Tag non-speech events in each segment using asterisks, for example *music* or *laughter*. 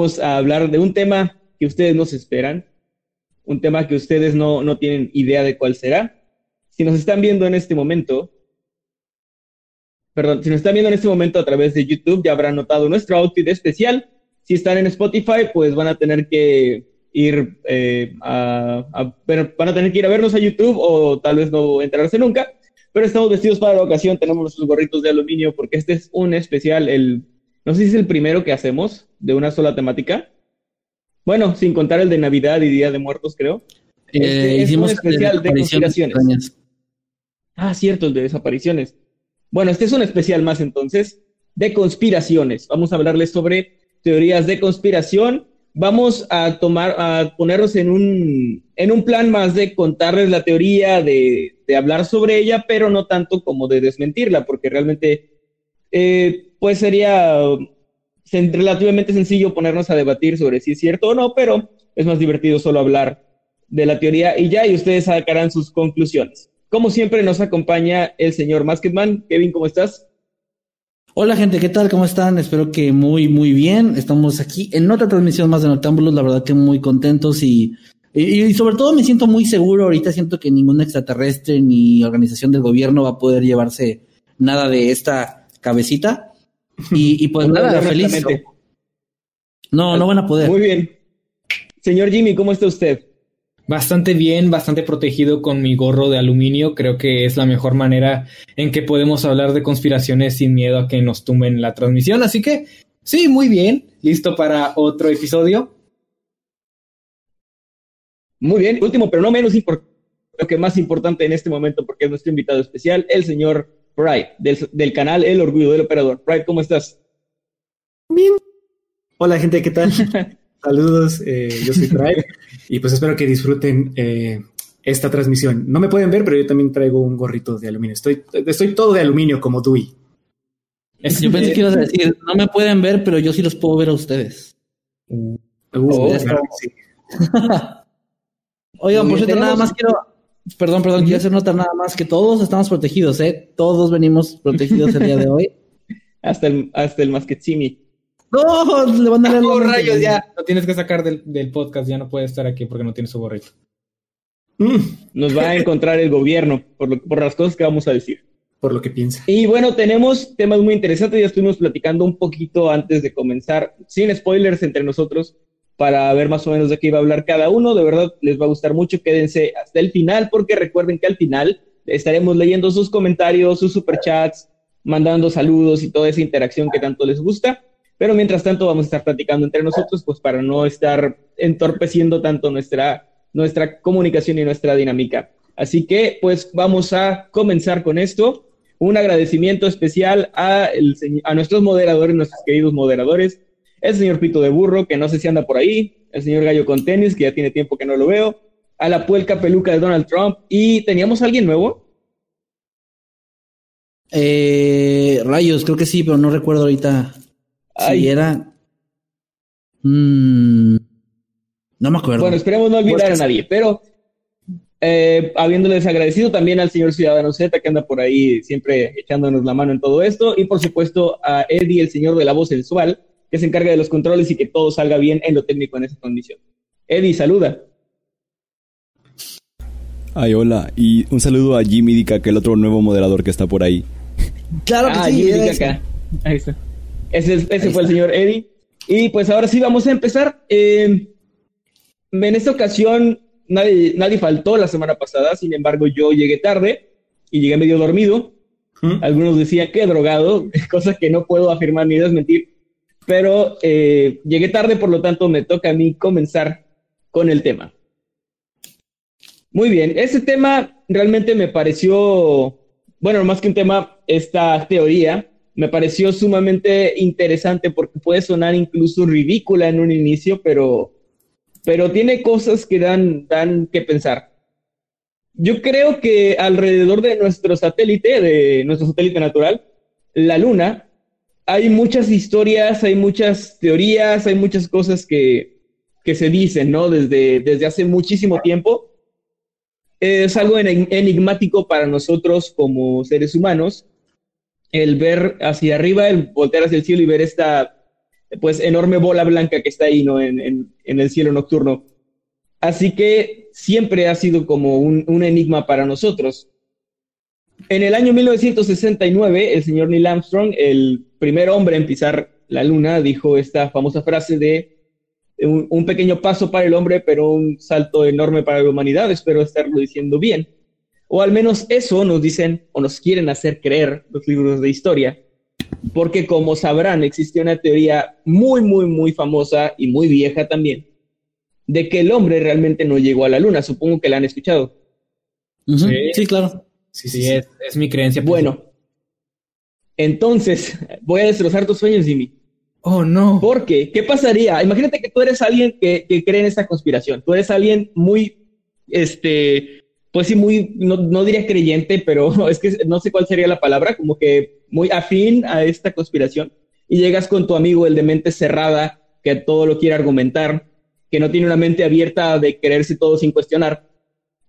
Vamos a hablar de un tema que ustedes nos esperan, un tema que ustedes no, no tienen idea de cuál será. Si nos están viendo en este momento, perdón, si nos están viendo en este momento a través de YouTube, ya habrán notado nuestro outfit especial. Si están en Spotify, pues van a tener que ir eh, a, a- bueno, van a tener que ir a vernos a YouTube o tal vez no enterarse nunca. Pero estamos vestidos para la ocasión, tenemos nuestros gorritos de aluminio porque este es un especial, el no sé si es el primero que hacemos de una sola temática. Bueno, sin contar el de Navidad y Día de Muertos, creo. Este Eh, es hicimos un especial de conspiraciones. extrañas. Ah, cierto, el de desapariciones. Bueno, este es un especial más entonces de conspiraciones. Vamos a hablarles sobre teorías de conspiración. Vamos a tomar, a ponernos en un, en un plan más de contarles la teoría, de, de hablar sobre ella, pero no tanto como de desmentirla, porque realmente, eh, pues sería relativamente sencillo ponernos a debatir sobre si es cierto o no, pero es más divertido solo hablar de la teoría y ya, y ustedes sacarán sus conclusiones. Como siempre, nos acompaña el señor Masketman. Kevin, ¿cómo estás? Hola gente, ¿qué tal? ¿Cómo están? Espero que muy, muy bien. Estamos aquí en otra transmisión más de Noctámbulos, la verdad que muy contentos y, y sobre todo me siento muy seguro. Ahorita siento que ningún extraterrestre ni organización del gobierno va a poder llevarse nada de esta cabecita. Y, *laughs* y pues nada, feliz. No, no van a poder. Muy bien. Señor Jimmy, ¿cómo está usted? Bastante bien, bastante protegido con mi gorro de aluminio. Creo que es la mejor manera en que podemos hablar de conspiraciones sin miedo a que nos tumben la transmisión. Así que sí, muy bien. Listo para otro episodio. Muy bien. Último, pero no menos importante, lo que más importante en este momento, porque es nuestro invitado especial, el señor Pride, del, del canal El Orgullo del Operador. Pride, ¿cómo estás? Hola gente, ¿qué tal? *laughs* Saludos, eh, yo soy Pride y pues espero que disfruten eh, esta transmisión. No me pueden ver, pero yo también traigo un gorrito de aluminio. Estoy, estoy todo de aluminio como Dewey. Yo pensé que ibas a decir, no me pueden ver, pero yo sí los puedo ver a ustedes. Uh, Oh, claro sí. *laughs* Oigan, por bien, cierto, nada más quiero. Perdón, perdón, quiero hacer nota nada más que todos estamos protegidos, ¿eh? Todos venimos protegidos el día de hoy. *laughs* Hasta el, hasta el Masquetsimi. ¡No! Le van a dar ¡Oh, la mente. rayos! Ya lo tienes que sacar del, del podcast. Ya no puede estar aquí porque no tiene su gorrito. Mm, Nos va a encontrar el gobierno por, lo- por las cosas que vamos a decir. por lo que piensa. Y bueno, tenemos temas muy interesantes. Ya estuvimos platicando un poquito antes de comenzar, sin spoilers entre nosotros, para ver más o menos de qué iba a hablar cada uno. De verdad, les va a gustar mucho. Quédense hasta el final, porque recuerden que al final estaremos leyendo sus comentarios, sus superchats, mandando saludos y toda esa interacción que tanto les gusta. Pero mientras tanto, vamos a estar platicando entre nosotros, pues para no estar entorpeciendo tanto nuestra, nuestra comunicación y nuestra dinámica. Así que, pues vamos a comenzar con esto un agradecimiento especial a, el a nuestros moderadores, nuestros queridos moderadores, el señor Pito de Burro, que no sé si anda por ahí, el señor Gallo con tenis, que ya tiene tiempo que no lo veo, a la puelca peluca de Donald Trump, y teníamos a alguien nuevo. Eh, rayos, creo que sí, pero no recuerdo ahorita Ay. si era. Mm, no me acuerdo. Bueno, esperemos no olvidar a nadie, pero eh, habiéndoles agradecido también al señor Ciudadano Z, que anda por ahí siempre echándonos la mano en todo esto, y por supuesto a Eddie, el señor de la voz sensual, que se encarga de los controles y que todo salga bien en lo técnico en esa condición. Eddie, saluda. Ay, hola. Y un saludo a Jimmy Dica, que el otro nuevo moderador que está por ahí. claro que ah, sí. Jimmy Dica. Ahí está. Ese, es- ese Ahí fue el señor Eddie. Y pues ahora sí vamos a empezar. Eh, en esta ocasión nadie, nadie faltó la semana pasada, sin embargo yo llegué tarde y llegué medio dormido. ¿Mm? Algunos decían que drogado, *laughs* cosa que no puedo afirmar ni desmentir, pero eh, llegué tarde, por lo tanto me toca a mí comenzar con el tema. Muy bien, ese tema realmente me pareció, bueno, más que un tema, esta teoría me pareció sumamente interesante porque puede sonar incluso ridícula en un inicio, pero, pero tiene cosas que dan, dan que pensar. Yo creo que alrededor de nuestro satélite, de nuestro satélite natural, la Luna, hay muchas historias, hay muchas teorías, hay muchas cosas que, que se dicen, ¿no? Desde, desde hace muchísimo tiempo. Es algo enig- enigmático para nosotros como seres humanos el ver hacia arriba, el voltear hacia el cielo y ver esta pues enorme bola blanca que está ahí, ¿no? En, en, en el cielo nocturno. Así que siempre ha sido como un, un enigma para nosotros. En el año 1969, el señor Neil Armstrong, el primer hombre en pisar la luna, dijo esta famosa frase de un, un pequeño paso para el hombre, pero un salto enorme para la humanidad. Espero estarlo diciendo bien. O al menos eso nos dicen o nos quieren hacer creer los libros de historia. Porque como sabrán, existe una teoría muy, muy, muy famosa y muy vieja también, de que el hombre realmente no llegó a la luna. Supongo que la han escuchado. Sí. Sí, claro. Sí, Sí, es, es mi creencia. Bueno, entonces *laughs* voy a destrozar tus sueños, Jimmy. Oh, no. Porque, ¿qué pasaría? Imagínate que tú eres alguien que, que cree en esta conspiración. Tú eres alguien muy, este, pues sí, muy, no, no diría creyente, pero *laughs* es que no sé cuál sería la palabra, como que muy afín a esta conspiración. Y llegas con tu amigo, el de mente cerrada, que todo lo quiere argumentar, que no tiene una mente abierta de creerse todo sin cuestionar.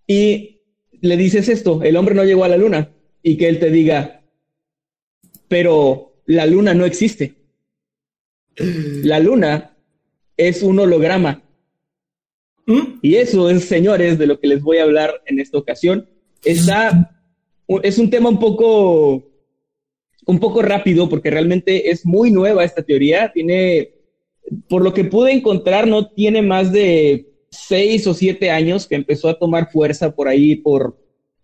Y le dices esto, el hombre no llegó a la luna. Y que él te diga, pero la luna no existe. La luna es un holograma. ¿Mm? Y eso es, señores, de lo que les voy a hablar en esta ocasión. Está, es un tema un poco, un poco rápido porque realmente es muy nueva esta teoría. Tiene, por lo que pude encontrar, no tiene más de seis o siete años que empezó a tomar fuerza por ahí, por,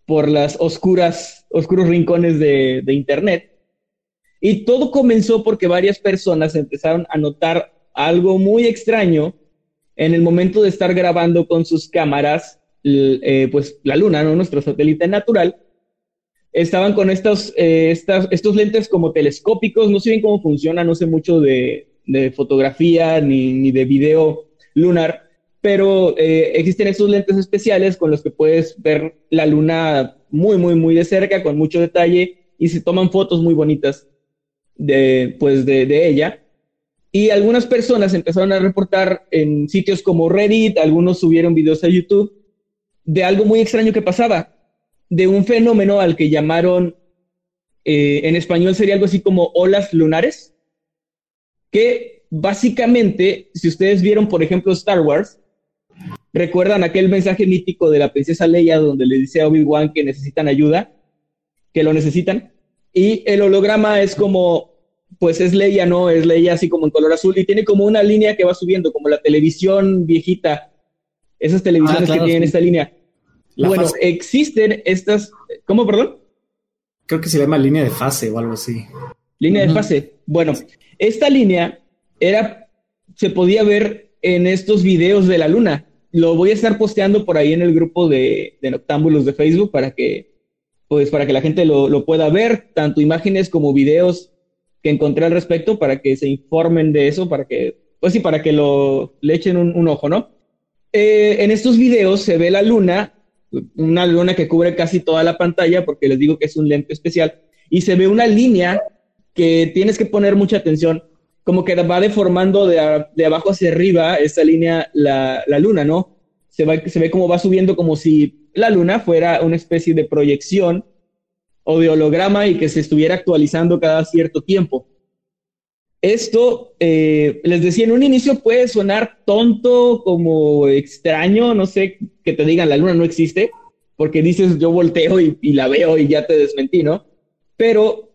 por las oscuras, oscuros rincones de, de Internet. Y todo comenzó porque varias personas empezaron a notar algo muy extraño en el momento de estar grabando con sus cámaras, eh, pues la luna, ¿no? Nuestro satélite natural. Estaban con estos, eh, estas- estos lentes como telescópicos, no sé bien cómo funciona, no sé mucho de, fotografía ni, ni de video lunar, pero eh, existen estos lentes especiales con los que puedes ver la luna muy, muy, muy de cerca, con mucho detalle, y se toman fotos muy bonitas de, pues, de, de ella. Y algunas personas empezaron a reportar en sitios como Reddit, algunos subieron videos a YouTube, de algo muy extraño que pasaba, de un fenómeno al que llamaron, eh, en español sería algo así como olas lunares, que básicamente, si ustedes vieron, por ejemplo, Star Wars, recuerdan aquel mensaje mítico de la princesa Leia donde le dice a Obi-Wan que necesitan ayuda, que lo necesitan, y el holograma es como, pues es Leia, ¿no? Es Leia así como en color azul y tiene como una línea que va subiendo, como la televisión viejita, esas televisiones Ah, claro, que tienen sí. esta línea. La bueno, fase. existen estas, ¿cómo, perdón? Creo que se llama línea de fase o algo así. Línea de fase. Bueno, esta línea era, se podía ver en estos videos de la luna. Lo voy a estar posteando por ahí en el grupo de, de Noctámbulos de Facebook para que, pues, para que la gente lo, lo pueda ver, tanto imágenes como videos que encontré al respecto para que se informen de eso, para que, pues sí, para que lo, le echen un, un ojo, ¿no? Eh, en estos videos se ve la luna, una luna que cubre casi toda la pantalla, porque les digo que es un lente especial, y se ve una línea que tienes que poner mucha atención, como que va deformando de, de abajo hacia arriba esta línea la, la luna, ¿no? Se, va, se ve como va subiendo como si la luna fuera una especie de proyección o de holograma y que se estuviera actualizando cada cierto tiempo. Esto, eh, les decía, en un inicio puede sonar tonto, como extraño, no sé, que te digan la luna no existe, porque dices yo volteo y, la veo y ya te desmentí, ¿no? Pero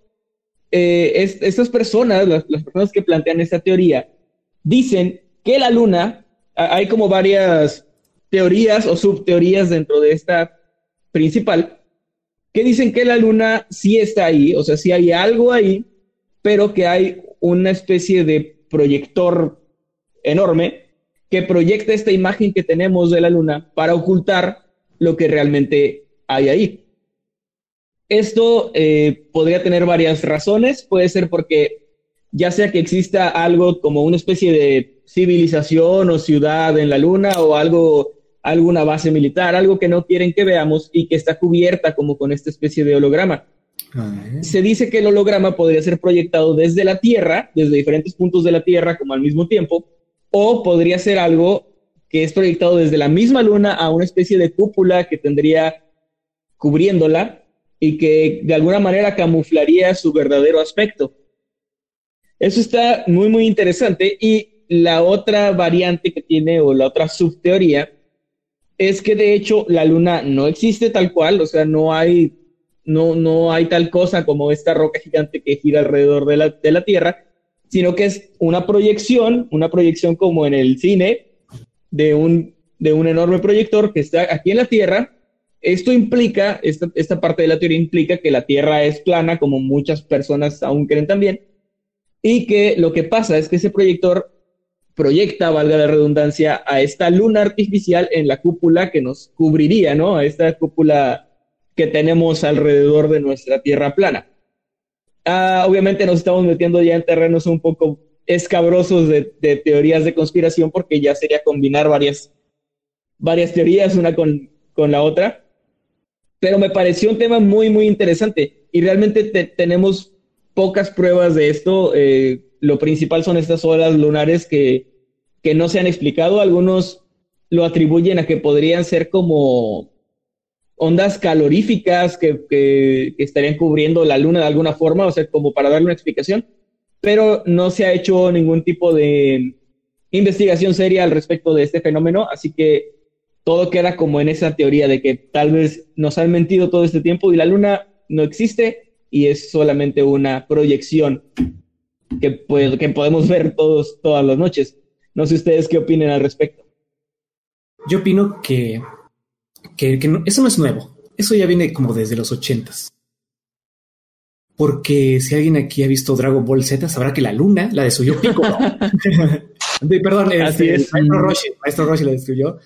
eh, es- estas personas, las, las personas que plantean esta teoría, dicen que la luna, hay como varias teorías o subteorías dentro de esta principal, que dicen que la luna sí está ahí, o sea, sí hay algo ahí, pero que hay una especie de proyector enorme que proyecta esta imagen que tenemos de la luna para ocultar lo que realmente hay ahí. Esto eh, podría tener varias razones, puede ser porque ya sea que exista algo como una especie de civilización o ciudad en la luna o algo alguna base militar, algo que no quieren que veamos y que está cubierta como con esta especie de holograma. Se dice que el holograma podría ser proyectado desde la Tierra, desde diferentes puntos de la Tierra como al mismo tiempo, o podría ser algo que es proyectado desde la misma luna a una especie de cúpula que tendría cubriéndola y que de alguna manera camuflaría su verdadero aspecto. Eso está muy, muy interesante. Y la otra variante que tiene o la otra subteoría es que de hecho la luna no existe tal cual, o sea, no hay, no, no hay tal cosa como esta roca gigante que gira alrededor de la, de la Tierra, sino que es una proyección, una proyección como en el cine, de un, de un enorme proyector que está aquí en la Tierra. Esto implica, esta, esta parte de la teoría implica que la Tierra es plana, como muchas personas aún creen también, y que lo que pasa es que ese proyector proyecta, valga la redundancia, a esta luna artificial en la cúpula que nos cubriría, ¿no? A esta cúpula que tenemos alrededor de nuestra Tierra plana. Ah, obviamente nos estamos metiendo ya en terrenos un poco escabrosos de, teorías de conspiración porque ya sería combinar varias, varias teorías una con, con la otra. Pero me pareció un tema muy, muy interesante y realmente tenemos pocas pruebas de esto. Eh, lo principal son estas olas lunares que, que no se han explicado. Algunos lo atribuyen a que podrían ser como ondas caloríficas que, que, estarían cubriendo la luna de alguna forma, o sea, como para darle una explicación, pero no se ha hecho ningún tipo de investigación seria al respecto de este fenómeno, así que todo queda como en esa teoría de que tal vez nos han mentido todo este tiempo y la luna no existe y es solamente una proyección que, que podemos ver todos todas las noches. No sé ustedes qué opinen al respecto. Yo opino que, que, eso no es nuevo. Eso ya viene como desde los ochentas. Porque si alguien aquí ha visto Dragon Ball Z, sabrá que la luna la destruyó Piccolo. *laughs* Perdón, este, es. Maestro Roshi, Maestro Roshi la destruyó.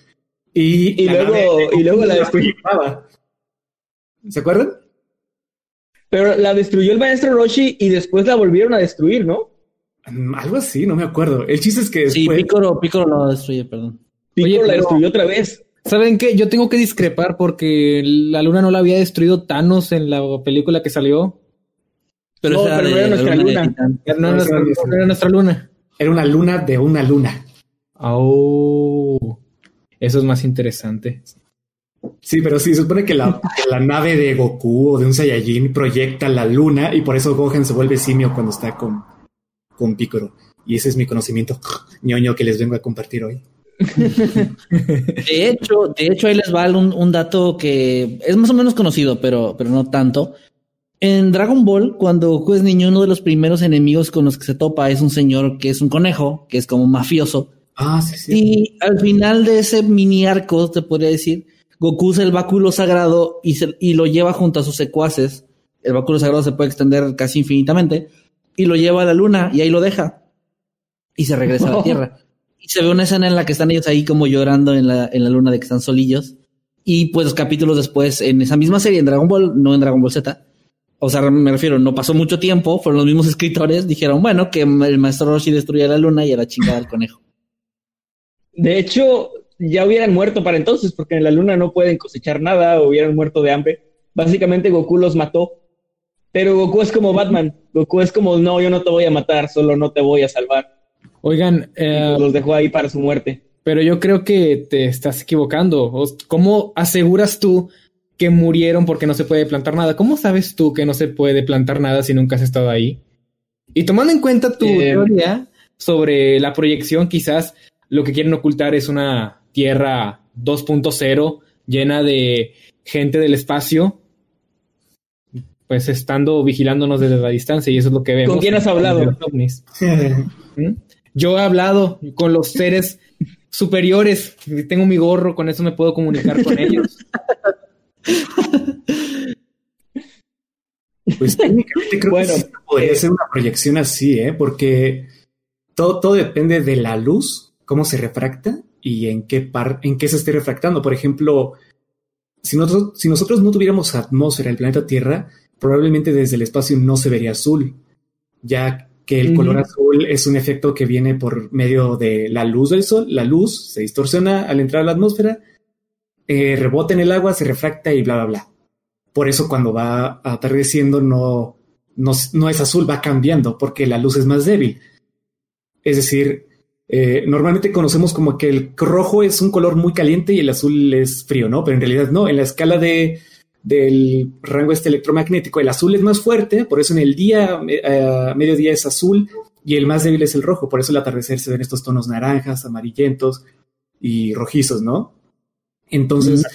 Y, y luego, y luego la destruyó. ¿Se acuerdan? Pero la destruyó el maestro Roshi y después la volvieron a destruir, ¿no? Mm, algo así, no me acuerdo. El chiste es que después... Sí, Piccolo, Piccolo la destruye, perdón. Piccolo la destruyó otra vez. ¿Saben qué? Yo tengo que discrepar porque la luna no la había destruido Thanos en la película que salió. Pero, no, pero era nuestra luna. Era, nuestra, luna. Era una luna de una luna. Oh, eso es más interesante. Sí, pero sí, se supone que la, la, nave de Goku o de un Saiyajin proyecta la luna y por eso Gohan se vuelve simio cuando está con, con Piccolo. Y ese es mi conocimiento ñoño que les vengo a compartir hoy. *laughs* de hecho, de hecho, ahí les va un, un, dato que es más o menos conocido, pero, pero no tanto. En Dragon Ball, cuando Goku es niño, uno de los primeros enemigos con los que se topa es un señor que es un conejo, que es como mafioso. Ah, sí, sí. Y al final de ese mini arco, te podría decir, Goku usa el báculo sagrado y, y lo lleva junto a sus secuaces. El báculo sagrado se puede extender casi infinitamente y lo lleva a la luna y ahí lo deja y se regresa a la Tierra. Y se ve una escena en la que están ellos ahí como llorando en la, en la luna de que están solillos. Y pues capítulos después, en esa misma serie, en Dragon Ball, no en Dragon Ball Z, o sea, me refiero, no pasó mucho tiempo, fueron los mismos escritores, dijeron, bueno, que el maestro Roshi destruya la luna y era chingada el conejo. De hecho, ya hubieran muerto para entonces, porque en la luna no pueden cosechar nada, o hubieran muerto de hambre. Básicamente Goku los mató. Pero Goku es como Batman. Goku es como, no, yo no te voy a matar, solo no te voy a salvar. Oigan, eh, los dejó ahí para su muerte. Pero yo creo que te estás equivocando. ¿Cómo aseguras tú que murieron porque no se puede plantar nada? ¿Cómo sabes tú que no se puede plantar nada si nunca has estado ahí? Y tomando en cuenta tu eh, teoría sobre la proyección, quizás lo que quieren ocultar es una Tierra 2.0 llena de gente del espacio, pues estando vigilándonos desde la distancia y eso es lo que vemos. ¿Con quién has hablado? *laughs* ¿Mm? Yo he hablado con los seres superiores. Tengo mi gorro, con eso me puedo comunicar con ellos. *laughs* Pues técnicamente creo que podría ser una proyección así, ¿eh? Porque todo, todo depende de la luz, cómo se refracta y en qué, par, en qué se esté refractando. Por ejemplo, si nosotros, si nosotros no tuviéramos atmósfera el planeta Tierra, probablemente desde el espacio no se vería azul, ya que el color azul es un efecto que viene por medio de la luz del sol. La luz se distorsiona al entrar a la atmósfera, eh, rebota en el agua, se refracta y bla, bla, bla. Por eso cuando va atardeciendo no, no, no es azul, va cambiando porque la luz es más débil. Es decir, eh, normalmente conocemos como que el rojo es un color muy caliente y el azul es frío, ¿no? Pero en realidad no. En la escala de, del rango este electromagnético, el azul es más fuerte, por eso en el día, eh, mediodía es azul y el más débil es el rojo. Por eso el atardecer se ven estos tonos naranjas, amarillentos y rojizos, ¿no? Entonces,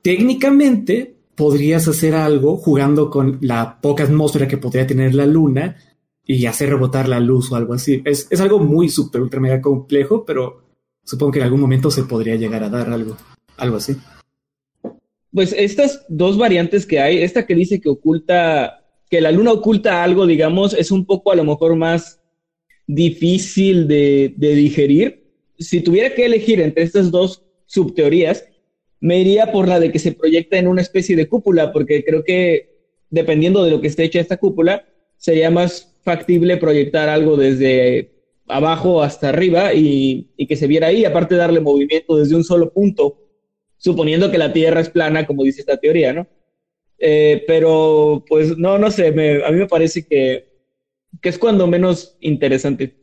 técnicamente podrías hacer algo jugando con la poca atmósfera que podría tener la luna y hacer rebotar la luz o algo así. Es, es algo muy súper, ultra complejo, pero supongo que en algún momento se podría llegar a dar algo, algo así. Pues estas dos variantes que hay, esta que dice que oculta, que la luna oculta algo, digamos, es un poco a lo mejor más difícil de, de digerir. Si tuviera que elegir entre estas dos subteorías, me iría por la de que se proyecta en una especie de cúpula, porque creo que dependiendo de lo que esté hecha esta cúpula, sería más factible proyectar algo desde abajo hasta arriba y, que se viera ahí, aparte de darle movimiento desde un solo punto, suponiendo que la Tierra es plana, como dice esta teoría, ¿no? Eh, pero, pues, no, no sé, a mí me parece que, que es cuando menos interesante.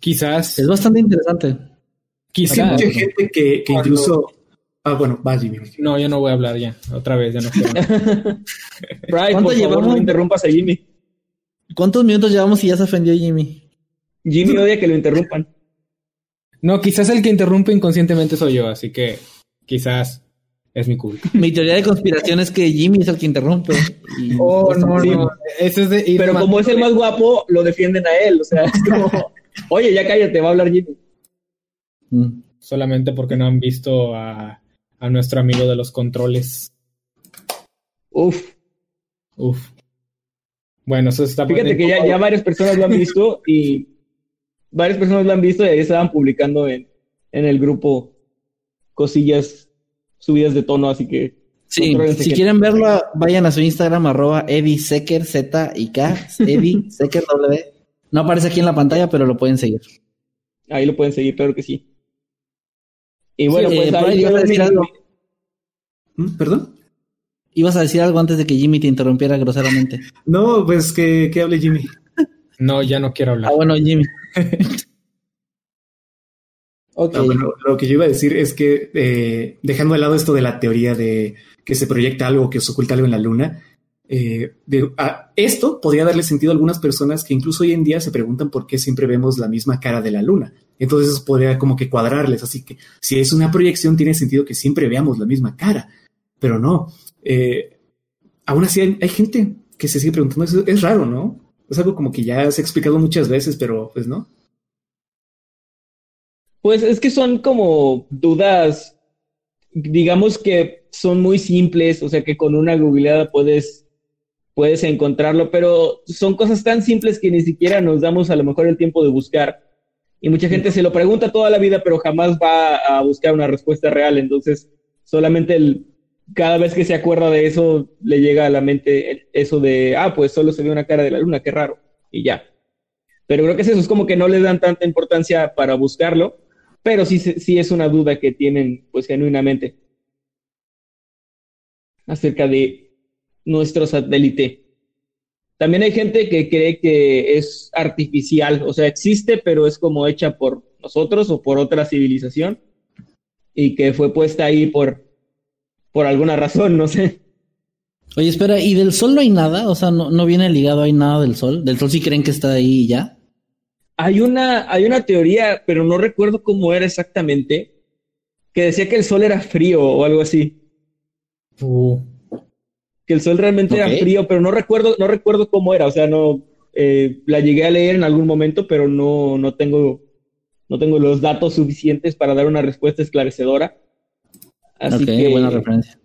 Quizás. Es bastante interesante. Quizás. Hay mucha gente que, que incluso Ah, bueno, va Jimmy. No, yo no voy a hablar ya. Otra vez, ya no quiero. *laughs* ¿Cuánto llevamos? no interrumpas a Jimmy. ¿Cuántos minutos llevamos y ya se ofendió Jimmy? Jimmy odia que lo interrumpan. No, quizás el que interrumpe inconscientemente soy yo, así que quizás es mi culpa. *laughs* Mi teoría de conspiración es que Jimmy es el que interrumpe. *laughs* oh, no, no. Eso es de Pero como es el más guapo, lo defienden a él. O sea, es como, *laughs* oye, ya cállate, va a hablar Jimmy. Mm. Solamente porque no han visto a a nuestro amigo de los controles. Uf. Uf. Bueno, eso está Fíjate que ya, ya, varias personas lo han visto y varias personas lo han visto y ahí estaban publicando en, en el grupo cosillas subidas de tono, así que. Sí, si quieren verlo, vayan a su Instagram, arroba Secker, Z y K, Eddie *laughs* Secker W. No aparece aquí en la pantalla, pero lo pueden seguir. Ahí lo pueden seguir, claro que sí. Y bueno, pues eh, ahí a decir algo. ¿Mm? ¿Perdón? Ibas a decir algo antes de que Jimmy te interrumpiera groseramente. *laughs* No, pues que, que hable Jimmy. *laughs* No, ya no quiero hablar. Ah, bueno, Jimmy. *laughs* okay. bueno, lo que yo iba a decir es que, eh, dejando de lado esto de la teoría de que se proyecta algo, que se oculta algo en la luna, eh, esto podría darle sentido a algunas personas que incluso hoy en día se preguntan por qué siempre vemos la misma cara de la luna. Entonces eso podría como que cuadrarles. Así que si es una proyección, tiene sentido que siempre veamos la misma cara. Pero no. Eh, aún así hay, gente que se sigue preguntando. Eso es raro, ¿no? Es algo como que ya se ha explicado muchas veces, pero pues no. Pues es que son como dudas, digamos que son muy simples, o sea que con una googleada puedes puedes encontrarlo, pero son cosas tan simples que ni siquiera nos damos a lo mejor el tiempo de buscar. Y mucha gente se lo pregunta toda la vida, pero jamás va a buscar una respuesta real. Entonces, solamente el, cada vez que se acuerda de eso, le llega a la mente eso de, ah, pues solo se ve una cara de la luna, qué raro. Y ya. Pero creo que es eso, es como que no le dan tanta importancia para buscarlo, pero sí, sí es una duda que tienen, pues genuinamente, acerca de nuestro satélite. También hay gente que cree que es artificial, o sea, existe, pero es como hecha por nosotros o por otra civilización y que fue puesta ahí por, por alguna razón, no sé. Oye, espera, ¿y del sol no hay nada? O sea, no, no viene ligado, hay nada del sol. ¿Del sol sí creen que está ahí ya? Hay una, hay una teoría, pero no recuerdo cómo era exactamente, que decía que el sol era frío o algo así. Uh que el sol realmente era frío, pero no recuerdo, no recuerdo cómo era, o sea, no, Eh, la llegué a leer en algún momento, pero no, no, tengo, no tengo los datos suficientes para dar una respuesta esclarecedora. Así que, buena referencia.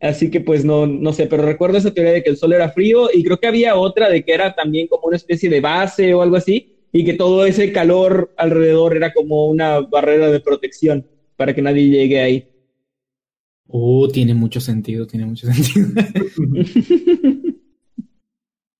Así que pues no, no sé, pero recuerdo esa teoría de que el sol era frío y creo que había otra de que era también como una especie de base o algo así y que todo ese calor alrededor era como una barrera de protección para que nadie llegue ahí. Oh, tiene mucho sentido, tiene mucho sentido. *laughs*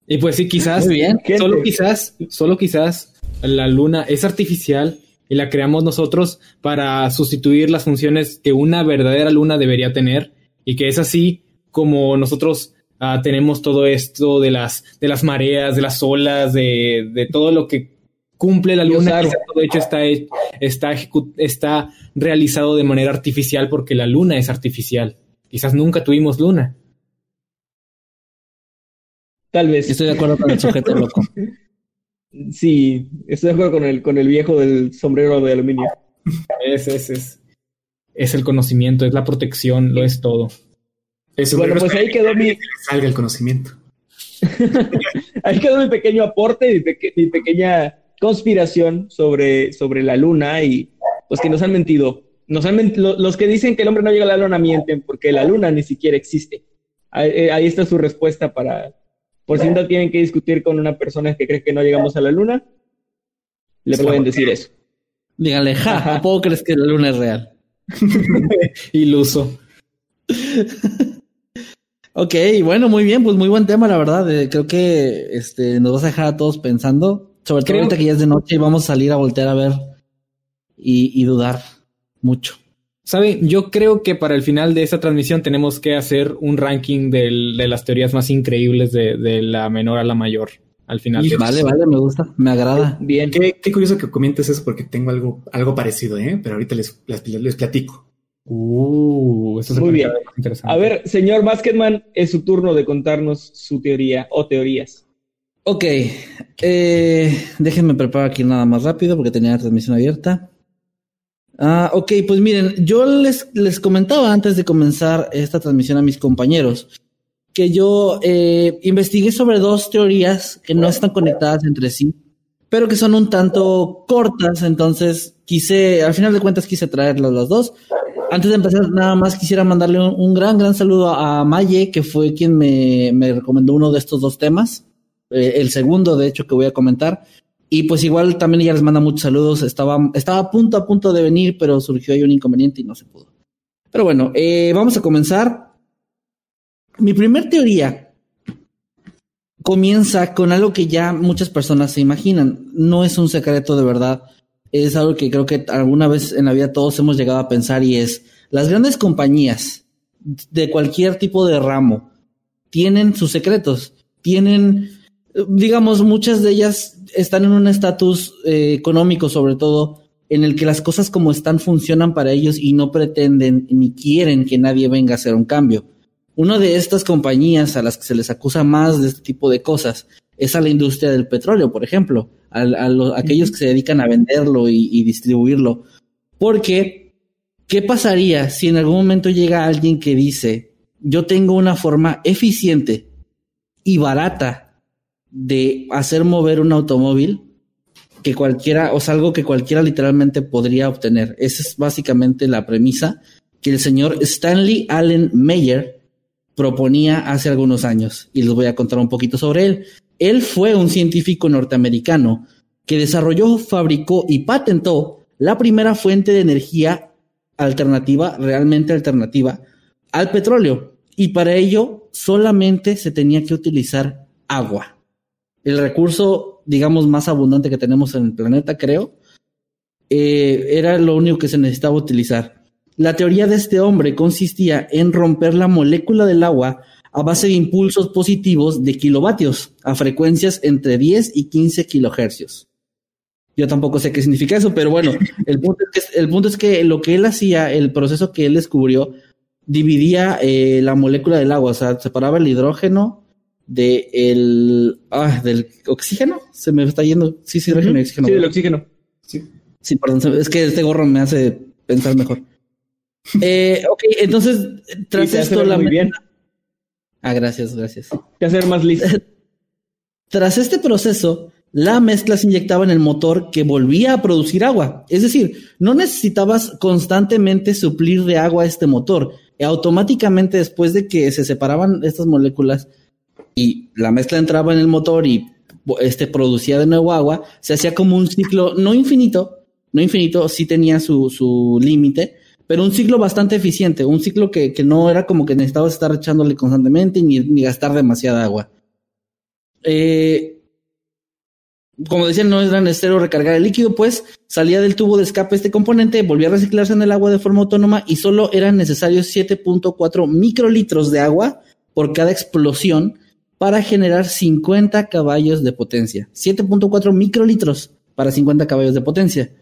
y pues sí, quizás, bien, solo quizás, solo quizás la luna es artificial y la creamos nosotros para sustituir las funciones que una verdadera luna debería tener y que es así como nosotros ah, tenemos todo esto de las, de las mareas, de las olas, de, de todo lo que cumple la luna. todo hecho está, está, está realizado de manera artificial porque la luna es artificial. Quizás nunca tuvimos luna. Tal vez. Estoy de acuerdo con el sujeto *laughs* loco. Sí, estoy de acuerdo con el, con el viejo del sombrero de aluminio. Es, es, es. Es el conocimiento, es la protección, lo es todo. bueno, pues ahí quedó mi. Salga el conocimiento. *laughs* ahí quedó mi pequeño aporte, mi, mi pequeña conspiración sobre, sobre la luna y pues que nos han mentido. Nos han los que dicen que el hombre no llega a la luna mienten porque la luna ni siquiera existe. Ahí, eh, está su respuesta para, por si no tienen que discutir con una persona que cree que no llegamos a la luna, le pueden decir eso. Díganle, ja, ¿a crees que la luna es real? *laughs* Iluso. *laughs* ok, bueno, muy bien, pues muy buen tema, la verdad. Eh, creo que este, nos vas a dejar a todos pensando. Sobre todo ahorita que ya es de noche y vamos a salir a voltear a ver y, dudar mucho. ¿Sabe? Yo creo que para el final de esta transmisión tenemos que hacer un ranking de las teorías más increíbles de, la menor a la mayor. Al final. vale, vale, me gusta, me agrada. Bien. Qué, curioso que comentes eso porque tengo algo, algo parecido, ¿eh? Pero ahorita les, les, platico. Uh, eso es muy bien. A ver, señor Basketman, es su turno de contarnos su teoría o teorías. Ok, eh, déjenme preparar aquí nada más rápido porque tenía la transmisión abierta. Ah, ok, pues miren, yo les, les comentaba antes de comenzar esta transmisión a mis compañeros que yo eh, investigué sobre dos teorías que no están conectadas entre sí, pero que son un tanto cortas, entonces quise, al final de cuentas quise traerlas las dos. Antes de empezar, nada más quisiera mandarle un, gran, gran saludo a Maye, que fue quien me, me recomendó uno de estos dos temas. Eh, el segundo, de hecho, que voy a comentar. Y pues igual también ella les manda muchos saludos. Estaba, estaba a punto, a punto de venir, pero surgió ahí un inconveniente y no se pudo. Pero bueno, eh, vamos a comenzar. Mi primer teoría comienza con algo que ya muchas personas se imaginan. No es un secreto de verdad. Es algo que creo que alguna vez en la vida todos hemos llegado a pensar y es las grandes compañías de cualquier tipo de ramo tienen sus secretos, tienen digamos, muchas de ellas están en un estatus eh, económico, sobre todo, en el que las cosas como están funcionan para ellos y no pretenden ni quieren que nadie venga a hacer un cambio. Una de estas compañías a las que se les acusa más de este tipo de cosas es a la industria del petróleo, por ejemplo, a, aquellos que se dedican a venderlo y, y distribuirlo. Porque, ¿qué pasaría si en algún momento llega alguien que dice, yo tengo una forma eficiente y barata de hacer mover un automóvil que cualquiera, o sea, algo que cualquiera literalmente podría obtener. Esa es básicamente la premisa que el señor Stanley Allen Meyer proponía hace algunos años. Y les voy a contar un poquito sobre él. Él fue un científico norteamericano que desarrolló, fabricó y patentó la primera fuente de energía alternativa, realmente alternativa, al petróleo. Y para ello solamente se tenía que utilizar agua el recurso, digamos, más abundante que tenemos en el planeta, creo, eh, era lo único que se necesitaba utilizar. La teoría de este hombre consistía en romper la molécula del agua a base de impulsos positivos de kilovatios a frecuencias entre 10 y 15 kilohercios. Yo tampoco sé qué significa eso, pero bueno, el punto es que, el punto es que lo que él hacía, el proceso que él descubrió, dividía eh, la molécula del agua, o sea, separaba el hidrógeno de el ah, del oxígeno, se me está yendo. Sí, sí, oxígeno. Sí, del oxígeno. Sí. sí, perdón, es que este gorro me hace pensar mejor. *laughs* eh, ok, entonces, tras esto la muy bien. Ah, gracias, gracias. Te hacer más listo. *laughs* Tras este proceso, la mezcla se inyectaba en el motor que volvía a producir agua. Es decir, no necesitabas constantemente suplir de agua a este motor. Automáticamente después de que se separaban estas moléculas y la mezcla entraba en el motor y este producía de nuevo agua, se hacía como un ciclo no infinito, no infinito, sí tenía su, su límite, pero un ciclo bastante eficiente, un ciclo que, que, no era como que necesitabas estar echándole constantemente ni, gastar demasiada agua. Eh, como decían, no era necesario recargar el líquido, pues salía del tubo de escape este componente, volvía a reciclarse en el agua de forma autónoma y solo eran necesarios 7.4 microlitros de agua por cada explosión para generar 50 caballos de potencia. 7.4 microlitros para 50 caballos de potencia.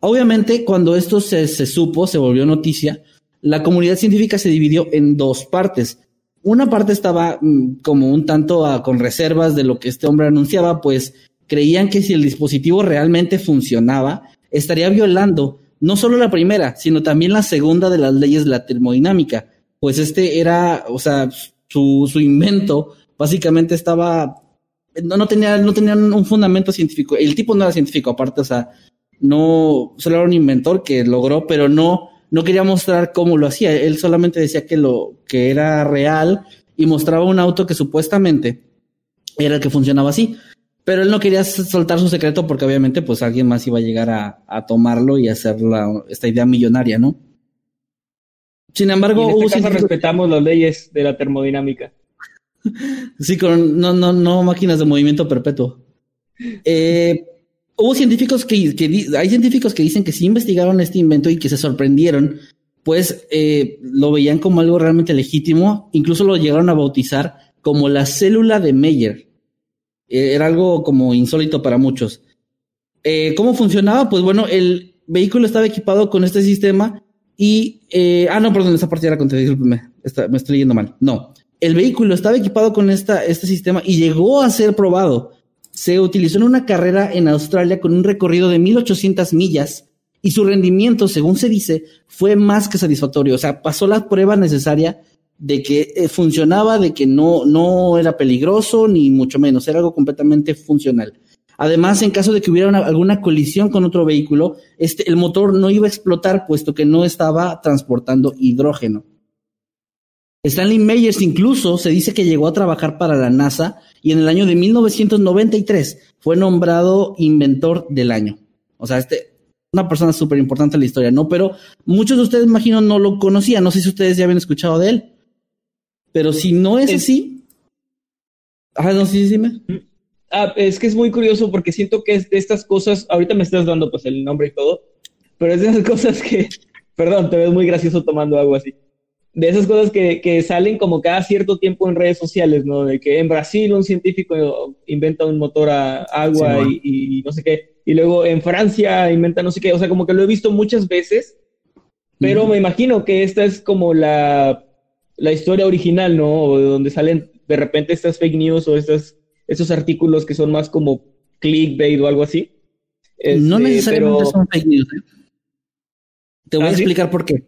Obviamente, cuando esto se, supo, se volvió noticia, la comunidad científica se dividió en dos partes. Una parte estaba mm, como un tanto a, con reservas de lo que este hombre anunciaba, pues creían que si el dispositivo realmente funcionaba, estaría violando no solo la primera, sino también la segunda de las leyes de la termodinámica, pues este era, o sea, su, su invento básicamente estaba, no, no, tenía, no tenía un fundamento científico, el tipo no era científico aparte, o sea, no, solo era un inventor que logró, pero no, no quería mostrar cómo lo hacía, él solamente decía que lo, que era real y mostraba un auto que supuestamente era el que funcionaba así. Pero él no quería soltar su secreto porque obviamente pues alguien más iba a llegar a, a tomarlo y hacer la, esta idea millonaria, ¿no? Sin embargo, en este caso respetamos las leyes de la termodinámica. Sí, con no, no, no máquinas de movimiento perpetuo. Eh, hubo científicos que, hay científicos que dicen que sí investigaron este invento y que se sorprendieron, pues eh, lo veían como algo realmente legítimo, incluso lo llegaron a bautizar como la célula de Meyer. Eh, era algo como insólito para muchos. ¿Cómo funcionaba? Pues bueno, el vehículo estaba equipado con este sistema y... Ah, no, perdón, esa parte era con discúlpeme, me estoy leyendo mal. No, el vehículo estaba equipado con esta, este sistema y llegó a ser probado. Se utilizó en una carrera en Australia con un recorrido de 1800 millas y su rendimiento, según se dice, fue más que satisfactorio. O sea, pasó la prueba necesaria de que eh, funcionaba, de que no, no era peligroso, ni mucho menos, era algo completamente funcional. Además, en caso de que hubiera alguna colisión con otro vehículo, este, el motor no iba a explotar, puesto que no estaba transportando hidrógeno. Stanley Meyers incluso se dice que llegó a trabajar para la NASA y en el año de 1993 fue nombrado inventor del año. O sea, este, una persona súper importante en la historia, ¿no? Pero muchos de ustedes, imagino, no lo conocían. No sé si ustedes ya habían escuchado de él. Pero si no es, así. Ah, no, sí, dime. Ah, es que es muy curioso porque siento que es de estas cosas. Ahorita me estás dando pues el nombre y todo. Pero es de esas cosas que. *laughs* Perdón, te ves muy gracioso tomando algo así. De esas cosas que, que salen como cada cierto tiempo en redes sociales, ¿no? De que en Brasil un científico inventa un motor a agua y, y no sé qué. Y luego en Francia inventa no sé qué. O sea, como que lo he visto muchas veces. Pero me imagino que esta es como la la historia original, ¿no? O de donde salen de repente estas fake news o estos, estos artículos que son más como clickbait o algo así. no este, necesariamente son fake news. ¿eh? Te voy a ¿Ah, explicar por qué.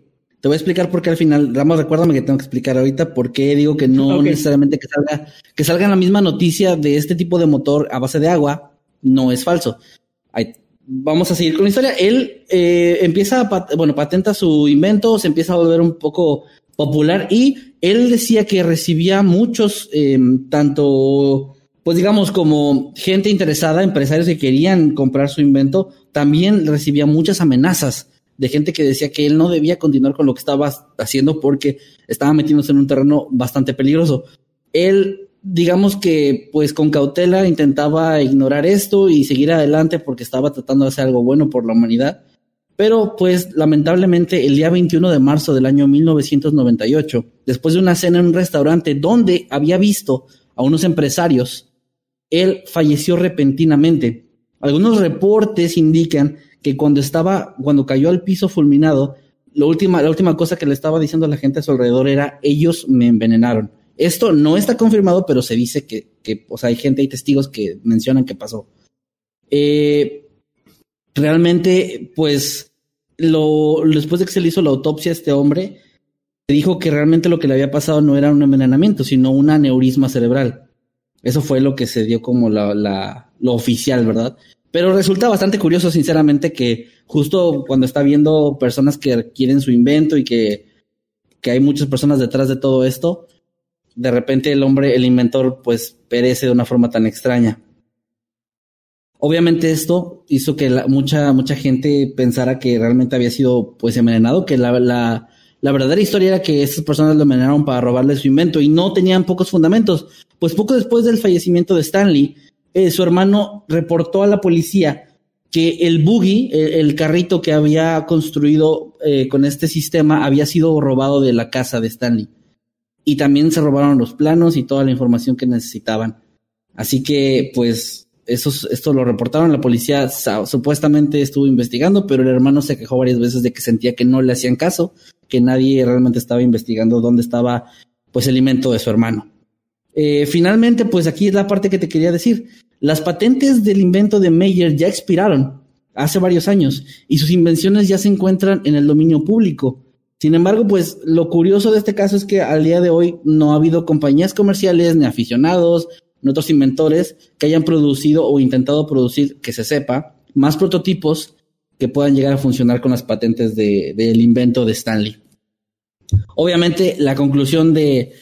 Te voy a explicar por qué al final, Ramos, recuérdame que tengo que explicar ahorita por qué digo que no necesariamente que salga, que salga la misma noticia de este tipo de motor a base de agua, no es falso. vamos a seguir con la historia. Él eh, empieza, a, bueno, patenta su invento, se empieza a volver un poco popular y él decía que recibía muchos, eh, tanto, pues digamos, como gente interesada, empresarios que querían comprar su invento, también recibía muchas amenazas de gente que decía que él no debía continuar con lo que estaba haciendo porque estaba metiéndose en un terreno bastante peligroso. Él, digamos que, pues con cautela intentaba ignorar esto y seguir adelante porque estaba tratando de hacer algo bueno por la humanidad pero pues lamentablemente el día 21 de marzo del año 1998, después de una cena en un restaurante donde había visto a unos empresarios, él falleció repentinamente. Algunos reportes indican que cuando estaba, cuando cayó al piso fulminado, la última, la última cosa que le estaba diciendo a la gente a su alrededor era ellos me envenenaron. Esto no está confirmado, pero se dice que, que o sea, hay gente, hay testigos que mencionan que pasó. Eh, realmente, pues, lo, después de que se le hizo la autopsia a este hombre, se dijo que realmente lo que le había pasado no era un envenenamiento, sino un aneurisma cerebral. Eso fue lo que se dio como la, la, lo oficial, ¿verdad? Pero resulta bastante curioso, sinceramente, que justo cuando está viendo personas que quieren su invento y que, que hay muchas personas detrás de todo esto, de repente el hombre, el inventor, pues perece de una forma tan extraña. Obviamente esto hizo que mucha, mucha gente pensara que realmente había sido pues envenenado, que la, la, la verdadera historia era que esas personas lo envenenaron para robarle su invento y no tenían pocos fundamentos. Pues poco después del fallecimiento de Stanley, eh, su hermano reportó a la policía que el buggy, el, carrito que había construido eh, con este sistema, había sido robado de la casa de Stanley. Y también se robaron los planos y toda la información que necesitaban. Así que, pues, esto lo reportaron, la policía supuestamente estuvo investigando, pero el hermano se quejó varias veces de que sentía que no le hacían caso, que nadie realmente estaba investigando dónde estaba pues el invento de su hermano. Eh, finalmente, pues aquí es la parte que te quería decir. Las patentes del invento de Meyer ya expiraron hace varios años y sus invenciones ya se encuentran en el dominio público. Sin embargo, pues lo curioso de este caso es que al día de hoy no ha habido compañías comerciales ni aficionados otros inventores que hayan producido o intentado producir, que se sepa, más prototipos que puedan llegar a funcionar con las patentes del invento de Stanley. Obviamente, la conclusión de,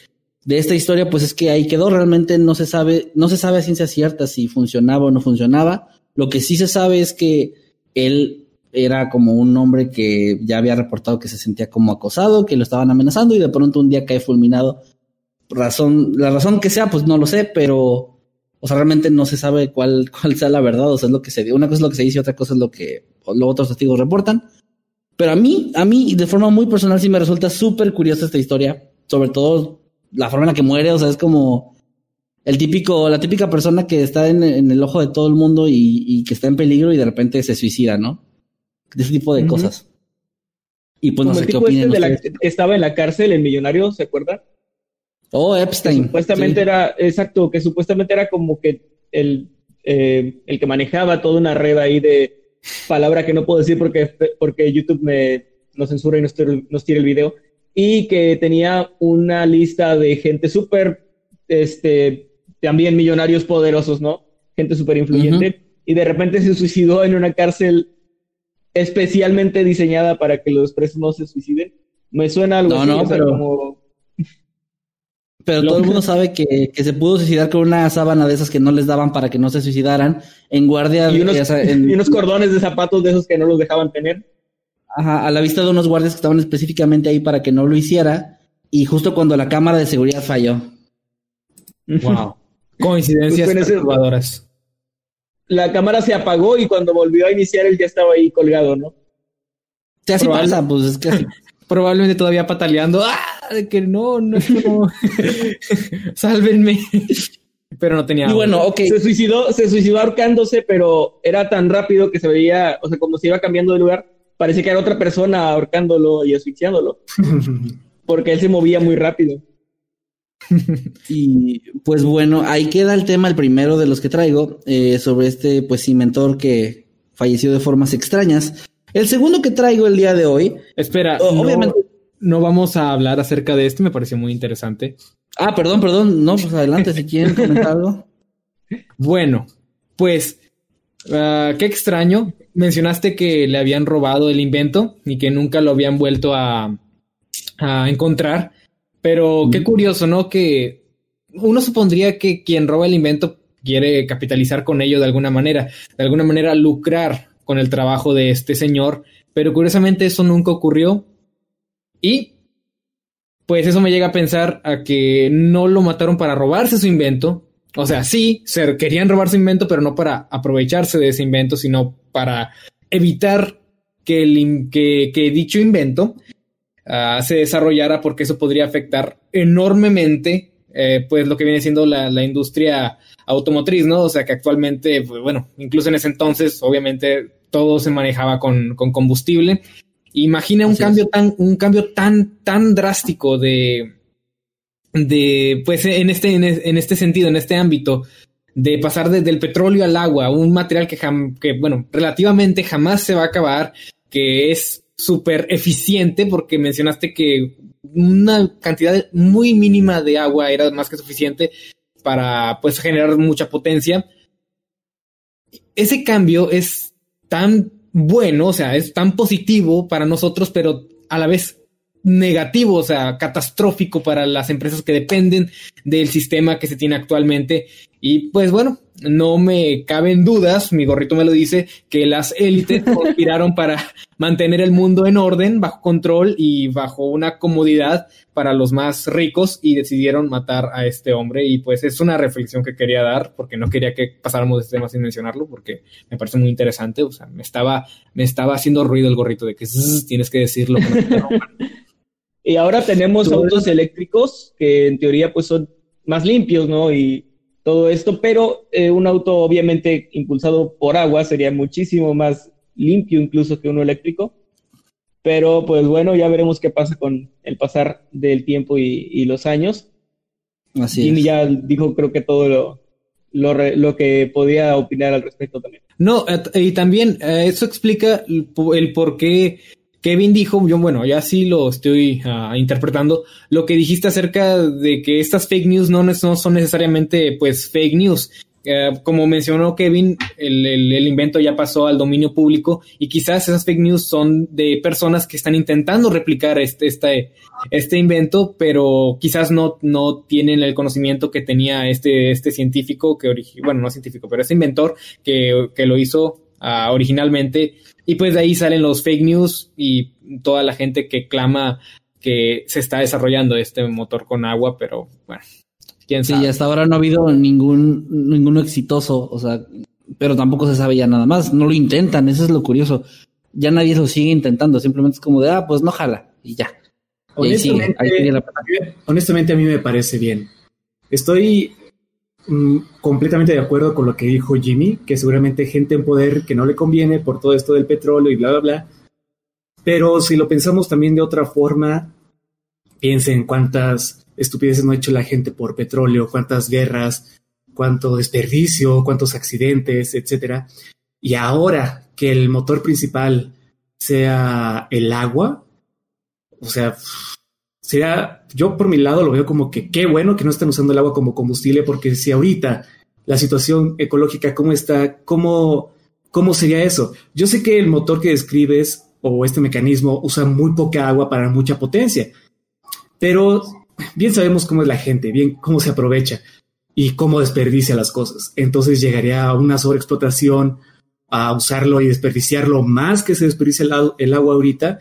de, esta historia, pues es que ahí quedó. Realmente no se sabe, no se sabe a ciencia cierta si funcionaba o no funcionaba. Lo que sí se sabe es que él era como un hombre que ya había reportado que se sentía como acosado, que lo estaban amenazando y de pronto un día cae fulminado razón, la razón que sea, pues no lo sé, pero, o sea, realmente no se sabe cuál, cuál sea la verdad, o sea, es lo que se una cosa es lo que se dice y otra cosa es lo que los otros testigos reportan. Pero a mí, a mí, de forma muy personal, sí me resulta súper curiosa esta historia, sobre todo la forma en la que muere, o sea, es como el típico, la típica persona que está en, el ojo de todo el mundo y, que está en peligro y de repente se suicida, ¿no? De ese tipo de cosas. Y pues no sé qué opinan. Este estaba en la cárcel, el millonario, ¿se acuerda? Oh, Epstein. supuestamente era, exacto, que supuestamente era como que el, eh, el que manejaba toda una red ahí de palabra que no puedo decir porque, porque YouTube me nos censura y nos, nos tira el video. Y que tenía una lista de gente súper, este, también millonarios poderosos, ¿no? Gente súper influyente. Y de repente se suicidó en una cárcel especialmente diseñada para que los presos no se suiciden. Me suena algo así, no, pero... como pero todo el mundo *laughs* sabe que, se pudo suicidar con una sábana de esas que no les daban para que no se suicidaran en guardia. Y unos, *laughs* y unos cordones de zapatos de esos que no los dejaban tener. Ajá, a la vista de unos guardias que estaban específicamente ahí para que no lo hiciera. Y justo cuando la cámara de seguridad falló. Wow. *laughs* Coincidencias perturbadoras. La cámara se apagó y cuando volvió a iniciar él ya estaba ahí colgado, ¿no? Se así pasa, pues es que *laughs* probablemente todavía pataleando, ¡ah! De que no, no, no. *laughs* Sálvenme. pero no tenía. Y bueno, ok. Se suicidó, se suicidó ahorcándose, pero era tan rápido que se veía, o sea, como se iba cambiando de lugar, parecía que era otra persona ahorcándolo y asfixiándolo. *laughs* porque él se movía muy rápido. *laughs* y pues bueno, ahí queda el tema, el primero de los que traigo, eh, sobre este pues inventor que falleció de formas extrañas. El segundo que traigo el día de hoy. Espera, obviamente. No, vamos a hablar acerca de este, me pareció muy interesante. Ah, perdón, perdón. No, pues adelante si quieren comentar algo. *laughs* Bueno, pues, ah, qué extraño. Mencionaste que le habían robado el invento y que nunca lo habían vuelto a, a encontrar. Pero qué curioso, ¿no? Que uno supondría que quien roba el invento quiere capitalizar con ello de alguna manera, de alguna manera lucrar con el trabajo de este señor, pero curiosamente eso nunca ocurrió y pues eso me llega a pensar a que no lo mataron para robarse su invento, o sea, sí, se querían robar su invento, pero no para aprovecharse de ese invento, sino para evitar que, el, que, que dicho invento uh, se desarrollara porque eso podría afectar enormemente eh, pues lo que viene siendo la, la, industria automotriz, ¿no? O sea que actualmente, pues, bueno, incluso en ese entonces, obviamente todo se manejaba con, con combustible. Imagina un cambio tan, un cambio tan, tan drástico de, de, pues en este, en, este sentido, en este ámbito, de pasar desde el petróleo al agua, un material que, bueno, relativamente jamás se va a acabar, que es súper eficiente, porque mencionaste que una cantidad muy mínima de agua era más que suficiente para pues generar mucha potencia. Ese cambio es tan bueno, o sea, es tan positivo para nosotros, pero a la vez negativo, o sea, catastrófico para las empresas que dependen del sistema que se tiene actualmente. Y pues bueno, no me caben dudas, mi gorrito me lo dice, que las élites *laughs* conspiraron para mantener el mundo en orden, bajo control y bajo una comodidad para los más ricos y decidieron matar a este hombre. Y pues es una reflexión que quería dar porque no quería que pasáramos de este tema sin mencionarlo porque me parece muy interesante. O sea, me estaba, me estaba haciendo ruido el gorrito de que tienes que decirlo. *laughs* y ahora tenemos autos eléctricos que en teoría pues son más limpios, ¿no? Y todo esto, pero eh, un auto obviamente impulsado por agua sería muchísimo más limpio incluso que uno eléctrico. Pero pues bueno, ya veremos qué pasa con el pasar del tiempo y, los años. Así Jimmy ya dijo creo que todo lo, lo, lo, que podía opinar al respecto también. No, eh, y también eh, eso explica el, el por qué Kevin dijo, yo bueno, ya sí lo estoy ah, interpretando, lo que dijiste acerca de que estas fake news no, son necesariamente pues fake news. Eh, como mencionó Kevin, el, invento ya pasó al dominio público y quizás esas fake news son de personas que están intentando replicar este, este, este invento, pero quizás no, no tienen el conocimiento que tenía este, este científico, que bueno, no científico, pero este inventor que, que lo hizo ah, originalmente y pues de ahí salen los fake news y toda la gente que clama que se está desarrollando este motor con agua, pero bueno, quién sabe. Sí, hasta ahora no ha habido ningún ninguno exitoso, o sea, pero tampoco se sabe ya nada más, no lo intentan, eso es lo curioso. Ya nadie lo sigue intentando, simplemente es como de, ah, pues no jala y ya. honestamente a mí me parece bien. Estoy Mm, completamente de acuerdo con lo que dijo Jimmy, que seguramente gente en poder que no le conviene por todo esto del petróleo y bla, bla, bla. Pero si lo pensamos también de otra forma, piensen cuántas estupideces no ha hecho la gente por petróleo, cuántas guerras, cuánto desperdicio, cuántos accidentes, etcétera. Y ahora que el motor principal sea el agua, o sea, sería, yo por mi lado lo veo como que qué bueno que no estén usando el agua como combustible, porque si ahorita la situación ecológica, cómo está, cómo, cómo sería eso. Yo sé que el motor que describes o este mecanismo usa muy poca agua para mucha potencia, pero bien sabemos cómo es la gente, bien cómo se aprovecha y cómo desperdicia las cosas. Entonces llegaría a una sobreexplotación, a usarlo y desperdiciarlo más que se desperdicia el agua ahorita,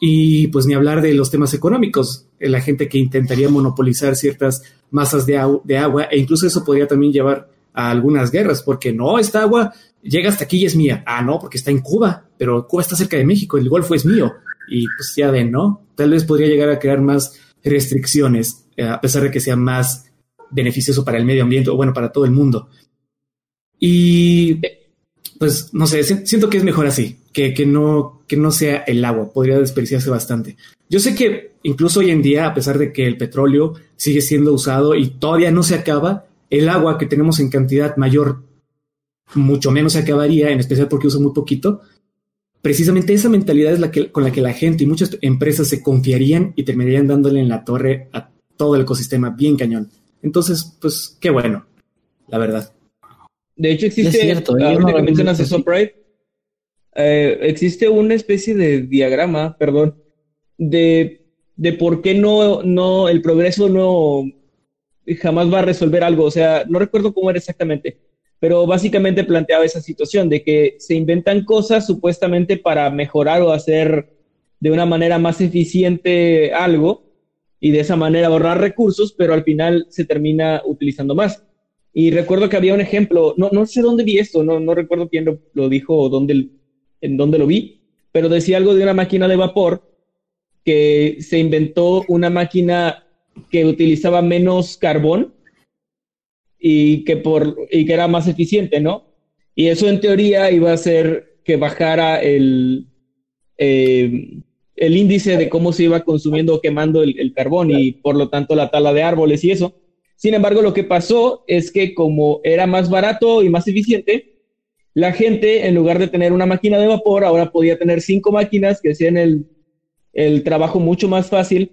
y pues ni hablar de los temas económicos, la gente que intentaría monopolizar ciertas masas de, de, agua e incluso eso podría también llevar a algunas guerras, porque no, esta agua llega hasta aquí y es mía. Ah, no, porque está en Cuba, pero Cuba está cerca de México, el Golfo es mío. Y pues ya ven, ¿no? Tal vez podría llegar a crear más restricciones, eh, a pesar de que sea más beneficioso para el medio ambiente o bueno, para todo el mundo. Y pues no sé, siento que es mejor así, que, que, no, que no sea el agua, podría desperdiciarse bastante. Yo sé que incluso hoy en día, a pesar de que el petróleo sigue siendo usado y todavía no se acaba, el agua que tenemos en cantidad mayor mucho menos se acabaría, en especial porque usa muy poquito. Precisamente esa mentalidad es la que, con la que la gente y muchas empresas se confiarían y terminarían dándole en la torre a todo el ecosistema bien cañón. Entonces, pues qué bueno, la verdad. De hecho, existe, cierto, ¿eh? que mencionas eso, eh, existe una especie de diagrama, perdón, de, de por qué no, no, el progreso no jamás va a resolver algo. O sea, no recuerdo cómo era exactamente, pero básicamente planteaba esa situación de que se inventan cosas supuestamente para mejorar o hacer de una manera más eficiente algo y de esa manera ahorrar recursos, pero al final se termina utilizando más. Y recuerdo que había un ejemplo, no, no sé dónde vi esto, no, no recuerdo quién lo, dijo o dónde, en dónde lo vi, pero decía algo de una máquina de vapor que se inventó una máquina que utilizaba menos carbón y que, por, y que era más eficiente, ¿no? Y eso en teoría iba a hacer que bajara el, eh, el índice de cómo se iba consumiendo o quemando el, el carbón y por lo tanto la tala de árboles y eso. Sin embargo, lo que pasó es que como era más barato y más eficiente, la gente, en lugar de tener una máquina de vapor, ahora podía tener cinco máquinas que hacían el, trabajo mucho más fácil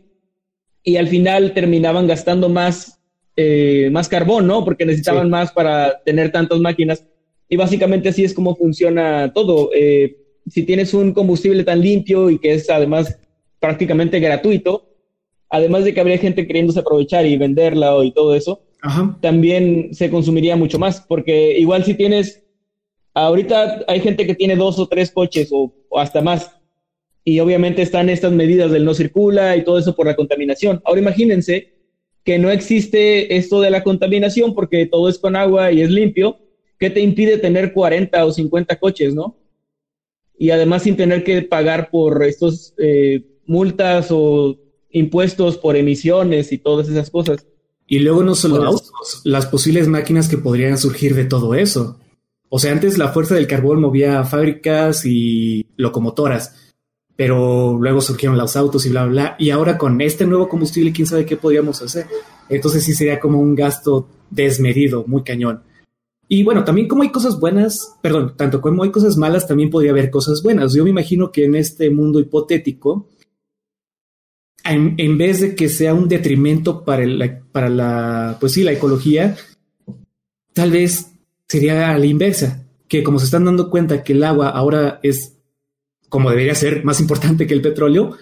y al final terminaban gastando más eh, más carbón, ¿no? Porque necesitaban Sí. más para tener tantas máquinas. Y básicamente así es como funciona todo. Eh, si tienes un combustible tan limpio y que es además prácticamente gratuito, además de que habría gente queriéndose aprovechar y venderla y todo eso, Ajá. también se consumiría mucho más, porque igual si tienes, ahorita hay gente que tiene dos o tres coches o, o hasta más, y obviamente están estas medidas del no circula y todo eso por la contaminación. Ahora imagínense que no existe esto de la contaminación porque todo es con agua y es limpio, ¿qué te impide tener 40 o 50 coches, no? Y además sin tener que pagar por estos eh, multas o impuestos por emisiones y todas esas cosas. Y luego no solo Pues- autos, las posibles máquinas que podrían surgir de todo eso. O sea, antes la fuerza del carbón movía fábricas y locomotoras, pero luego surgieron los autos y bla, bla, bla. Y ahora con este nuevo combustible, quién sabe qué podríamos hacer. Entonces sí sería como un gasto desmedido, muy cañón. Y bueno, también como hay cosas buenas, perdón, tanto como hay cosas malas, también podría haber cosas buenas. Yo me imagino que en este mundo hipotético, en, vez de que sea un detrimento para, el- para la, pues sí, la ecología, tal vez sería a la inversa, que como se están dando cuenta que el agua ahora es, como debería ser, más importante que el petróleo,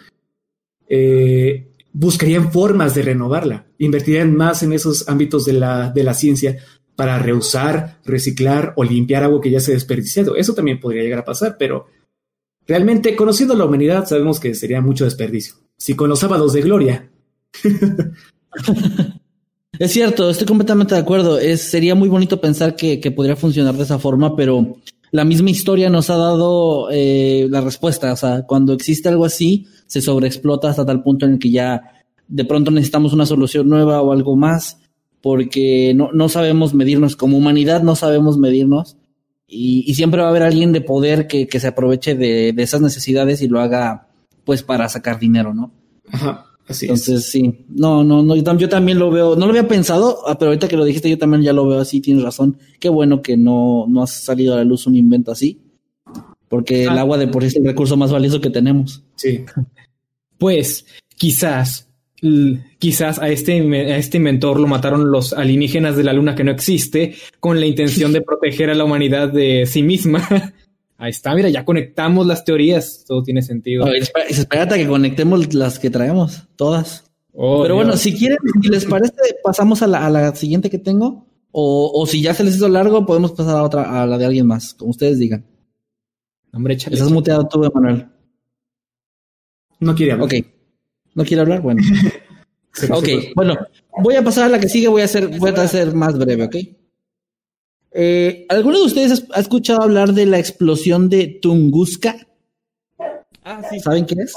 eh, buscarían formas de renovarla, invertirían más en esos ámbitos de la, de la ciencia para reusar, reciclar o limpiar agua que ya se ha desperdiciado. Eso también podría llegar a pasar, pero realmente conociendo la humanidad sabemos que sería mucho desperdicio. Si con los sábados de gloria *laughs* Es cierto, estoy completamente de acuerdo. Es, sería muy bonito pensar que, que podría funcionar de esa forma, pero la misma historia nos ha dado eh, la respuesta. O sea, cuando existe algo así, se sobreexplota hasta tal punto en el que ya de pronto necesitamos una solución nueva o algo más, porque no, no sabemos medirnos. Como humanidad no sabemos medirnos. Y, y siempre va a haber alguien de poder que, que se aproveche de, de esas necesidades y lo haga pues para sacar dinero, ¿no? Ajá, así Entonces, sí, no, no, no, yo, tam- yo también lo veo, no lo había pensado, ah, pero ahorita que lo dijiste, yo también ya lo veo así, tienes razón. Qué bueno que no, no ha salido a la luz un invento así, porque el Ah. agua de por sí es el recurso más valioso que tenemos. Sí. Pues quizás, quizás a este, a este inventor lo mataron los alienígenas de la luna que no existe con la intención de proteger a la humanidad de sí misma. *laughs* Ahí está, mira, ya conectamos las teorías, todo tiene sentido. Espera- espérate a que conectemos las que traemos, todas. Oh, pero bueno, si quieren, si les parece, pasamos a la, a la siguiente que tengo, o, o si ya se les hizo largo, podemos pasar a otra, a la de alguien más, como ustedes digan. Hombre, échale. Estás muteado tú, Emanuel. No quiere hablar. Ok. ¿No quiere hablar? Bueno. *laughs* Ok, bueno, voy a pasar a la que sigue, voy a hacer, voy a ser más breve, ¿ok? Eh, ¿Alguno de ustedes ha escuchado hablar de la explosión de Tunguska? Ah, sí. ¿Saben qué es?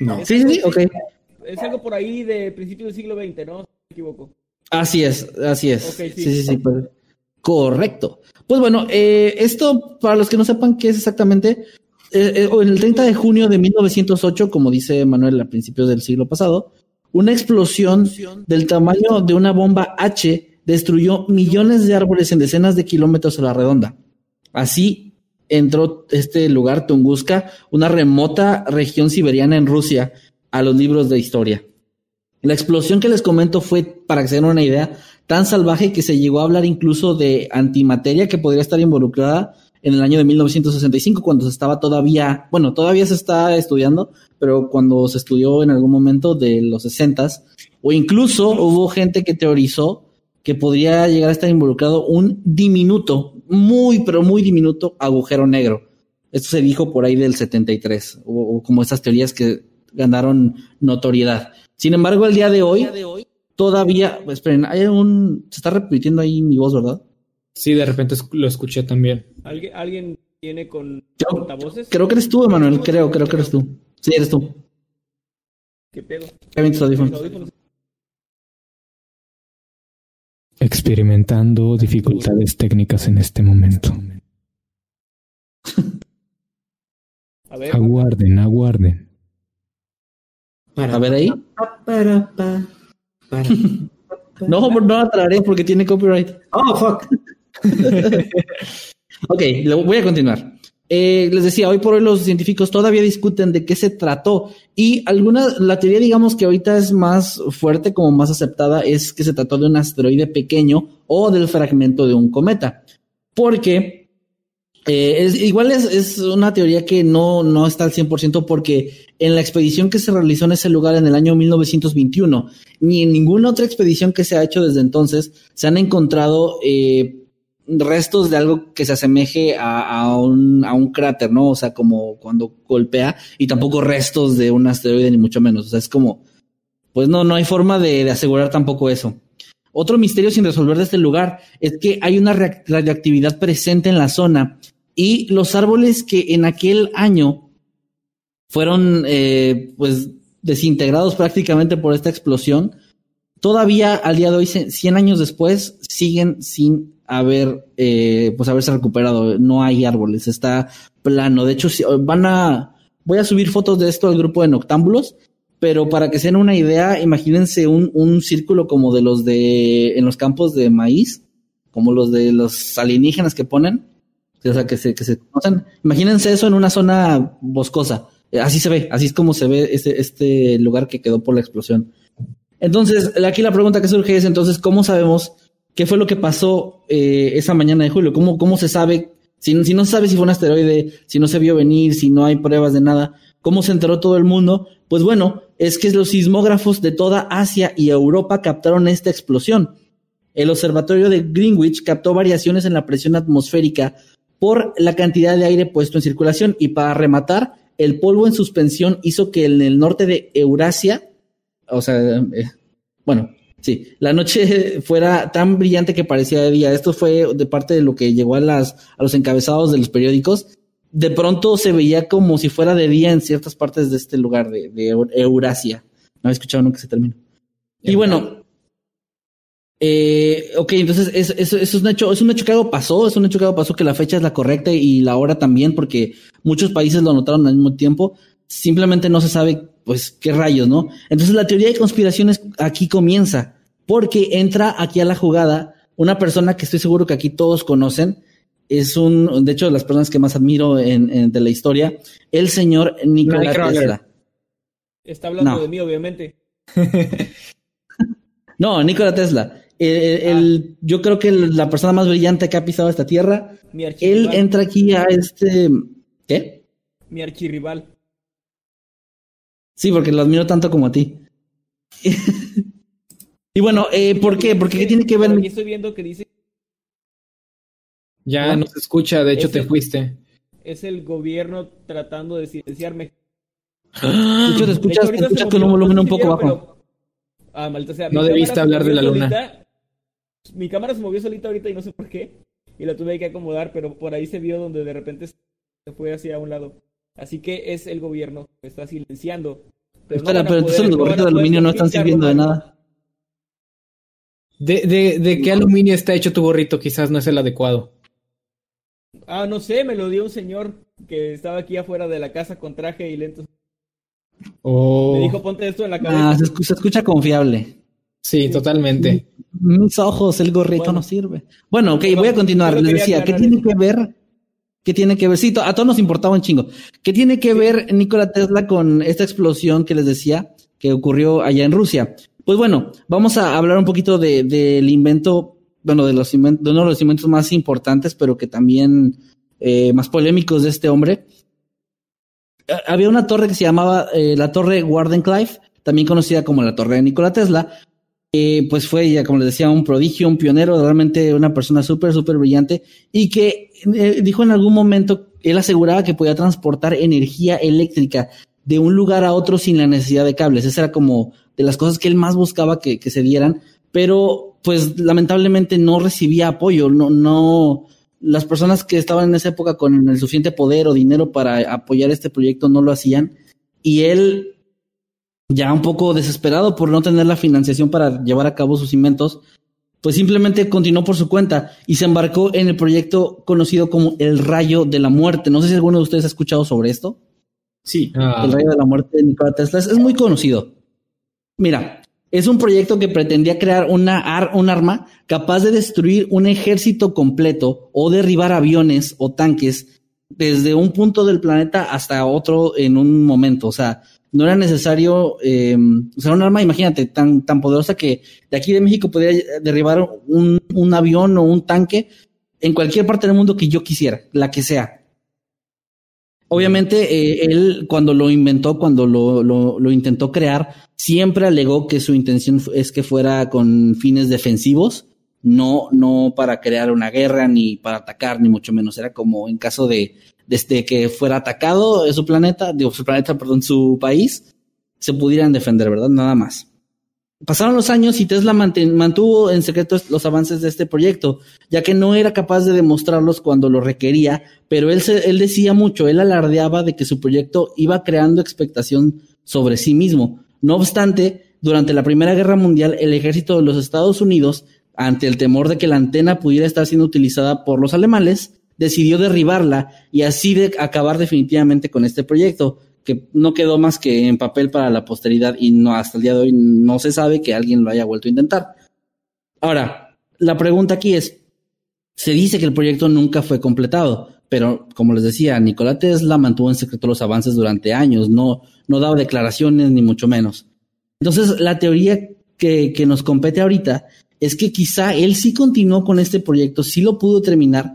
No. Sí, sí, sí, ok. Es algo por ahí de principios del siglo XX, ¿no? Si no me equivoco. Así es, así es. Sí. sí, sí, sí, pues, correcto. Pues bueno, eh, esto, para los que no sepan qué es exactamente, eh, eh, en el 30 de junio de 1908, como dice Manuel a principios del siglo pasado, una explosión del tamaño de una bomba H destruyó millones de árboles en decenas de kilómetros a la redonda. Así entró este lugar, Tunguska, una remota región siberiana en Rusia, a los libros de historia. La explosión que les comento fue, para que se den una idea, tan salvaje que se llegó a hablar incluso de antimateria que podría estar involucrada en el año de 1965, cuando se estaba todavía, bueno, todavía se está estudiando, pero cuando se estudió en algún momento de los 60 o incluso hubo gente que teorizó que podría llegar a estar involucrado un diminuto, muy, pero muy diminuto agujero negro. Esto se dijo por ahí del 73, o, o como esas teorías que ganaron notoriedad. Sin embargo, el día de hoy, todavía, esperen, hay un, se está repitiendo ahí mi voz, ¿verdad? Sí, de repente lo escuché también. ¿Alguien, ¿alguien tiene con Yo portavoces? Creo que eres tú, Emanuel, creo, creo que eres tú. Sí, eres tú. ¿Qué pedo? Kevin, tus audífonos. Experimentando dificultades técnicas en este momento. A ver. Aguarden, aguarden. Para, A ver ahí. *laughs* No, no la traeré porque tiene copyright. Oh, fuck. *laughs* Ok, lo voy a continuar. eh, les decía, hoy por hoy los científicos todavía discuten de qué se trató y alguna, la teoría digamos que ahorita es más fuerte, como más aceptada, es que se trató de un asteroide pequeño o del fragmento de un cometa. Porque eh, es, igual es, es, una teoría que no, no está al 100% porque en la expedición que se realizó en ese lugar en el año 1921, ni en ninguna otra expedición que se ha hecho desde entonces, se han encontrado eh, restos de algo que se asemeje a, un, a, un, cráter, ¿no? O sea, como cuando golpea, y tampoco restos de un asteroide, ni mucho menos. O sea, es como, pues no, no hay forma de, asegurar tampoco eso. Otro misterio sin resolver de este lugar es que hay una radioactividad presente en la zona y los árboles que en aquel año fueron eh, pues desintegrados prácticamente por esta explosión, todavía al día de hoy, 100 años después, siguen sin haber, eh, pues haberse recuperado. No hay árboles, está plano. De hecho, van a, voy a subir fotos de esto al grupo de Noctámbulos, pero para que se den una idea, imagínense un, un círculo como de los de, en los campos de maíz, como los de los alienígenas que ponen, o sea, que se, que se conocen. Imagínense eso en una zona boscosa. Así se ve, así es como se ve este, este lugar que quedó por la explosión. Entonces, aquí la pregunta que surge es entonces, ¿cómo sabemos qué fue lo que pasó eh, esa mañana de julio, cómo, cómo se sabe, si, si no se sabe si fue un asteroide, si no se vio venir, si no hay pruebas de nada, cómo se enteró todo el mundo, pues bueno, es que los sismógrafos de toda Asia y Europa captaron esta explosión. El observatorio de Greenwich captó variaciones en la presión atmosférica por la cantidad de aire puesto en circulación. Y para rematar, el polvo en suspensión hizo que en el norte de Eurasia, o sea, eh, bueno, Sí, la noche *laughs* fuera tan brillante que parecía de día. Esto fue de parte de lo que llegó a las a los encabezados de los periódicos. De pronto se veía como si fuera de día en ciertas partes de este lugar de, Eurasia. No había escuchado nunca se terminó. Y bueno, eh, ok, entonces eso, es un hecho, es un hecho que algo pasó, es un hecho que algo pasó que la fecha es la correcta y la hora también, porque muchos países lo notaron al mismo tiempo. Simplemente no se sabe pues qué rayos, ¿no? Entonces la teoría de conspiraciones aquí comienza, porque entra aquí a la jugada una persona que estoy seguro que aquí todos conocen, es un, de hecho, de las personas que más admiro en, de la historia, el señor Nikola Tesla. Está hablando de mí, obviamente. *laughs* no, Nikola Tesla. El, ah. Yo creo que la persona más brillante que ha pisado esta tierra. él entra aquí a este. ¿Qué? Mi archirrival. Sí, porque lo admiro tanto como a ti. *laughs* y bueno, eh, ¿por qué? Porque ¿qué tiene que ver? estoy viendo que dice. Ya no se escucha, de hecho te fuiste. Es el gobierno tratando de silenciarme. De hecho, te escuchas, te escuchas con un volumen un poco bajo. Ah, maldita sea. No debiste hablar de la luna. Mi cámara se movió solita ahorita y no sé por qué. Y la tuve que acomodar, pero por ahí se vio donde de repente se fue hacia un lado. Así que es el gobierno que está silenciando. Espera, pero entonces los gorritos de aluminio no están sirviendo de nada. ¿De, de, de qué aluminio está hecho tu gorrito? Quizás no es el adecuado. Ah, no sé, me lo dio un señor que estaba aquí afuera de la casa con traje y lentes. Oh. Me dijo, ponte esto en la cabeza. Ah, se escucha, confiable. Sí, totalmente. Mis ojos, el gorrito no sirve. Bueno, ok, voy a continuar. Les decía, ¿qué tiene que ver ¿Qué tiene que ver? Sí, a todos nos importaba un chingo. ¿Qué tiene que ver Nikola Tesla con esta explosión que les decía que ocurrió allá en Rusia? Pues bueno, vamos a hablar un poquito del invento, bueno, de, los uno de los inventos más importantes, pero que también eh, más polémicos de este hombre. Había una torre que se llamaba eh, la Torre Wardenclyffe, también conocida como la Torre de Nikola Tesla, pues fue ya, como les decía, un prodigio, un pionero, realmente una persona súper, súper brillante y que eh, dijo en algún momento, él aseguraba que podía transportar energía eléctrica de un lugar a otro sin la necesidad de cables. Esa era como de las cosas que él más buscaba que, que se dieran, pero pues lamentablemente no recibía apoyo, no, no, las personas que estaban en esa época con el suficiente poder o dinero para apoyar este proyecto no lo hacían y él ya un poco desesperado por no tener la financiación para llevar a cabo sus inventos, pues simplemente continuó por su cuenta y se embarcó en el proyecto conocido como el Rayo de la Muerte. No sé si alguno de ustedes ha escuchado sobre esto. Sí. Ah. El Rayo de la Muerte de Nikola Tesla es, muy conocido. Mira, es un proyecto que pretendía crear una un arma capaz de destruir un ejército completo o derribar aviones o tanques desde un punto del planeta hasta otro en un momento. O sea, no era necesario, eh, o sea, un arma, imagínate, tan, tan poderosa que de aquí de México podía derribar un, un avión o un tanque en cualquier parte del mundo que yo quisiera, la que sea. Obviamente, eh, él cuando lo inventó, cuando lo, lo, lo, intentó crear, siempre alegó que su intención es que fuera con fines defensivos, no, no para crear una guerra, ni para atacar, ni mucho menos. Era como en caso de, desde que fuera atacado su planeta, digo, su planeta, perdón, su país, se pudieran defender, ¿verdad? Nada más. Pasaron los años y Tesla mantuvo en secreto los avances de este proyecto, ya que no era capaz de demostrarlos cuando lo requería, pero él, se, él decía mucho, él alardeaba de que su proyecto iba creando expectación sobre sí mismo. No obstante, durante la Primera Guerra Mundial, el ejército de los Estados Unidos, ante el temor de que la antena pudiera estar siendo utilizada por los alemanes, decidió derribarla y así de acabar definitivamente con este proyecto que no quedó más que en papel para la posteridad y no hasta el día de hoy no se sabe que alguien lo haya vuelto a intentar. Ahora, la pregunta aquí es, se dice que el proyecto nunca fue completado, pero como les decía, Nikola Tesla mantuvo en secreto los avances durante años, no, no daba declaraciones ni mucho menos. Entonces, la teoría que, que nos compete ahorita es que quizá él sí continuó con este proyecto, sí lo pudo terminar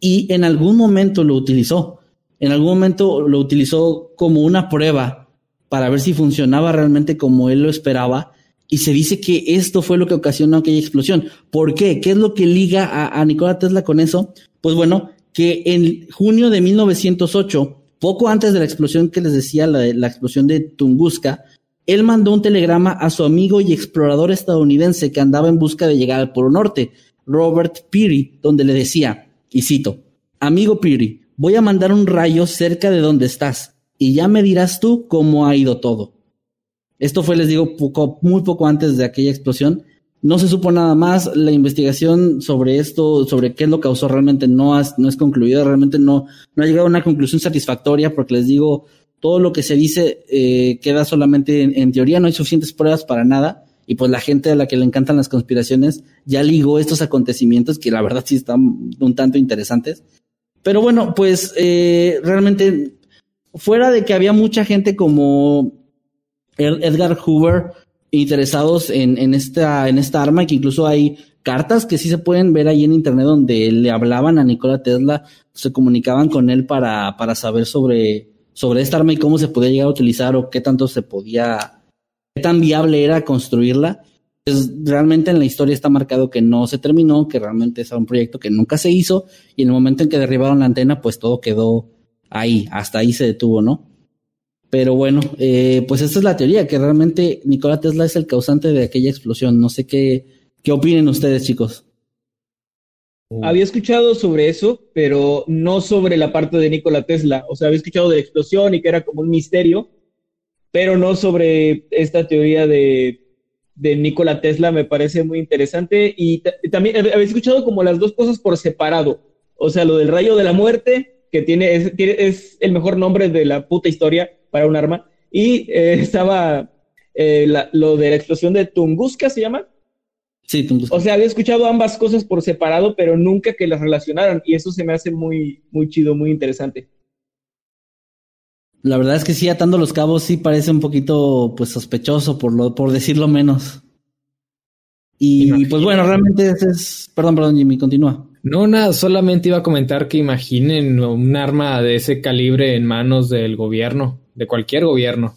y en algún momento lo utilizó en algún momento lo utilizó como una prueba para ver si funcionaba realmente como él lo esperaba. Y se dice que esto fue lo que ocasionó aquella explosión. ¿Por qué? ¿Qué es lo que liga a, a Nikola Tesla con eso? Pues bueno, que en junio de 1908, poco antes de la explosión que les decía, la, la explosión de Tunguska, él mandó un telegrama a su amigo y explorador estadounidense que andaba en busca de llegar al Polo Norte, Robert Peary, donde le decía, y cito, Amigo Peary, voy a mandar un rayo cerca de donde estás y ya me dirás tú cómo ha ido todo. Esto fue, les digo, poco, muy poco antes de aquella explosión. No se supo nada más. La investigación sobre esto, sobre qué lo causó, realmente no, no es concluida. Realmente no, no ha llegado a una conclusión satisfactoria porque les digo, todo lo que se dice eh, queda solamente en, en, teoría. No hay suficientes pruebas para nada. Y pues la gente a la que le encantan las conspiraciones ya ligó estos acontecimientos que la verdad sí están un tanto interesantes. Pero bueno, pues eh, realmente, fuera de que había mucha gente como Edgar Hoover interesados en, en, esta, en esta arma, que incluso hay cartas que sí se pueden ver ahí en internet donde le hablaban a Nikola Tesla, se comunicaban con él para, para saber sobre, sobre esta arma y cómo se podía llegar a utilizar o qué tanto se podía, tan viable era construirla pues realmente en la historia está marcado que no se terminó, que realmente es un proyecto que nunca se hizo y en el momento en que derribaron la antena, pues todo quedó ahí, hasta ahí se detuvo, ¿no? Pero bueno, eh, pues esta es la teoría, que realmente Nikola Tesla es el causante de aquella explosión. No sé qué, qué opinen ustedes, chicos. Había escuchado sobre eso, pero no sobre la parte de Nikola Tesla. O sea, había escuchado de la explosión y que era como un misterio, pero no sobre esta teoría de de Nikola Tesla me parece muy interesante y también había escuchado como las dos cosas por separado, o sea, lo del rayo de la muerte, que tiene es, es el mejor nombre de la puta historia para un arma, y eh, *laughs* estaba eh, la, lo de la explosión de Tunguska, ¿se llama? Sí, Tunguska. O sea, había escuchado ambas cosas por separado, pero nunca que las relacionaran, y eso se me hace muy, muy chido, muy interesante. La verdad es que sí, atando los cabos sí parece un poquito pues sospechoso por lo, por decirlo menos. Y pues bueno, realmente es, perdón, perdón, Jimmy, continúa. No, nada, solamente iba a comentar que imaginen un arma de ese calibre en manos del gobierno, de cualquier gobierno.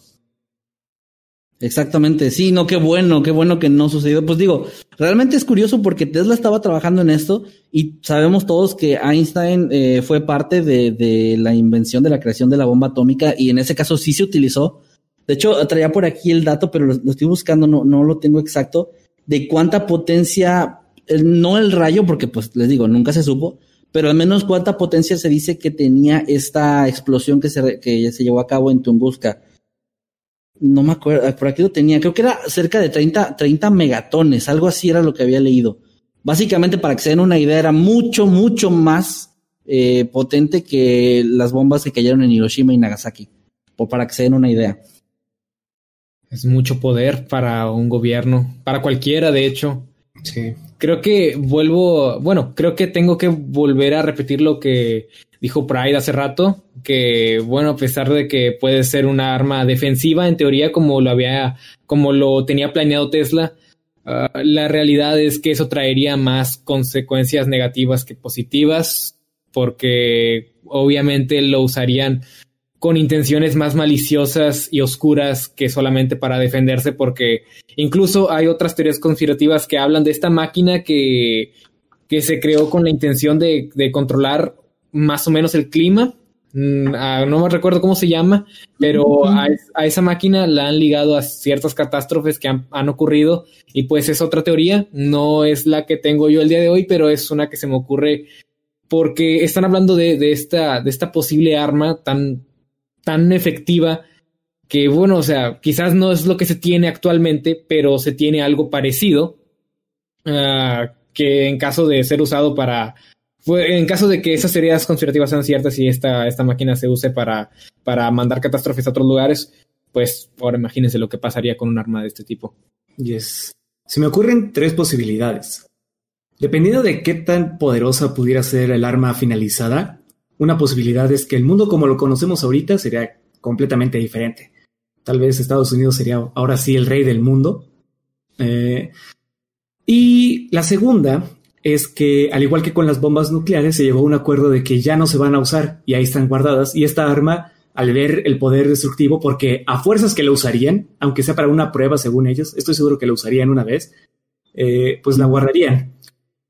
Exactamente, sí, no, qué bueno, qué bueno que no sucedió. Pues digo, realmente es curioso porque Tesla estaba trabajando en esto y sabemos todos que Einstein eh, fue parte de, la invención de la creación de la bomba atómica y en ese caso sí se utilizó. De hecho, traía por aquí el dato, pero lo, estoy buscando, no, no lo tengo exacto, de cuánta potencia, no el rayo, porque pues les digo, nunca se supo, pero al menos cuánta potencia se dice que tenía esta explosión que se, que se llevó a cabo en Tunguska no me acuerdo, por aquí lo tenía, creo que era cerca de 30, 30 megatones, algo así era lo que había leído. Básicamente, para que se den una idea, era mucho, mucho más eh, potente que las bombas que cayeron en Hiroshima y Nagasaki, o para que se den una idea. Es mucho poder para un gobierno, para cualquiera, de hecho. Sí. Creo que vuelvo, bueno, creo que tengo que volver a repetir lo que dijo Pride hace rato, que bueno, a pesar de que puede ser una arma defensiva en teoría como lo había, como lo tenía planeado Tesla, ah, la realidad es que eso traería más consecuencias negativas que positivas, porque obviamente lo usarían con intenciones más maliciosas y oscuras que solamente para defenderse, porque incluso hay otras teorías conspirativas que hablan de esta máquina que, que se creó con la intención de, de controlar más o menos el clima. Mm, ah, no me recuerdo cómo se llama, pero a, a, esa máquina la han ligado a ciertas catástrofes que han, han, ocurrido y pues es otra teoría, no es la que tengo yo el día de hoy, pero es una que se me ocurre porque están hablando de, de esta, de esta posible arma tan tan efectiva que, bueno, o sea, quizás no es lo que se tiene actualmente, pero se tiene algo parecido uh, que en caso de ser usado para, en caso de que esas teorías conspirativas sean ciertas y esta, esta máquina se use para, para mandar catástrofes a otros lugares, pues ahora imagínense lo que pasaría con un arma de este tipo. Yes. Se me ocurren tres posibilidades. Dependiendo de qué tan poderosa pudiera ser el arma finalizada, una posibilidad es que el mundo como lo conocemos ahorita sería completamente diferente. Tal vez Estados Unidos sería ahora sí el rey del mundo. Eh, y la segunda es que, al igual que con las bombas nucleares, se llegó a un acuerdo de que ya no se van a usar y ahí están guardadas. Y esta arma, al ver el poder destructivo, porque a fuerzas que lo usarían, aunque sea para una prueba según ellos, estoy seguro que lo usarían una vez, eh, pues la guardarían.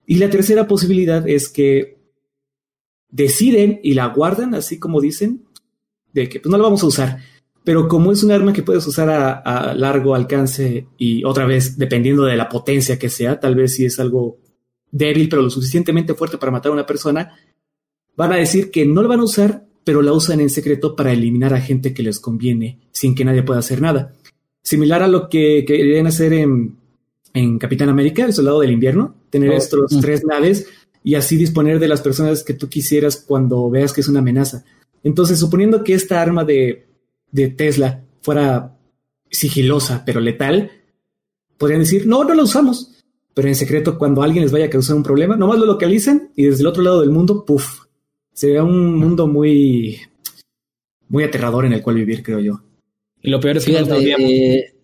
Y la tercera posibilidad es que deciden y la guardan, así como dicen, de que pues no la vamos a usar. Pero como es un arma que puedes usar a, largo alcance y otra vez, dependiendo de la potencia que sea, tal vez si es algo débil, pero lo suficientemente fuerte para matar a una persona, van a decir que no la van a usar, pero la usan en secreto para eliminar a gente que les conviene, sin que nadie pueda hacer nada. Similar a lo que querían hacer en, en Capitán América, el Soldado del Invierno, tener oh, estos -huh. tres naves y así disponer de las personas que tú quisieras cuando veas que es una amenaza. Entonces, suponiendo que esta arma de, de Tesla fuera sigilosa pero letal, podrían decir, no, no la usamos. Pero en secreto, cuando alguien les vaya a causar un problema, nomás lo localizan y desde el otro lado del mundo, puff, sería un mundo muy, muy aterrador en el cual vivir, creo yo. Y lo peor es que Fíjate, no sabíamos. eh,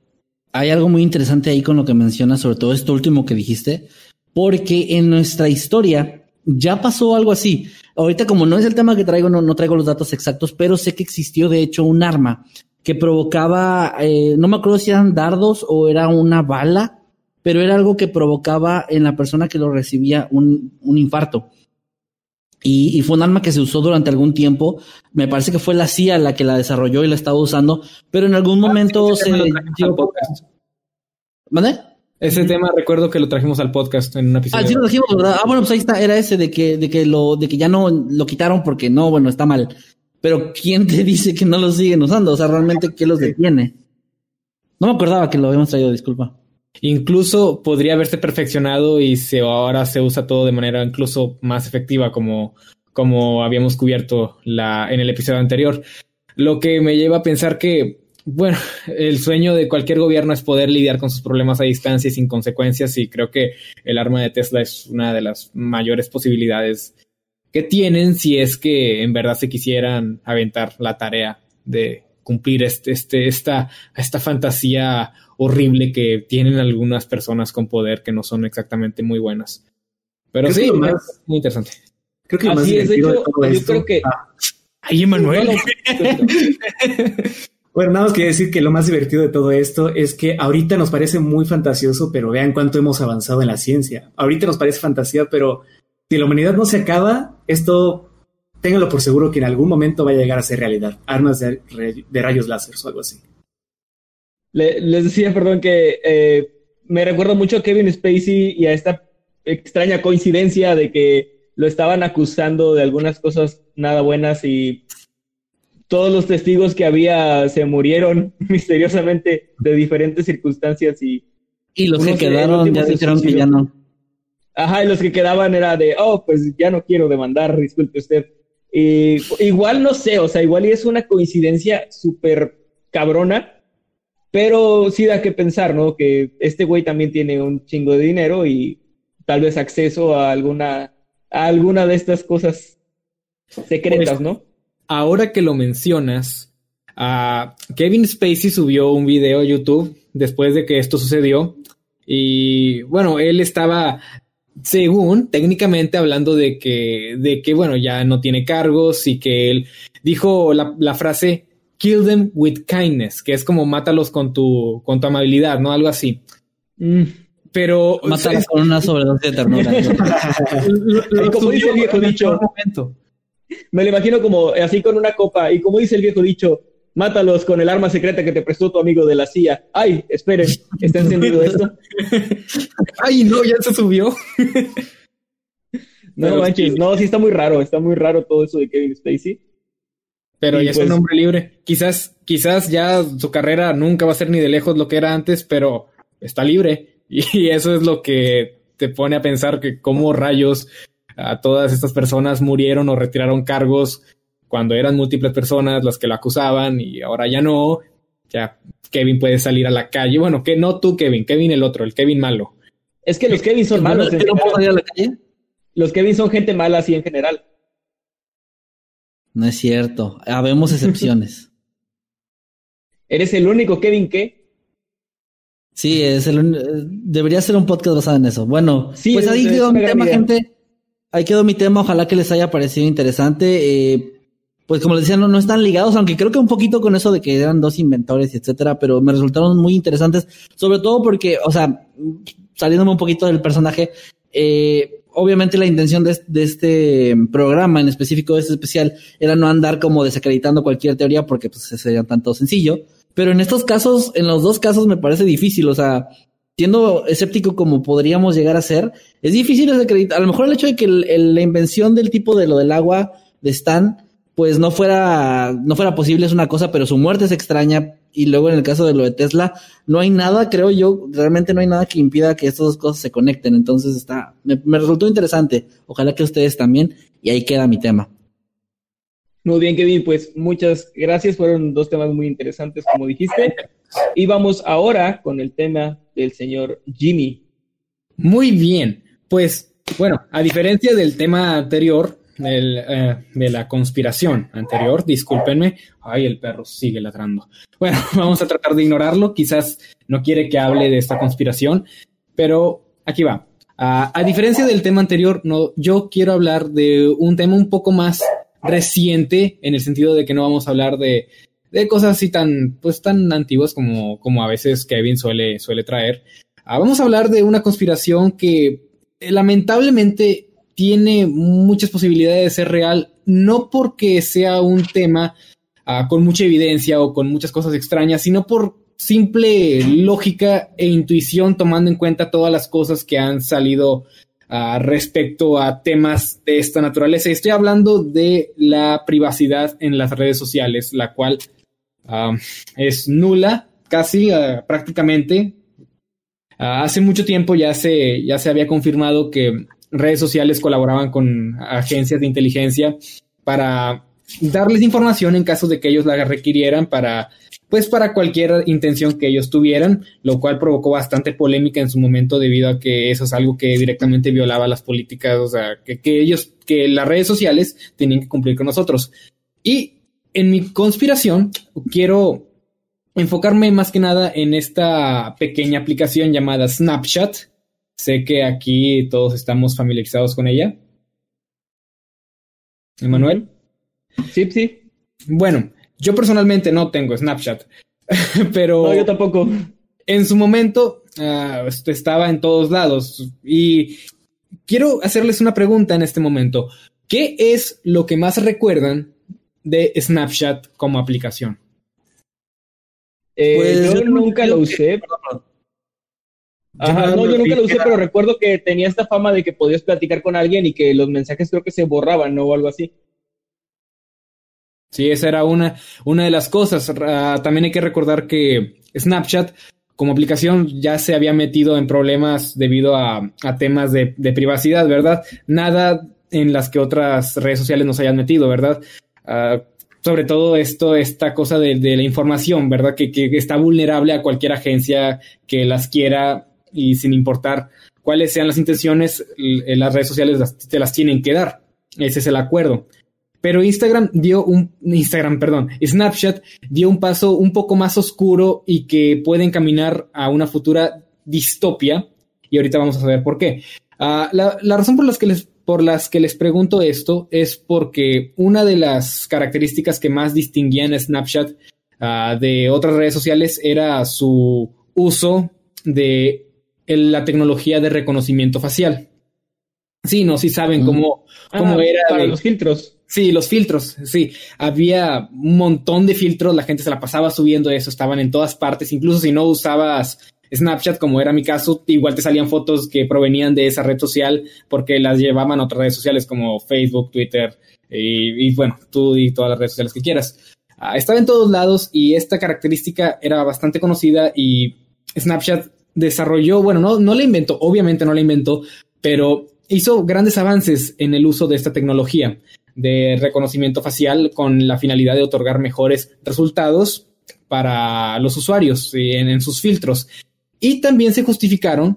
hay algo muy interesante ahí con lo que mencionas, sobre todo esto último que dijiste, porque en nuestra historia ya pasó algo así. Ahorita como no es el tema que traigo, no, no traigo los datos exactos, pero sé que existió de hecho un arma que provocaba, eh, no me acuerdo si eran dardos o era una bala, pero era algo que provocaba en la persona que lo recibía un, un infarto. Y, y, fue un arma que se usó durante algún tiempo. Me parece que fue la CIA la que la desarrolló y la estaba usando, pero en algún momento se lo trajimos al podcast. ¿Vale? Ese tema recuerdo que lo trajimos al podcast en un episodio. Ah, sí lo trajimos, ¿verdad? Ah, bueno, pues ahí está, era ese de que, de que lo, de que ya no lo quitaron porque no, bueno, está mal. Pero ¿quién te *laughs* dice que no lo siguen usando? O sea, realmente, ¿qué los detiene? No me acordaba que lo habíamos traído, disculpa. Incluso podría haberse perfeccionado y se, ahora se usa todo de manera incluso más efectiva como, como habíamos cubierto en el episodio anterior. Lo que me lleva a pensar que, bueno, *laughs* el sueño de cualquier gobierno es poder lidiar con sus problemas a distancia y sin consecuencias y creo que el arma de Tesla es una de las mayores posibilidades que tienen si es que en verdad se quisieran aventar la tarea de cumplir este, este, esta, esta fantasía horrible que tienen algunas personas con poder que no son exactamente muy buenas. Pero creo sí, que más, es muy interesante. Creo que lo Así más es, de divertido hecho, de todo yo esto. creo que- Ah, Ay, Emanuel. *laughs* Bueno, nada más que decir que lo más divertido de todo esto es que ahorita nos parece muy fantasioso, pero vean cuánto hemos avanzado en la ciencia. Ahorita nos parece fantasía, pero si la humanidad no se acaba, esto ténganlo por seguro que en algún momento va a llegar a ser realidad. Armas de, de rayos láser o algo así. Le- les decía, perdón, que eh, me recuerda mucho a Kevin Spacey y a esta extraña coincidencia de que lo estaban acusando de algunas cosas nada buenas y todos los testigos que había se murieron *laughs* misteriosamente de diferentes circunstancias y Y los que quedaron ya dijeron que ya no. Ajá, y los que quedaban era de, oh, pues ya no quiero demandar, disculpe usted. Y igual no sé, o sea, igual y es una coincidencia súper cabrona, pero sí da que pensar, ¿no? Que este güey también tiene un chingo de dinero y tal vez acceso a alguna, a alguna de estas cosas. secretas, Pues, ¿no? Ahora que lo mencionas, ah, Kevin Spacey subió un video a YouTube después de que esto sucedió. Y bueno, él estaba, según técnicamente, hablando de que, de que bueno, ya no tiene cargos y que él dijo la, la frase kill them with kindness, que es como mátalos con tu, con tu amabilidad, ¿no? Algo así. Mm. Pero Mátala con una sobredosis de ternura. *laughs* lo- lo Como dice el viejo dicho. Me lo imagino como así con una copa. Y como dice el viejo dicho, mátalos con el arma secreta que te prestó tu amigo de la CIA. Ay, esperen, ¿está encendido *laughs* esto? Ay, no, ya se subió. No manches, no, sí está muy raro, está muy raro todo eso de Kevin Spacey. Pero Y ya es pues- un hombre libre. Quizás, quizás ya su carrera nunca va a ser ni de lejos lo que era antes, pero está libre. *laughs* Y eso es lo que te pone a pensar que cómo rayos a todas estas personas murieron o retiraron cargos cuando eran múltiples personas las que lo acusaban y ahora ya no. Ya Kevin puede salir a la calle. Bueno, que no tú, Kevin, Kevin el otro, el Kevin malo. Es que los Kevin son malos. en ¿Yo no puedo salir a la calle? Los Kevin son gente mala así en general. No es cierto. Habemos excepciones. *laughs* Eres el único Kevin que. Sí, es el, un- eh, debería ser un podcast basado en eso. Bueno, Sí, pues ahí es- quedó es mi tema, idea. gente. Ahí quedó mi tema. Ojalá que les haya parecido interesante. Eh, pues como les decía, no, no están ligados, aunque creo que un poquito con eso de que eran dos inventores y etcétera, pero me resultaron muy interesantes, sobre todo porque, o sea, saliéndome un poquito del personaje, eh, obviamente la intención de, este programa en específico, de este especial, era no andar como desacreditando cualquier teoría porque pues sería tanto sencillo. Pero en estos casos, en los dos casos me parece difícil, o sea, siendo escéptico como podríamos llegar a ser, es difícil desacreditar. A lo mejor el hecho de que la invención del tipo de lo del agua de Stan, pues no fuera, no fuera posible es una cosa, pero su muerte es extraña. Y luego en el caso de lo de Tesla, no hay nada, creo yo, realmente no hay nada que impida que estas dos cosas se conecten. Entonces está, me, me resultó interesante. Ojalá que ustedes también. Y ahí queda mi tema. Muy bien, Kevin, pues muchas gracias. Fueron dos temas muy interesantes, como dijiste. Y vamos ahora con el tema del señor Jimmy. Muy bien. Pues, bueno, a diferencia del tema anterior, eh, de la conspiración anterior, discúlpenme. Ay, el perro sigue ladrando. Bueno, *laughs* vamos a tratar de ignorarlo. Quizás no quiere que hable de esta conspiración, pero aquí va. Ah, a diferencia del tema anterior, no, yo quiero hablar de un tema un poco más reciente, en el sentido de que no vamos a hablar de, de cosas así tan, pues, tan antiguas como, como a veces Kevin suele, suele traer. Ah, vamos a hablar de una conspiración que lamentablemente tiene muchas posibilidades de ser real, no porque sea un tema ah, con mucha evidencia o con muchas cosas extrañas, sino por simple lógica e intuición, tomando en cuenta todas las cosas que han salido ah, respecto a temas de esta naturaleza. Estoy hablando de la privacidad en las redes sociales, la cual ah, es nula, casi prácticamente. Hace mucho tiempo ya se, ya se había confirmado que redes sociales colaboraban con agencias de inteligencia para darles información en caso de que ellos la requirieran para pues para cualquier intención que ellos tuvieran, lo cual provocó bastante polémica en su momento debido a que eso es algo que directamente violaba las políticas, o sea, que, que ellos, que las redes sociales tenían que cumplir con nosotros. Y en mi conspiración quiero enfocarme más que nada en esta pequeña aplicación llamada Snapchat. Sé que aquí todos estamos familiarizados con ella. Emanuel. Sí, sí. Bueno, yo personalmente no tengo Snapchat, *laughs* pero No, yo tampoco. en su momento ah, estaba en todos lados y quiero hacerles una pregunta en este momento. ¿Qué es lo que más recuerdan de Snapchat como aplicación? Eh, Pues, yo yo nunca lo que- usé. Ajá, no, yo nunca lo usé, pero recuerdo que tenía esta fama de que podías platicar con alguien y que los mensajes creo que se borraban, ¿no? O algo así. Sí, esa era una, una de las cosas. También hay que recordar que Snapchat como aplicación ya se había metido en problemas debido a, a temas de, de privacidad, ¿verdad? Nada en las que otras redes sociales nos hayan metido, ¿verdad? Ah, sobre todo esto, esta cosa de, de la información, ¿verdad? Que, que está vulnerable a cualquier agencia que las quiera y sin importar cuáles sean las intenciones, l- las redes sociales te las tienen que dar. Ese es el acuerdo. Pero Instagram dio un, Instagram, perdón, Snapchat dio un paso un poco más oscuro y que puede encaminar a una futura distopia. Y ahorita vamos a saber por qué. Ah, la, razón por las, que les, por las que les pregunto esto es porque una de las características que más distinguían a Snapchat ah, de otras redes sociales era su uso de la tecnología de reconocimiento facial. Sí, no, sí saben cómo, cómo Ah, era. Para de- los filtros. Sí, los filtros, sí. Había un montón de filtros, la gente se la pasaba subiendo eso, estaban en todas partes, incluso si no usabas Snapchat, como era mi caso, igual te salían fotos que provenían de esa red social porque las llevaban a otras redes sociales como Facebook, Twitter y, y, bueno, tú y todas las redes sociales que quieras. Ah, estaba en todos lados y esta característica era bastante conocida y Snapchat desarrolló, bueno, no, no la inventó, obviamente no la inventó, pero hizo grandes avances en el uso de esta tecnología de reconocimiento facial con la finalidad de otorgar mejores resultados para los usuarios eh, en, sus filtros. Y también se justificaron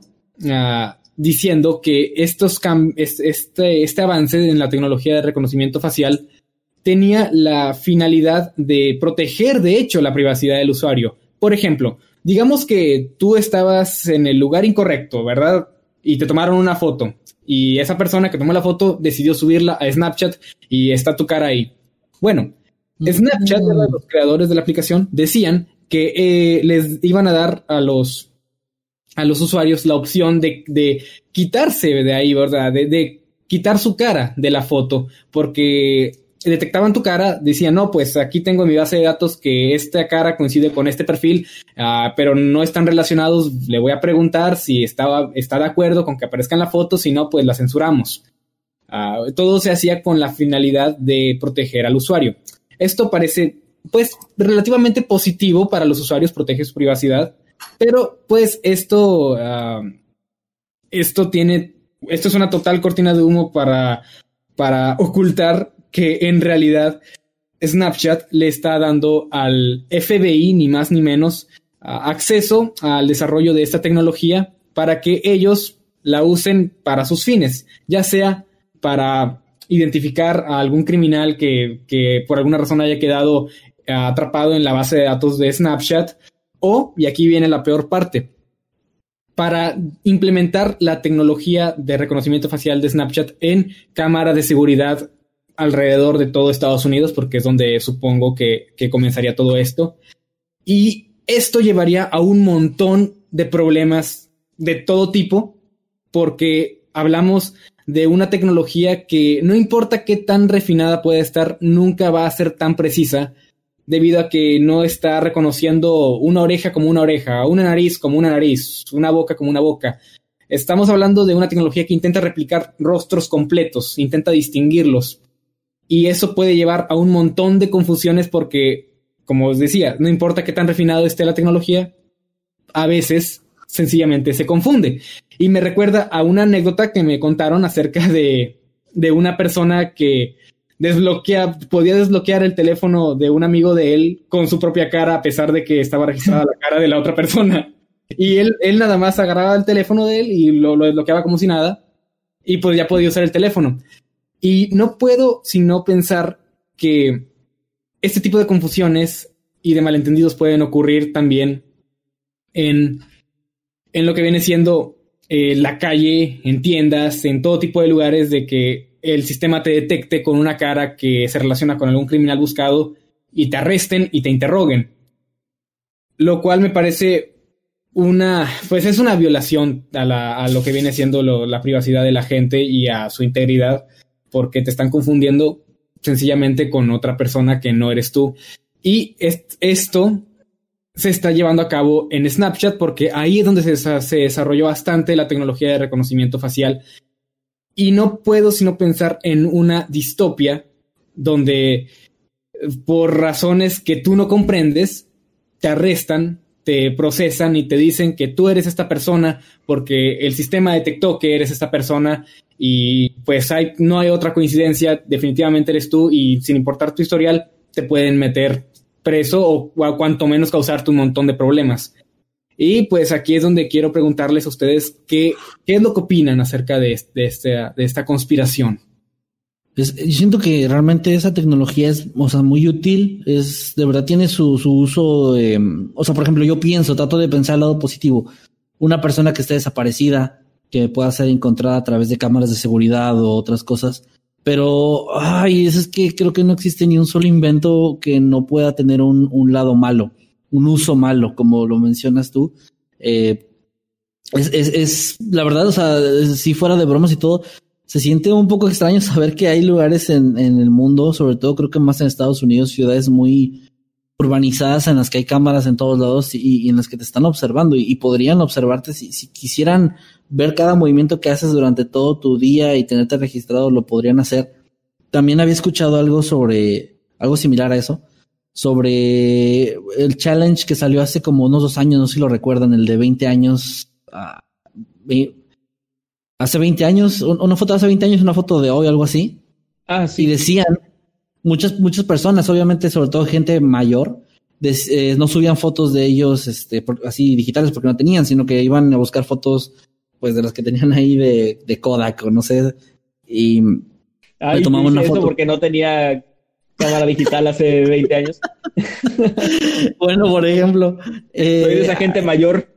ah, diciendo que estos este, este avance en la tecnología de reconocimiento facial tenía la finalidad de proteger, de hecho, la privacidad del usuario. Por ejemplo, digamos que tú estabas en el lugar incorrecto, ¿verdad? Y te tomaron una foto. Y esa persona que tomó la foto decidió subirla a Snapchat y está tu cara ahí. Bueno, Snapchat, los creadores de la aplicación, decían que eh, les iban a dar a los, a los usuarios la opción de, de quitarse de ahí, ¿verdad? De, de quitar su cara de la foto, porque detectaban tu cara, decían, no, pues aquí tengo en mi base de datos que esta cara coincide con este perfil, ah, pero no están relacionados, le voy a preguntar si estaba, está de acuerdo con que aparezca en la foto, si no, pues la censuramos. Ah, todo se hacía con la finalidad de proteger al usuario. Esto parece, pues, relativamente positivo para los usuarios, protege su privacidad, pero pues esto, ah, esto tiene, esto es una total cortina de humo para, para ocultar que en realidad Snapchat le está dando al FBI, ni más ni menos, acceso al desarrollo de esta tecnología para que ellos la usen para sus fines, ya sea para identificar a algún criminal que, que por alguna razón haya quedado eh, atrapado en la base de datos de Snapchat, o, y aquí viene la peor parte, para implementar la tecnología de reconocimiento facial de Snapchat en cámaras de seguridad alrededor de todo Estados Unidos, porque es donde supongo que, que comenzaría todo esto. Y esto llevaría a un montón de problemas de todo tipo, porque hablamos de una tecnología que no importa qué tan refinada pueda estar, nunca va a ser tan precisa, debido a que no está reconociendo una oreja como una oreja, una nariz como una nariz, una boca como una boca. Estamos hablando de una tecnología que intenta replicar rostros completos, intenta distinguirlos. Y eso puede llevar a un montón de confusiones porque, como os decía, no importa qué tan refinado esté la tecnología, a veces sencillamente se confunde. Y me recuerda a una anécdota que me contaron acerca de, de una persona que desbloquea, podía desbloquear el teléfono de un amigo de él con su propia cara, a pesar de que estaba registrada la cara de la otra persona. Y él, él nada más agarraba el teléfono de él y lo, lo desbloqueaba como si nada, y pues ya podía usar el teléfono. Y no puedo sino pensar que este tipo de confusiones y de malentendidos pueden ocurrir también en, en lo que viene siendo eh, la calle, en tiendas, en todo tipo de lugares, de que el sistema te detecte con una cara que se relaciona con algún criminal buscado y te arresten y te interroguen. Lo cual me parece una, pues es una violación a, la, a lo que viene siendo la privacidad de la gente y a su integridad, porque te están confundiendo sencillamente con otra persona que no eres tú. Y es, esto se está llevando a cabo en Snapchat porque ahí es donde se, se, desarrolló bastante la tecnología de reconocimiento facial. Y no puedo sino pensar en una distopia donde por razones que tú no comprendes, te arrestan, te procesan y te dicen que tú eres esta persona porque el sistema detectó que eres esta persona y pues hay, no hay otra coincidencia, definitivamente eres tú y sin importar tu historial te pueden meter preso o, a cuanto menos causarte un montón de problemas. Y pues aquí es donde quiero preguntarles a ustedes qué, es lo que opinan acerca de, este, de esta conspiración. yo siento que realmente esa tecnología es, o sea, muy útil, es, de verdad tiene su, su uso, eh, o sea, por ejemplo, yo pienso, trato de pensar al lado positivo, una persona que esté desaparecida, que pueda ser encontrada a través de cámaras de seguridad o otras cosas, pero, ay, es que creo que no existe ni un solo invento que no pueda tener un, un lado malo, un uso malo, como lo mencionas tú. Eh, es, es, es, la verdad, o sea, si fuera de bromas y todo, se siente un poco extraño saber que hay lugares en, en el mundo, sobre todo creo que más en Estados Unidos, ciudades muy urbanizadas en las que hay cámaras en todos lados y, y en las que te están observando y, y podrían observarte si, si, quisieran ver cada movimiento que haces durante todo tu día y tenerte registrado, lo podrían hacer. También había escuchado algo sobre, algo similar a eso, sobre el challenge que salió hace como unos dos años, no sé si lo recuerdan, el de 20 años, uh, hace 20 años, una foto de hace 20 años, una foto de hoy, algo así. Ah, sí. Y decían, muchas, muchas personas, obviamente, sobre todo gente mayor, des, eh, no subían fotos de ellos este, por, así digitales porque no tenían, sino que iban a buscar fotos pues de las que tenían ahí de, de Kodak o no sé. Y le tomaban una foto. porque no tenía cámara digital hace *laughs* 20 años. bueno, por ejemplo. Eh, Soy de esa gente mayor.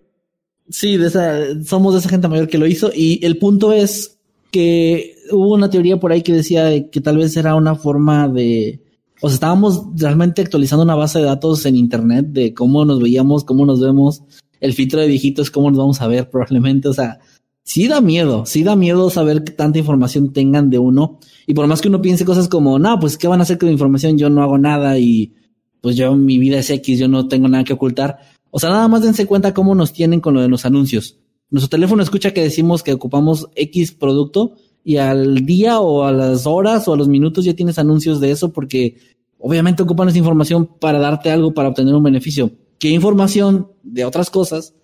Sí, de esa, somos de esa gente mayor que lo hizo. Y el punto es que hubo una teoría por ahí que decía que tal vez era una forma de. O sea, estábamos realmente actualizando una base de datos en internet de cómo nos veíamos, cómo nos vemos, el filtro de viejitos, cómo nos vamos a ver probablemente. O sea, sí da miedo, sí da miedo saber que tanta información tengan de uno. Y por más que uno piense cosas como, no, pues, ¿qué van a hacer con la información? Yo no hago nada y pues yo, mi vida es X, yo no tengo nada que ocultar. O sea, nada más dense cuenta cómo nos tienen con lo de los anuncios. Nuestro teléfono escucha que decimos que ocupamos X producto y al día o a las horas o a los minutos ya tienes anuncios de eso porque obviamente ocupan esa información para darte algo, para obtener un beneficio. ¿Qué información de otras cosas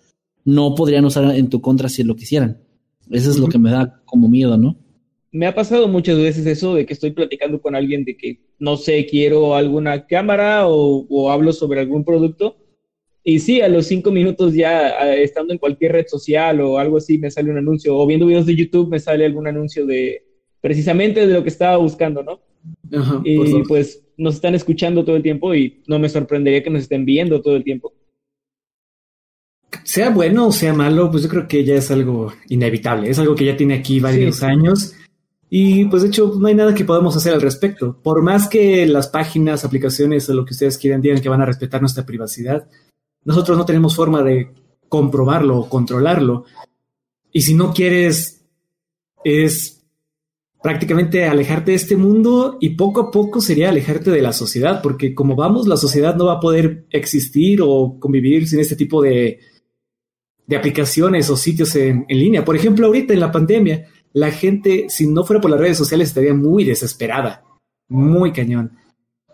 no podrían usar en tu contra si lo quisieran? Eso es lo que me da como miedo, ¿no? Me ha pasado muchas veces eso de que estoy platicando con alguien de que, no sé, quiero alguna cámara o, o hablo sobre algún producto. Y sí, a los cinco minutos ya estando en cualquier red social o algo así me sale un anuncio o viendo videos de YouTube me sale algún anuncio de precisamente de lo que estaba buscando, ¿no? Ajá, y pues nos están escuchando todo el tiempo y no me sorprendería que nos estén viendo todo el tiempo sea bueno o sea malo, pues yo creo que ya es algo inevitable, es algo que ya tiene aquí varios sí. años y pues de hecho no hay nada que podamos hacer al respecto. Por más que las páginas, aplicaciones o lo que ustedes quieran digan que van a respetar nuestra privacidad, nosotros no tenemos forma de comprobarlo o controlarlo. Y si no quieres, es prácticamente alejarte de este mundo y poco a poco sería alejarte de la sociedad, porque como vamos, la sociedad no va a poder existir o convivir sin este tipo de, de aplicaciones o sitios en, en, línea. Por ejemplo, ahorita en la pandemia, la gente, si no fuera por las redes sociales, estaría muy desesperada, muy cañón.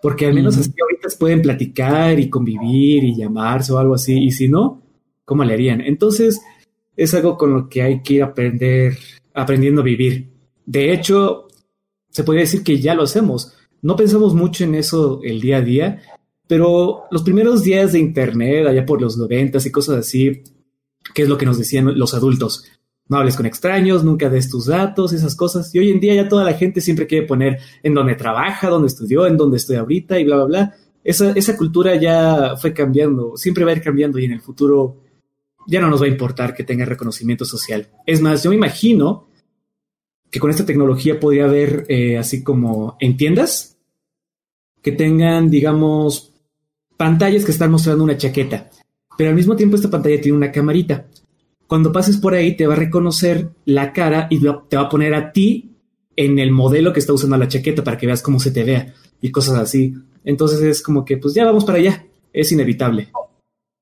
Porque al menos mm. así ahorita pueden platicar y convivir y llamarse o algo así. Y si no, ¿cómo le harían? Entonces, es algo con lo que hay que ir aprender, aprendiendo a vivir. De hecho, se podría decir que ya lo hacemos. No pensamos mucho en eso el día a día, pero los primeros días de Internet, allá por los noventas y cosas así, ¿qué es lo que nos decían los adultos? No hables con extraños, nunca des tus datos, esas cosas. Y hoy en día ya toda la gente siempre quiere poner en dónde trabaja, dónde estudió, en dónde estoy ahorita y bla, bla, bla. Esa, esa cultura ya fue cambiando, siempre va a ir cambiando y en el futuro ya no nos va a importar que tenga reconocimiento social. Es más, yo me imagino que con esta tecnología podría haber, eh, así como en tiendas, que tengan, digamos, pantallas que están mostrando una chaqueta pero al mismo tiempo esta pantalla tiene una camarita. Cuando pases por ahí te va a reconocer la cara y te va a poner a ti en el modelo que está usando la chaqueta para que veas cómo se te vea y cosas así. Entonces es como que pues ya vamos para allá, es inevitable.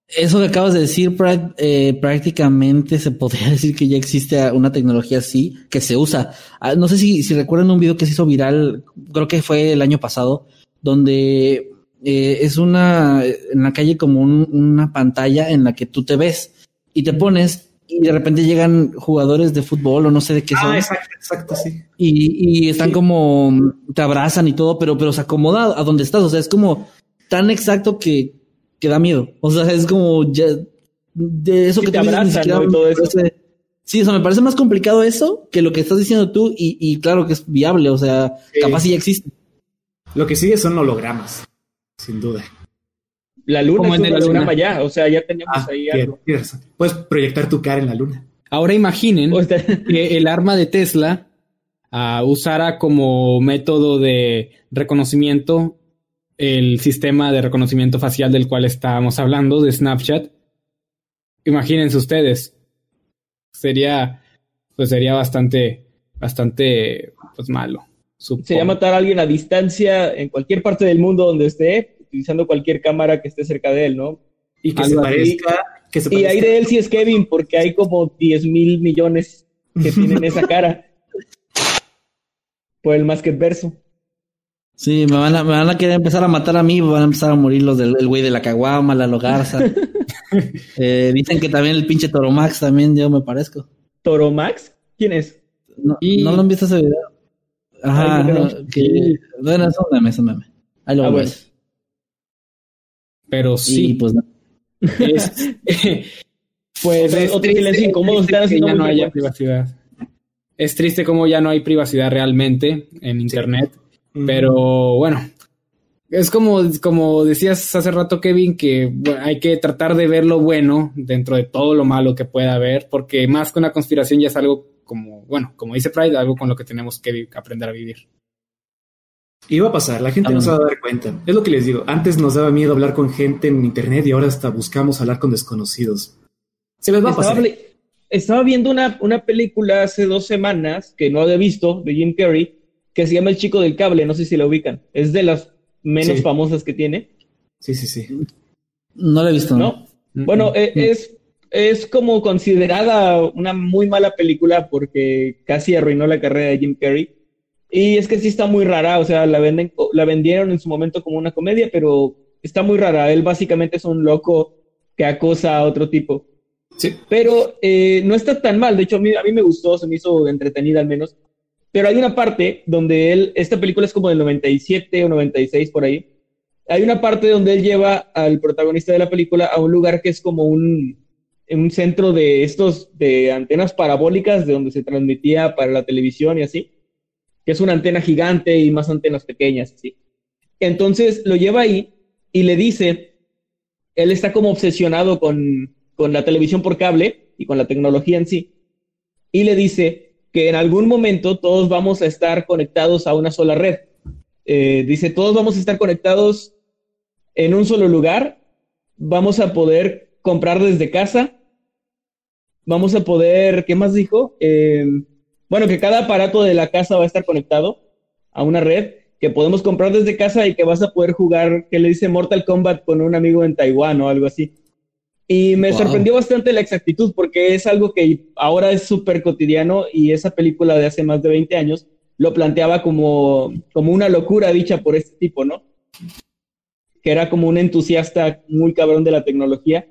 Eso que acabas de decir eh, prácticamente se podría *laughs* decir que ya existe una tecnología así que se usa. Ah, no sé si, si recuerdan un video que se hizo viral, creo que fue el año pasado, donde eh, es una, en la calle como un, una pantalla en la que tú te ves y te pones y de repente llegan jugadores de fútbol o no sé de qué ah, son. Exacto, exacto, sí. Y, y están sí. como, te abrazan y todo, pero, pero se acomoda a donde estás. O sea, es como tan exacto que, que da miedo. O sea, es como ya, de eso sí, que te abrazan, ¿no? Y todo eso. Parece, Sí, o sea, me parece más complicado eso que lo que estás diciendo tú y, y claro que es viable, o sea, Sí. capaz sí ya existe. Lo que sigue son hologramas, sin duda. La luna Como es el de un la luna. ya, o sea, ya tenemos Ah, ahí algo. tienes razón. Puedes proyectar tu cara en la luna. Ahora imaginen O sea, que el arma de Tesla ah, usara como método de reconocimiento el sistema de reconocimiento facial del cual estábamos hablando, de Snapchat. Imagínense ustedes. Sería, pues sería bastante, bastante, pues malo. Supongo. sería matar a alguien a distancia en cualquier parte del mundo donde esté, utilizando cualquier cámara que esté cerca de él, ¿no? Y que se parezca. Que se Y ahí de él sí es Kevin, porque hay como 10 mil millones que tienen esa *laughs* cara. Por el Masked verso. Sí, me van, a, me van a querer empezar a matar a mí, van a empezar a morir los del el güey de la caguama, la logarza. *laughs* eh, dicen que también el pinche Toro Max también yo me parezco. ¿Toro Max? ¿Quién es? No, Y- ¿no lo han visto ese video? Ajá, ajá, que, bueno, es un meme, es un meme. Ahí lo Ah, bueno. Pero Y sí, pues no. es- *laughs* pues es otro triste, silencio incómodo, es triste ya no haya privacidad. Es triste como ya no hay privacidad realmente en internet. Pero bueno, es como, como decías hace rato, Kevin, que bueno, hay que tratar de ver lo bueno dentro de todo lo malo que pueda haber, porque más que una conspiración ya es algo como, bueno, como dice Pride, algo con lo que tenemos que aprender a vivir. Iba a pasar, la gente no se va a dar cuenta. Es lo que les digo. Antes nos daba miedo hablar con gente en internet y ahora hasta buscamos hablar con desconocidos. Se les va a Estaba, pasar. estaba viendo una, una película hace dos semanas que no había visto, de Jim Carrey, que se llama El Chico del Cable, no sé si la ubican. Es de las menos Sí. famosas que tiene, Sí, sí, sí. No lo he visto. ¿no? Bueno, eh, es, es como considerada una muy mala película porque casi arruinó la carrera de Jim Carrey. Y es que sí está muy rara, o sea, la, venden, la vendieron en su momento como una comedia, pero está muy rara. Él básicamente es un loco que acosa a otro tipo. Sí. Pero eh, no está tan mal, de hecho a mí, a mí me gustó, se me hizo entretenida al menos. Pero hay una parte donde él, esta película es como del 97 o 96 por ahí, hay una parte donde él lleva al protagonista de la película a un lugar que es como un, un centro de estos, de antenas parabólicas, de donde se transmitía para la televisión y así, que es una antena gigante y más antenas pequeñas, así. Entonces lo lleva ahí y le dice, él está como obsesionado con, con la televisión por cable y con la tecnología en sí, y le dice que en algún momento todos vamos a estar conectados a una sola red. Eh, dice, todos vamos a estar conectados en un solo lugar, vamos a poder comprar desde casa, vamos a poder, ¿qué más dijo? Eh, bueno, que cada aparato de la casa va a estar conectado a una red que podemos comprar desde casa y que vas a poder jugar, que le dice Mortal Kombat con un amigo en Taiwán o algo así. Y me Wow. sorprendió bastante la exactitud porque es algo que ahora es súper cotidiano y esa película de hace más de 20 años lo planteaba como, como una locura dicha por este tipo, ¿no? Que era como un entusiasta muy cabrón de la tecnología.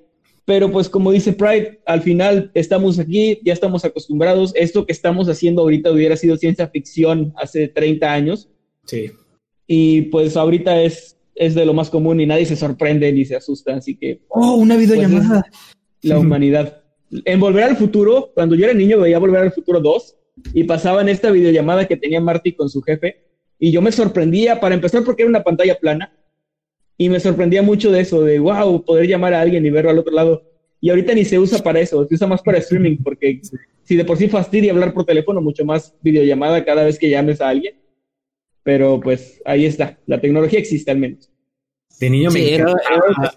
Pero pues como dice Pride, al final estamos aquí, ya estamos acostumbrados. Esto que estamos haciendo ahorita hubiera sido ciencia ficción hace 30 años Sí. y pues ahorita es, es de lo más común y nadie se sorprende ni se asusta. Así que Oh, una videollamada. la humanidad. En Volver al Futuro, cuando yo era niño veía Volver al Futuro 2 y pasaban esta videollamada que tenía Marty con su jefe y yo me sorprendía, para empezar porque era una pantalla plana y me sorprendía mucho de eso, de wow, poder llamar a alguien y verlo al otro lado. Y ahorita ni se usa para eso, se usa más para streaming porque si de por sí fastidia hablar por teléfono, mucho más videollamada cada vez que llames a alguien. Pero pues ahí está, la tecnología existe al menos. De niño me Sí, era,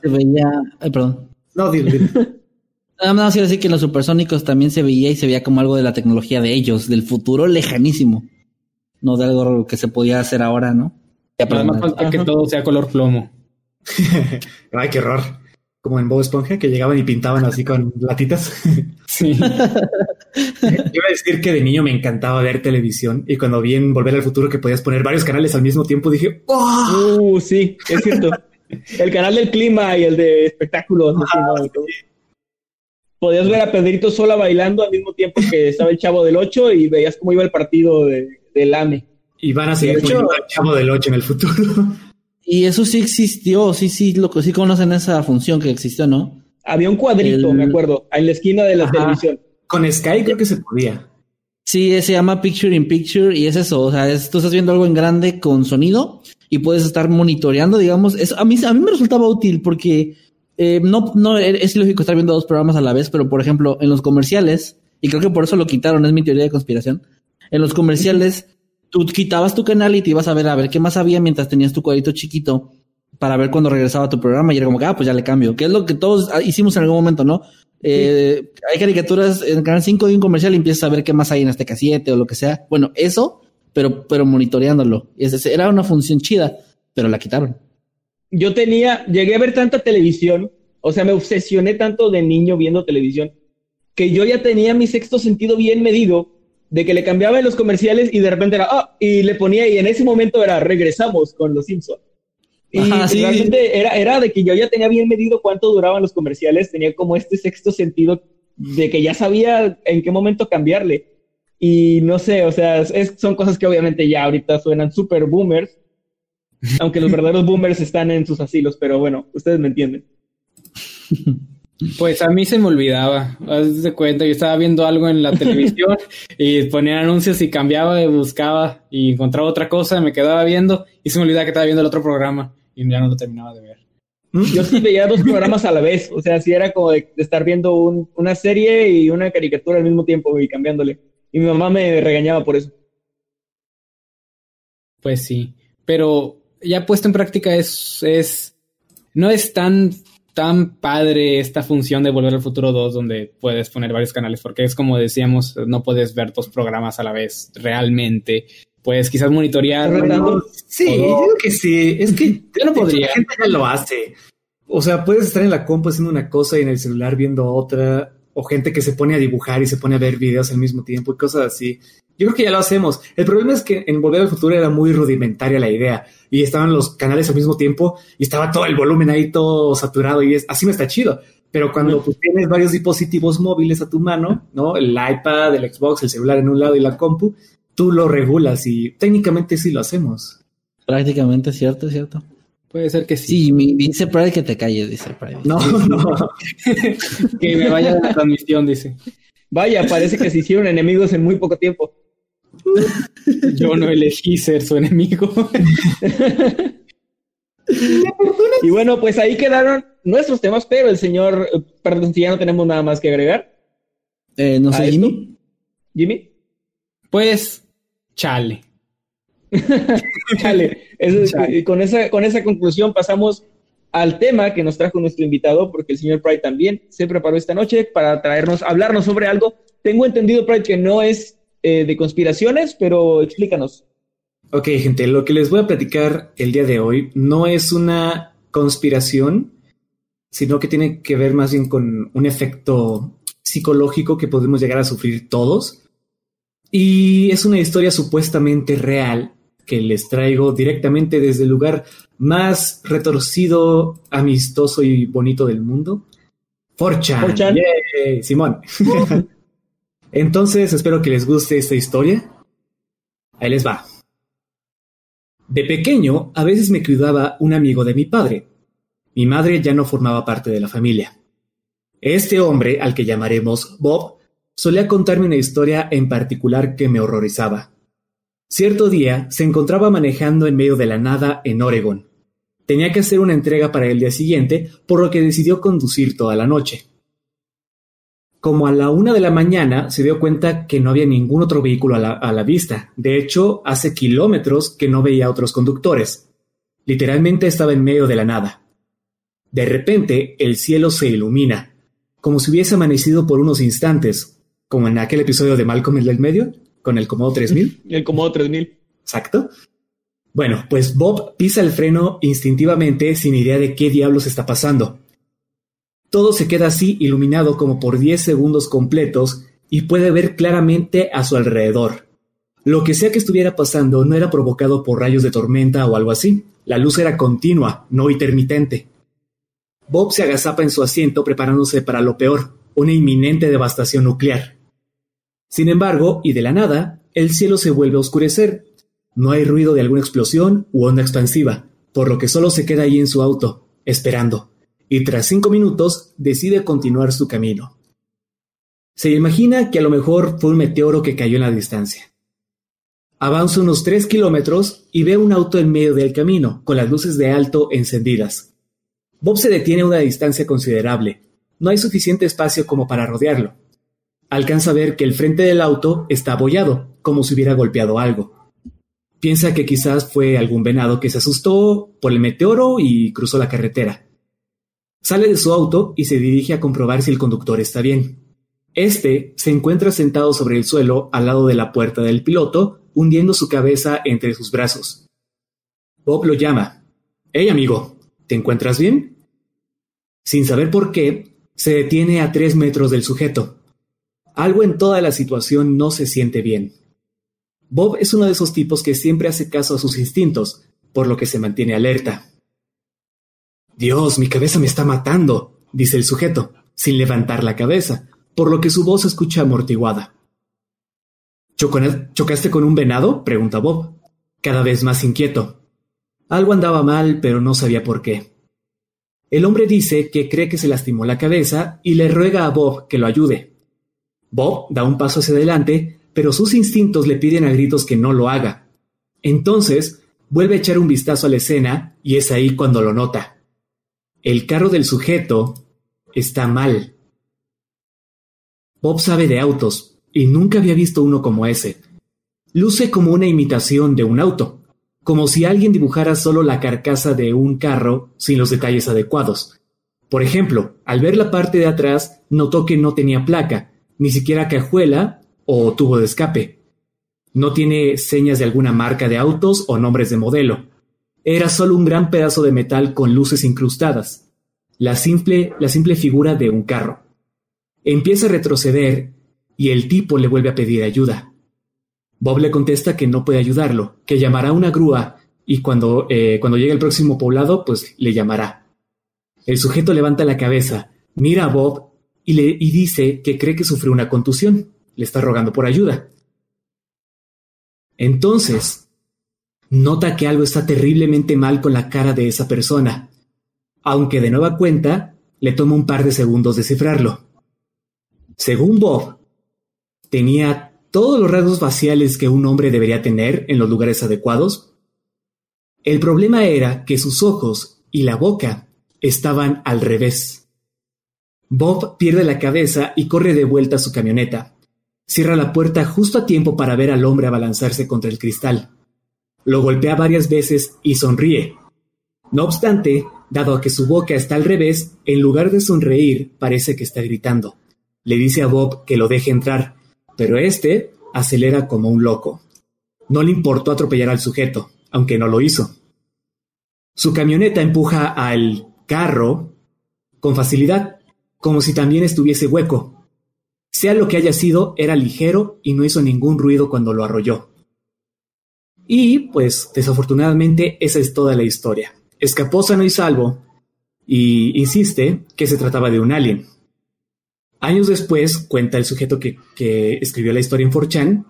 se veía. Ay, perdón. No, dilo, dilo. *laughs* Nada más quiero decir que en los supersónicos también se veía y se veía como algo de la tecnología de ellos, del futuro lejanísimo. No de algo que se podía hacer ahora, ¿no? Ya, Nada más perdón. falta que todo sea color plomo. *laughs* Ay, qué horror. Como en Bob Esponja, que llegaban y pintaban así con latitas. *laughs* Sí. Iba a decir que de niño me encantaba ver televisión y cuando vi en Volver al Futuro que podías poner varios canales al mismo tiempo, dije, ¡oh! Uh, sí, es cierto. el canal del clima y el de espectáculos. así. Podías ver a Pedrito sola bailando al mismo tiempo que estaba el chavo del 8 y veías cómo iba el partido de, del AME. Y van a seguir al Chavo del 8 en el futuro. Y eso sí existió, sí, sí, lo que sí conocen esa función que existió, ¿no? Había un cuadrito, El- me acuerdo, en la esquina de la Ajá. televisión. Con Sky creo que se podía. Sí, se llama Picture in Picture y es eso, o sea, es, tú estás viendo algo en grande con sonido y puedes estar monitoreando, digamos, eso a mí, a mí me resultaba útil porque eh, no, no es lógico estar viendo dos programas a la vez, pero por ejemplo, en los comerciales, y creo que por eso lo quitaron, es mi teoría de conspiración, en los comerciales tú quitabas tu canal y te ibas a ver a ver qué más había mientras tenías tu cuadrito chiquito para ver cuando regresaba tu programa y era como que, ah, pues ya le cambio, que es lo que todos hicimos en algún momento, ¿no? Eh, hay caricaturas en Canal 5 de un comercial y empiezas a ver qué más hay en este 7 o lo que sea. Bueno, eso, pero, pero monitoreándolo. Era una función chida, pero la quitaron. Yo tenía, llegué a ver tanta televisión, o sea, me obsesioné tanto de niño viendo televisión, que yo ya tenía mi sexto sentido bien medido de que le cambiaba en los comerciales y de repente era, ah, y le ponía, y en ese momento era, regresamos con los Simpsons. Y realmente era, era de que yo ya tenía bien medido cuánto duraban los comerciales, tenía como este sexto sentido de que ya sabía en qué momento cambiarle. Y no sé, o sea, son cosas que obviamente ya ahorita suenan súper boomers, aunque los *laughs* verdaderos boomers están en sus asilos, pero bueno, ustedes me entienden. *laughs* Pues a mí se me olvidaba, haz de cuenta, yo estaba viendo algo en la televisión *laughs* y ponía anuncios y cambiaba y buscaba y encontraba otra cosa, me quedaba viendo y se me olvidaba que estaba viendo el otro programa y ya no lo terminaba de ver. Mm, yo sí veía dos programas a la vez, o sea, sí era como de, estar viendo una serie y una caricatura al mismo tiempo y cambiándole. Y mi mamá me regañaba por eso. Pues sí, pero ya puesto en práctica es, es no es tan tan padre esta función de Volver al Futuro 2 donde puedes poner varios canales, porque es como decíamos, no puedes ver dos programas a la vez realmente. Puedes quizás monitorear. sí, yo creo que sí. Es que yo no podría. La gente ya lo hace. O sea, puedes estar en la compu haciendo una cosa y en el celular viendo otra, o gente que se pone a dibujar y se pone a ver videos al mismo tiempo y cosas así. Yo creo que ya lo hacemos. El problema es que en Volver al Futuro era muy rudimentaria la idea y estaban los canales al mismo tiempo y estaba todo el volumen ahí todo saturado y es, así me está chido. Pero cuando pues, tienes varios dispositivos móviles a tu mano, ¿no? El iPad, el Xbox, el celular en un lado y la compu, tú lo regulas y técnicamente sí lo hacemos. Prácticamente cierto, cierto. Puede ser que sí. Sí, dice Pride que te calles, dice Pride. No, no. *laughs* que me vaya de la transmisión, dice. Vaya, parece que se hicieron enemigos en muy poco tiempo. *laughs* Yo no elegí ser su enemigo. *laughs* y bueno, pues ahí quedaron nuestros temas, pero el señor, perdón, si ya no tenemos nada más que agregar. Eh, no sé, Jimmy. Jimmy. Pues, chale. *laughs* chale. Con, esa, con esa conclusión pasamos al tema que nos trajo nuestro invitado, porque el señor Pride también se preparó esta noche para traernos, hablarnos sobre algo. Tengo entendido, Pride, que no es eh, de conspiraciones, pero explícanos. Ok, gente, lo que les voy a platicar el día de hoy no es una conspiración, sino que tiene que ver más bien con un efecto psicológico que podemos llegar a sufrir todos. Y es una historia supuestamente real que les traigo directamente desde el lugar más retorcido, amistoso y bonito del mundo. Forchan. Forchan. Simón. *laughs* Entonces, espero que les guste esta historia. Ahí les va. De pequeño, a veces me cuidaba un amigo de mi padre. Mi madre ya no formaba parte de la familia. Este hombre, al que llamaremos Bob, solía contarme una historia en particular que me horrorizaba. Cierto día se encontraba manejando en medio de la nada en Oregon. Tenía que hacer una entrega para el día siguiente, por lo que decidió conducir toda la noche. Como a la una de la mañana se dio cuenta que no había ningún otro vehículo a la, vista. De hecho, hace kilómetros que no veía otros conductores. Literalmente estaba en medio de la nada. De repente, el cielo se ilumina, como si hubiese amanecido por unos instantes, como en aquel episodio de Malcolm el del medio, con el Comodo 3000. *laughs* El Comodo 3000. Exacto. Bueno, pues Bob pisa el freno instintivamente sin idea de qué diablos está pasando. Todo se queda así iluminado como por 10 segundos completos y puede ver claramente a su alrededor. Lo que sea que estuviera pasando no era provocado por rayos de tormenta o algo así. La luz era continua, no intermitente. Bob se agazapa en su asiento preparándose para lo peor, una inminente devastación nuclear. Sin embargo, y de la nada, el cielo se vuelve a oscurecer. No hay ruido de alguna explosión u onda expansiva, por lo que solo se queda ahí en su auto, esperando y tras cinco minutos decide continuar su camino. Se imagina que a lo mejor fue un meteoro que cayó en la distancia. Avanza unos tres kilómetros y ve un auto en medio del camino, con las luces de alto encendidas. Bob se detiene a una distancia considerable. No hay suficiente espacio como para rodearlo. Alcanza a ver que el frente del auto está abollado, como si hubiera golpeado algo. Piensa que quizás fue algún venado que se asustó por el meteoro y cruzó la carretera. Sale de su auto y se dirige a comprobar si el conductor está bien. Este se encuentra sentado sobre el suelo al lado de la puerta del piloto, hundiendo su cabeza entre sus brazos. Bob lo llama. Hey amigo, ¿te encuentras bien? Sin saber por qué, se detiene a tres metros del sujeto. Algo en toda la situación no se siente bien. Bob es uno de esos tipos que siempre hace caso a sus instintos, por lo que se mantiene alerta. Dios, mi cabeza me está matando, dice el sujeto, sin levantar la cabeza, por lo que su voz se escucha amortiguada. ¿Chocaste con un venado? pregunta Bob, cada vez más inquieto. Algo andaba mal, pero no sabía por qué. El hombre dice que cree que se lastimó la cabeza y le ruega a Bob que lo ayude. Bob da un paso hacia adelante, pero sus instintos le piden a gritos que no lo haga. Entonces, vuelve a echar un vistazo a la escena y es ahí cuando lo nota. El carro del sujeto está mal. Bob sabe de autos y nunca había visto uno como ese. Luce como una imitación de un auto, como si alguien dibujara solo la carcasa de un carro sin los detalles adecuados. Por ejemplo, al ver la parte de atrás, notó que no tenía placa, ni siquiera cajuela o tubo de escape. No tiene señas de alguna marca de autos o nombres de modelo. Era solo un gran pedazo de metal con luces incrustadas. La simple, la simple figura de un carro. Empieza a retroceder y el tipo le vuelve a pedir ayuda. Bob le contesta que no puede ayudarlo, que llamará a una grúa y cuando, eh, cuando llegue al próximo poblado, pues le llamará. El sujeto levanta la cabeza, mira a Bob y, le, y dice que cree que sufrió una contusión. Le está rogando por ayuda. Entonces, nota que algo está terriblemente mal con la cara de esa persona, aunque de nueva cuenta le toma un par de segundos descifrarlo. Según Bob, tenía todos los rasgos faciales que un hombre debería tener en los lugares adecuados. El problema era que sus ojos y la boca estaban al revés. Bob pierde la cabeza y corre de vuelta a su camioneta. Cierra la puerta justo a tiempo para ver al hombre abalanzarse contra el cristal. Lo golpea varias veces y sonríe. No obstante, dado que su boca está al revés, en lugar de sonreír, parece que está gritando. Le dice a Bob que lo deje entrar, pero este acelera como un loco. No le importó atropellar al sujeto, aunque no lo hizo. Su camioneta empuja al carro con facilidad, como si también estuviese hueco. Sea lo que haya sido, era ligero y no hizo ningún ruido cuando lo arrolló. Y, pues, desafortunadamente, esa es toda la historia. Escapó sano y salvo, y insiste que se trataba de un alien. Años después, cuenta el sujeto que, escribió la historia en 4chan,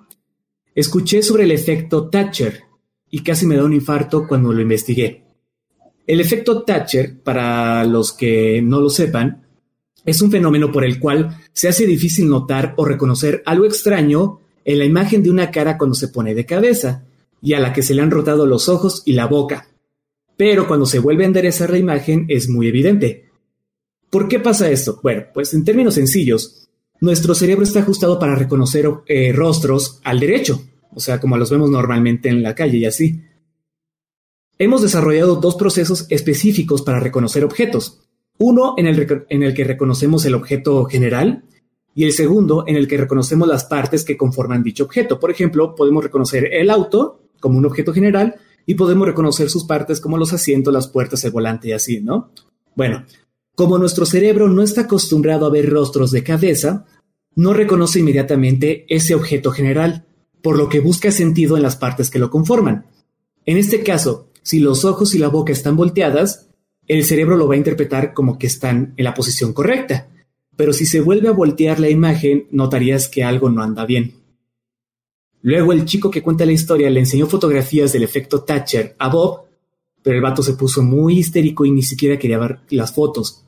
escuché sobre el efecto Thatcher y casi me da un infarto cuando lo investigué. El efecto Thatcher, para los que no lo sepan, es un fenómeno por el cual se hace difícil notar o reconocer algo extraño en la imagen de una cara cuando se pone de cabeza y a la que se le han rotado los ojos y la boca. Pero cuando se vuelve a enderezar la imagen es muy evidente. ¿Por qué pasa esto? Bueno, pues en términos sencillos, nuestro cerebro está ajustado para reconocer eh, rostros al derecho, o sea, como los vemos normalmente en la calle y así. Hemos desarrollado dos procesos específicos para reconocer objetos. Uno en el, en el que reconocemos el objeto general y el segundo en el que reconocemos las partes que conforman dicho objeto. Por ejemplo, podemos reconocer el auto como un objeto general y podemos reconocer sus partes como los asientos, las puertas, el volante y así, ¿no? Bueno, como nuestro cerebro no está acostumbrado a ver rostros de cabeza, no reconoce inmediatamente ese objeto general, por lo que busca sentido en las partes que lo conforman. En este caso, si los ojos y la boca están volteadas, el cerebro lo va a interpretar como que están en la posición correcta, pero si se vuelve a voltear la imagen, notarías que algo no anda bien. Luego el chico que cuenta la historia le enseñó fotografías del efecto Thatcher a Bob, pero el vato se puso muy histérico y ni siquiera quería ver las fotos,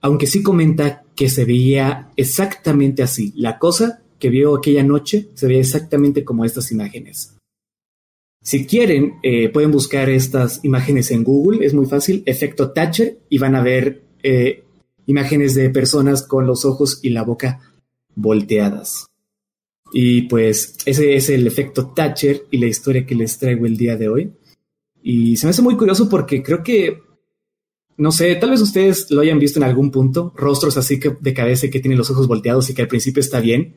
aunque sí comenta que se veía exactamente así. La cosa que vio aquella noche se veía exactamente como estas imágenes. Si quieren, eh, pueden buscar estas imágenes en Google, es muy fácil, efecto Thatcher, y van a ver eh, imágenes de personas con los ojos y la boca volteadas. Y pues ese es el efecto Thatcher y la historia que les traigo el día de hoy. Y se me hace muy curioso porque creo que, no sé, tal vez ustedes lo hayan visto en algún punto, rostros así que de cabeza que tienen los ojos volteados y que al principio está bien,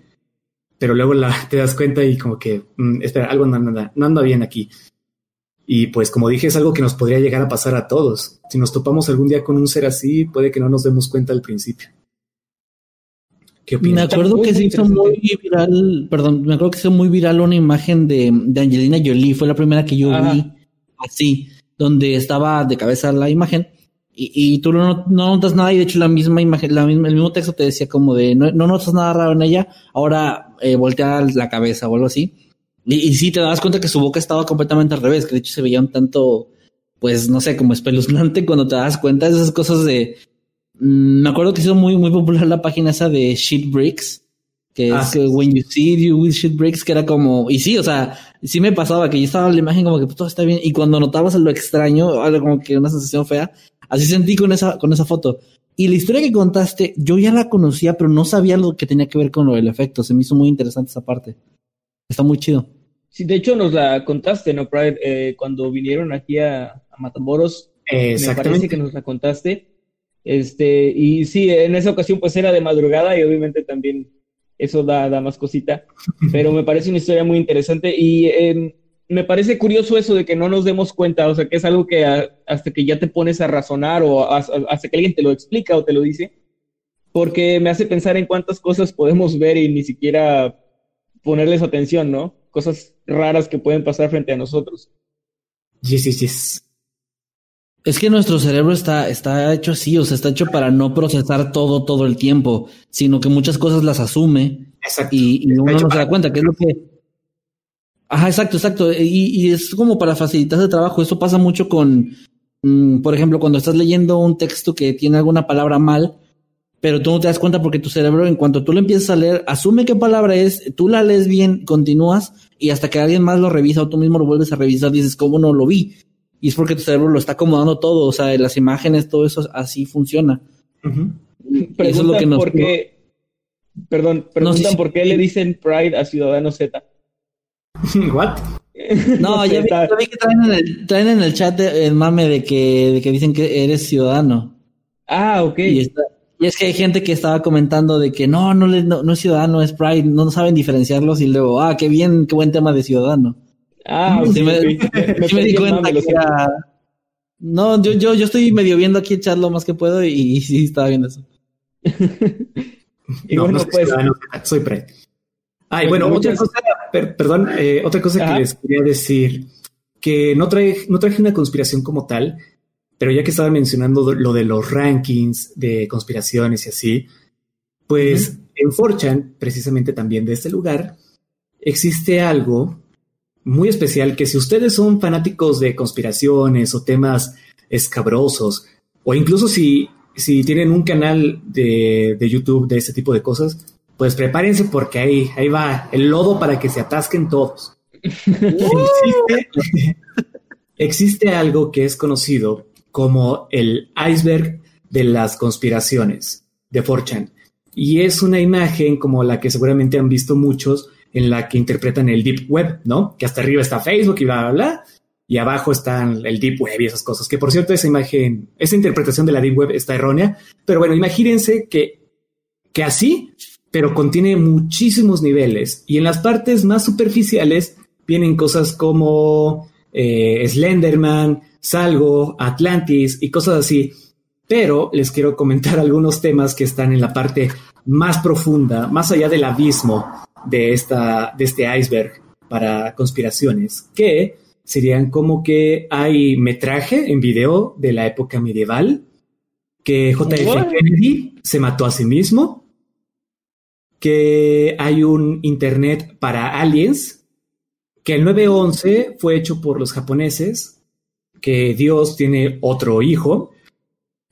pero luego te das cuenta y como que, mm, espera, algo no anda bien aquí. Y pues como dije, es algo que nos podría llegar a pasar a todos. Si nos topamos algún día con un ser así, puede que no nos demos cuenta al principio. Me acuerdo que se hizo muy viral, perdón, me acuerdo que se hizo muy viral una imagen de, de Angelina Jolie, fue la primera que yo vi así, donde estaba de cabeza la imagen y, y tú no, no, notas nada y de hecho la misma imagen, la misma, el mismo texto te decía como de no, no notas nada raro en ella, ahora eh, voltea la cabeza o algo así. Y, y sí te das cuenta que su boca estaba completamente al revés, que de hecho se veía un tanto, pues no sé, como espeluznante *laughs* cuando te das cuenta de esas cosas de me acuerdo que hizo muy, muy popular la página esa de Shit Bricks, que ah, es When You See You With Shit Bricks, que era como, y sí, o sea, sí me pasaba que yo estaba en la imagen como que pues, todo está bien, y cuando notabas lo extraño, algo como que una sensación fea, así sentí con esa, con esa foto. Y la historia que contaste, yo ya la conocía, pero no sabía lo que tenía que ver con lo del efecto. Se me hizo muy interesante esa parte. Está muy chido. Sí, de hecho nos la contaste, ¿no, Pride? Eh, cuando vinieron aquí a, a Matamoros, me parece que nos la contaste. Este, y sí, en esa ocasión pues era de madrugada y obviamente también eso da, da más cosita, *laughs* pero me parece una historia muy interesante y em, me parece curioso eso de que no nos demos cuenta, o sea, que es algo que hasta que ya te pones a razonar o hasta que alguien te lo explica o te lo dice, porque me hace pensar en cuántas cosas podemos ver y ni siquiera ponerles atención, ¿no? Cosas raras que pueden pasar frente a nosotros. Yes, yes, yes. Es que nuestro cerebro está, está hecho así, o sea, está hecho para no procesar todo todo el tiempo, sino que muchas cosas las asume y, y uno no se da cuenta, que es lo que... Ajá, exacto, exacto. Y, y es como para facilitar el trabajo. Eso pasa mucho con, mm, por ejemplo, cuando estás leyendo un texto que tiene alguna palabra mal, pero tú no te das cuenta porque tu cerebro, en cuanto tú lo empiezas a leer, asume qué palabra es, tú la lees bien, continúas y hasta que alguien más lo revisa o tú mismo lo vuelves a revisar, dices, ¿cómo no lo vi? Y es porque tu cerebro lo está acomodando todo, o sea, las imágenes, todo eso así funciona. Eso es lo que nos... Por qué, perdón, preguntan por qué le dicen Pride a Ciudadano Z. *laughs* ¿What? No, *laughs* ya, vi, que traen en, el, traen en el chat el mame de que, de que dicen que eres ciudadano. Ah, ok. Y, es que hay gente que estaba comentando de que no, no, no, no es ciudadano, es Pride, no saben diferenciarlos y luego, ah, qué bien, qué buen tema de ciudadano. Ah, sí, me, di cuenta que No, yo, yo, yo estoy medio viendo aquí el chat lo más que puedo y, sí estaba viendo eso. *laughs* y bueno, pues. soy pre. Ay, bueno, otra cosa, perdón, eh, otra cosa que les quería decir, que no, trae, no traje una conspiración como tal, pero ya que estaba mencionando lo de los rankings de conspiraciones y así, pues en 4chan, precisamente también de este lugar, existe algo muy especial que si ustedes son fanáticos de conspiraciones o temas escabrosos, o incluso si, si tienen un canal de, de YouTube de este tipo de cosas, pues prepárense porque ahí, ahí va el lodo para que se atasquen todos. *laughs* existe, *laughs* existe algo que es conocido como el iceberg de las conspiraciones de 4chan. Y es una imagen como la que seguramente han visto muchos, en la que interpretan el Deep Web, ¿no? Que hasta arriba está Facebook y bla, bla, bla. Y abajo está el Deep Web y esas cosas. Que por cierto, esa imagen, esa interpretación de la Deep Web está errónea. Pero bueno, imagínense que, que así, pero contiene muchísimos niveles. Y en las partes más superficiales vienen cosas como eh, Slenderman, Salgo, Atlantis y cosas así. Pero les quiero comentar *laughs* algunos temas que están en la parte más profunda, más allá del abismo de, esta, de este iceberg para conspiraciones, que serían como que hay metraje en video de la época medieval, que JF Kennedy se mató a sí mismo, que hay un internet para aliens, que el 911 fue hecho por los japoneses, que Dios tiene otro hijo,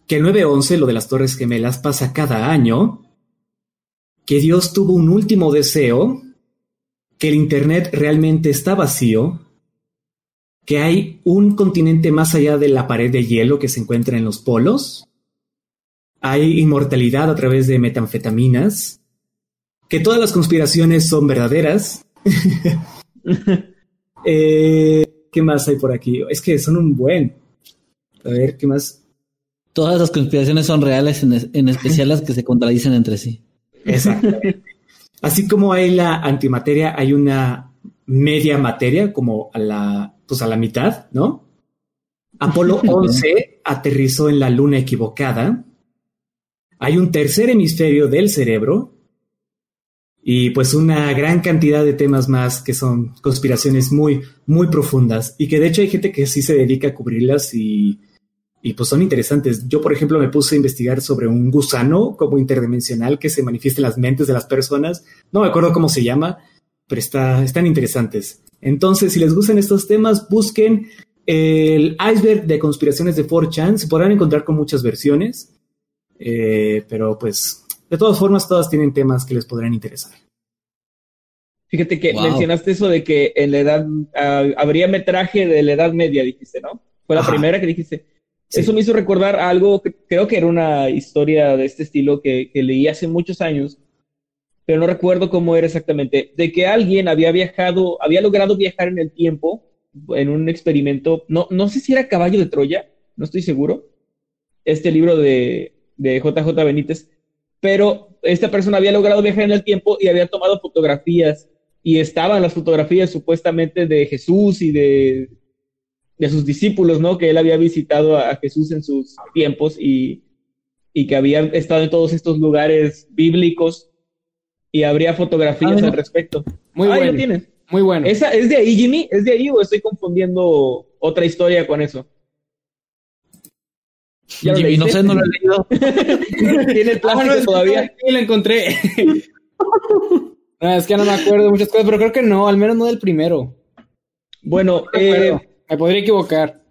que el 9-11, lo de las Torres Gemelas, pasa cada año, que Dios tuvo un último deseo, que el Internet realmente está vacío, que hay un continente más allá de la pared de hielo que se encuentra en los polos, hay inmortalidad a través de metanfetaminas, que todas las conspiraciones son verdaderas. *laughs* Eh, ¿Qué más hay por aquí? Es que son un buen. A ver, ¿qué más? Todas las conspiraciones son reales, en, en especial las que se contradicen entre sí. Exactamente. Así como hay la antimateria, hay una media materia, como a la, pues a la mitad, ¿no? Apolo *laughs* 11 aterrizó en la luna equivocada. Hay un tercer hemisferio del cerebro y pues una gran cantidad de temas más que son conspiraciones muy, muy profundas y que de hecho hay gente que sí se dedica a cubrirlas y, y pues son interesantes. Yo, por ejemplo, me puse a investigar sobre un gusano como interdimensional que se manifiesta en las mentes de las personas. No me acuerdo cómo se llama, pero está, están interesantes. Entonces, si les gustan estos temas, busquen el iceberg de conspiraciones de 4chan. Se podrán encontrar con muchas versiones, eh, pero pues de todas formas, todas tienen temas que les podrán interesar. Fíjate que mencionaste eso de que en la edad uh, habría metraje de la edad media, dijiste, ¿no? Fue la primera que dijiste. Eso me hizo recordar algo que creo que era una historia de este estilo que, que, leí hace muchos años, pero no recuerdo cómo era exactamente. De que alguien había viajado, había logrado viajar en el tiempo en un experimento, no, no sé si era Caballo de Troya, no estoy seguro. Este libro de, de JJ Benítez pero esta persona había logrado viajar en el tiempo y había tomado fotografías y estaban las fotografías supuestamente de Jesús y de, de sus discípulos, ¿no? Que él había visitado a Jesús en sus tiempos y, y que había estado en todos estos lugares bíblicos y habría fotografías ah, al respecto. Muy ah, bueno. Tienes. Muy bueno. ¿Esa es de ahí, Jimmy? ¿Es de ahí o estoy confundiendo otra historia con eso? Ya Jimmy, no sé, no lo he leído. *laughs* Tiene el plástico ah, no, todavía. Sí, lo encontré. *laughs* no, es que no me acuerdo de muchas cosas, pero creo que no, al menos no del primero. Bueno, no eh, me podría equivocar.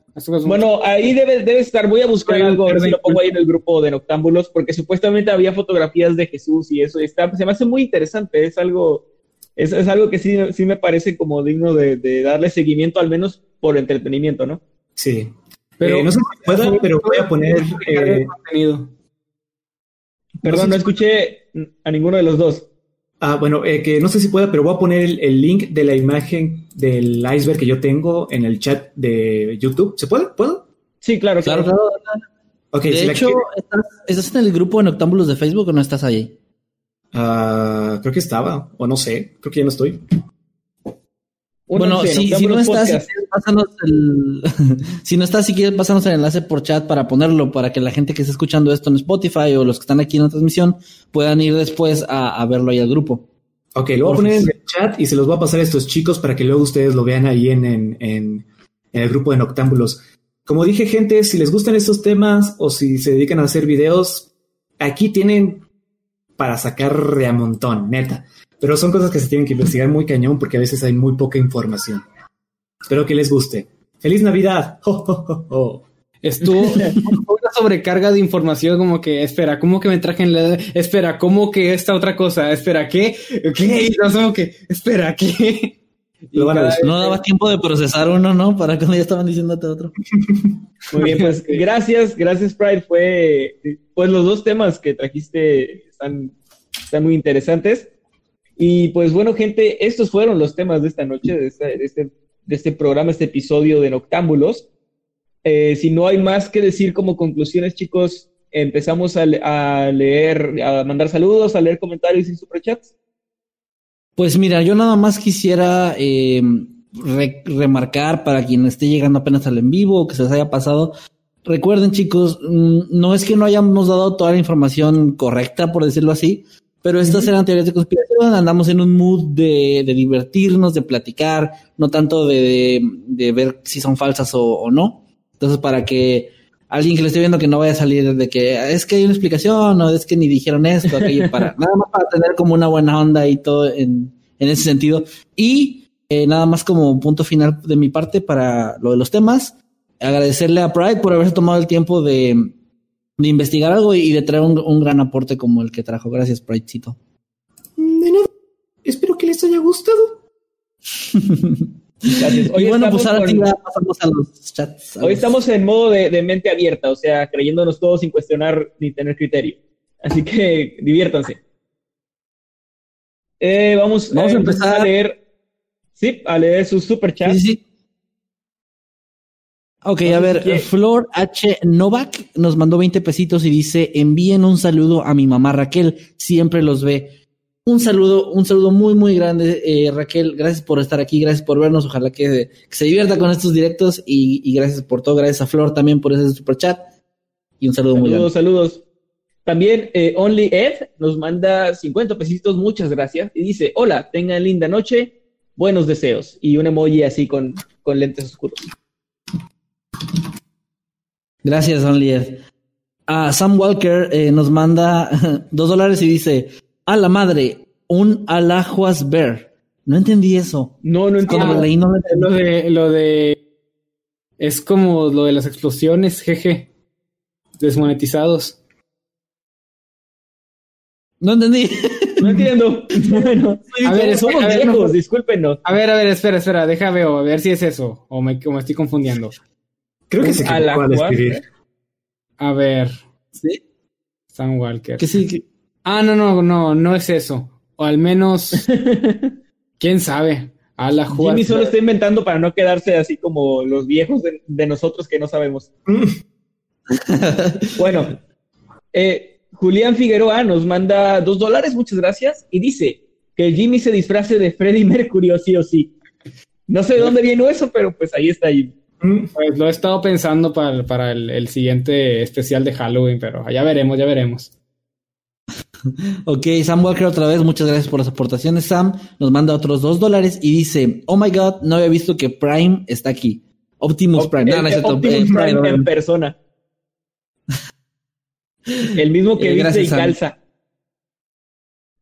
Bueno, ahí debe, debe estar. Voy a buscar algo, a ver si lo pongo ahí en el grupo de Noctámbulos, porque supuestamente había fotografías de Jesús y eso. Está, se me hace muy interesante. Es algo, es, es algo que sí, sí me parece como digno de, de darle seguimiento, al menos por entretenimiento, ¿no? Sí, pero, eh, no sé si puedo, pero voy a poner eh, contenido. Perdón, no, sé no escuché a ninguno de los dos. Ah, bueno, eh, que no sé si pueda, pero voy a poner el, el, link de la imagen del iceberg que yo tengo en el chat de YouTube. ¿Se puede? ¿Puedo? Sí, claro, claro. claro. Okay, de si hecho, ¿estás, ¿estás, en el grupo de Noctámbulos de Facebook o no estás ahí? Uh, creo que estaba, o no sé, creo que ya no estoy. Bueno, si, si, no estás, si pásanos el, *laughs* si no estás, si quieres, pásanos el enlace por chat para ponerlo, para que la gente que está escuchando esto en Spotify o los que están aquí en la transmisión puedan ir después a, a verlo ahí al grupo. Ok, lo voy a poner en el chat y se los voy a pasar a estos chicos para que luego ustedes lo vean ahí en, en, en, en el grupo de Noctámbulos. Como dije, gente, si les gustan estos temas o si se dedican a hacer videos, aquí tienen para sacar de a montón, neta. Pero son cosas que se tienen que investigar muy cañón porque a veces hay muy poca información. Espero que les guste. ¡Feliz Navidad! ¡Oh, oh, oh, Estuvo *laughs* una sobrecarga de información como que, espera, ¿cómo que me trajen la... Espera, ¿cómo que esta otra cosa? Espera, ¿qué? ¿Qué? No sé, que, espera, ¿qué? *laughs* no daba tiempo de procesar uno, ¿no? Para cuando ya estaban diciéndote otro. *laughs* Muy bien, pues gracias, gracias Pride. Fue, pues los dos temas que trajiste están, están muy interesantes. Y pues bueno, gente, estos fueron los temas de esta noche, de, de, este, de este, programa, este episodio de Noctámbulos. Eh, si no hay más que decir como conclusiones, chicos, empezamos a, a, leer, a mandar saludos, a leer comentarios y superchats. Pues mira, yo nada más quisiera eh, re remarcar para quien esté llegando apenas al en vivo o que se les haya pasado. Recuerden, chicos, mm, no es que no hayamos dado toda la información correcta, por decirlo así, pero estas eran teorías de conspiración, andamos en un mood de, de divertirnos, de platicar, no tanto de, de, de ver si son falsas o, o, no. Entonces, para que alguien que le esté viendo que no vaya a salir de que es que hay una explicación o es que ni dijeron esto, aquello, para, *laughs* nada más para tener como una buena onda y todo en, en ese sentido. Y eh, nada más como punto final de mi parte para lo de los temas, agradecerle a Pride por haberse tomado el tiempo de de investigar algo y de traer un, un gran aporte como el que trajo. Gracias, Pridecito. De nada. Espero que les haya gustado. *laughs* Gracias. Hoy y bueno, pues estamos ahora con- pasamos a los chats. a Hoy los- estamos en modo de, de mente abierta, o sea, creyéndonos todos sin cuestionar ni tener criterio. Así que *laughs* diviértanse. Eh, vamos, Vamos eh, a entonces empezar. a leer. Sí, a leer sus super chats. Sí, sí, sí. Ok, No a ver, si Flor H. Novak nos mandó 20 pesitos y dice, envíen un saludo a mi mamá Raquel, siempre los ve. Un saludo, un saludo muy, muy grande, eh, Raquel, gracias por estar aquí, gracias por vernos, ojalá que, que se divierta con estos directos y, y gracias por todo, gracias a Flor también por ese super chat y un saludo muy grande. Saludos, saludos. También eh, Only Ed nos manda 50 pesitos, muchas gracias. Y dice, hola, tengan linda noche, buenos deseos. Y un emoji así con, con lentes oscuros. Gracias, Only Ed. Ah, Sam Walker eh, nos manda *laughs* dos dólares y dice, a la madre, un alajuas bear. No entendí eso. No, no entiendo. no lo entendí. Lo de, lo de. Es como lo de las explosiones, jeje. Desmonetizados. No entendí. No entiendo. *laughs* Bueno, A ver, somos, a ver, viejos, no. discúlpenos. A ver, a ver, espera, espera, deja veo, a ver si es eso. O me, o me estoy confundiendo. Creo que se A la escribir. A ver, ¿Sí? Sam Walker. Que sí. Ah, no, no, no, no es eso. O al menos, *laughs* quién sabe. A la jugada. Jimmy solo está inventando para no quedarse así como los viejos de, de nosotros que no sabemos. *laughs* Bueno, eh, Julián Figueroa nos manda dos dólares, muchas gracias, y dice que Jimmy se disfrace de Freddie Mercury o sí o sí. No sé de dónde vino eso, pero pues ahí está Jimmy. Pues lo he estado pensando para, para el, el siguiente especial de Halloween, pero ya veremos, ya veremos. *laughs* Ok, Sam Walker otra vez, muchas gracias por las aportaciones. Sam nos manda otros dos dólares y dice, oh my god, no había visto que Prime está aquí. Optimus Prime. No, no Optimus eh, Prime Prime, en persona. *laughs* El mismo que Eh, viste gracias, y Sam.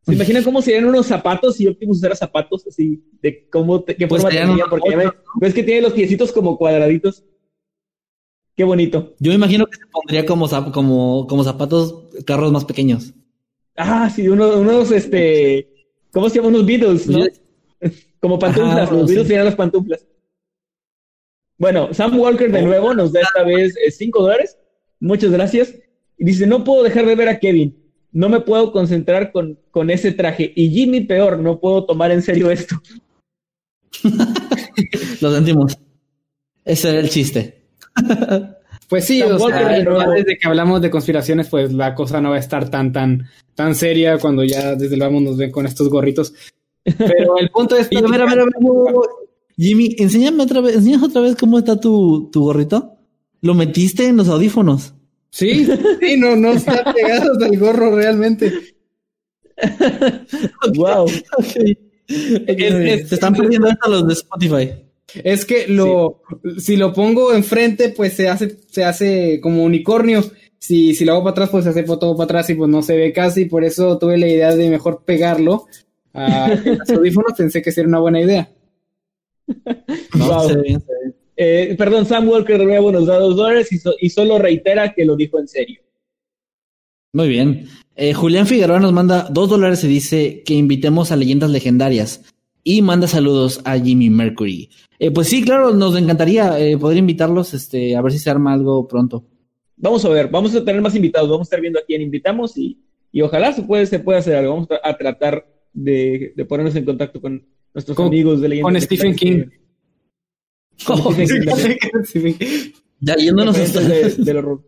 ¿Se imaginan cómo serían unos zapatos si Optimus usara zapatos así? De cómo, te- qué Pues forma unos porque ya ves, ves que tiene los piecitos como cuadraditos. Qué bonito. Yo me imagino que se pondría como, como, como zapatos, carros más pequeños. Ah, sí, uno- unos, este, ¿cómo se llaman? Unos Beatles, ¿no? *laughs* Como pantuflas, Ajá, los sí. Beatles tenían las pantuflas. Bueno, Sam Walker de nuevo nos da esta vez 5 dólares. Muchas gracias. Y dice, no puedo dejar de ver a Kevin. No me puedo concentrar con, con ese traje. Y Jimmy peor, no puedo tomar en serio esto. *laughs* Lo sentimos. Ese era el chiste. *laughs* Pues sí, o sea, ya desde que hablamos de conspiraciones, pues la cosa no va a estar tan, tan, tan seria cuando ya desde el vamos nos ven con estos gorritos. Pero el punto es... Oye, a ver, a ver, a ver, wow, wow, wow. Jimmy, enséñame otra vez, enséñame otra vez cómo está tu, tu gorrito. ¿Lo metiste en los audífonos? Sí, sí, no, no está pegado al gorro realmente. *laughs* Wow. Ok. Es- es- Se están perdiendo esto los de Spotify. Es que lo, si lo pongo enfrente, pues se hace, se hace como unicornio. Si, si lo hago para atrás, pues se hace todo para atrás y pues no se ve casi. Por eso tuve la idea de mejor pegarlo a los audífonos. Pensé que sería una buena idea. No, Wow. se ve bien, se ve bien. Eh, perdón, Sam Walker de nuevo nos da dos dólares y, so- y solo reitera que lo dijo en serio. Muy bien. Eh, Julián Figueroa nos manda dos dólares y dice que invitemos a leyendas legendarias. Y manda saludos a Jimmy Mercury. Eh, pues sí, claro, nos encantaría eh, poder invitarlos, este, a ver si se arma algo pronto. Vamos a ver, vamos a tener más invitados, vamos a estar viendo a quién invitamos y, y ojalá se puede, se pueda hacer algo. Vamos a, tratar de, de ponernos en contacto con nuestros Con- amigos de leyendas con Stephen legendarias King. *laughs* Ya yéndonos de, horror.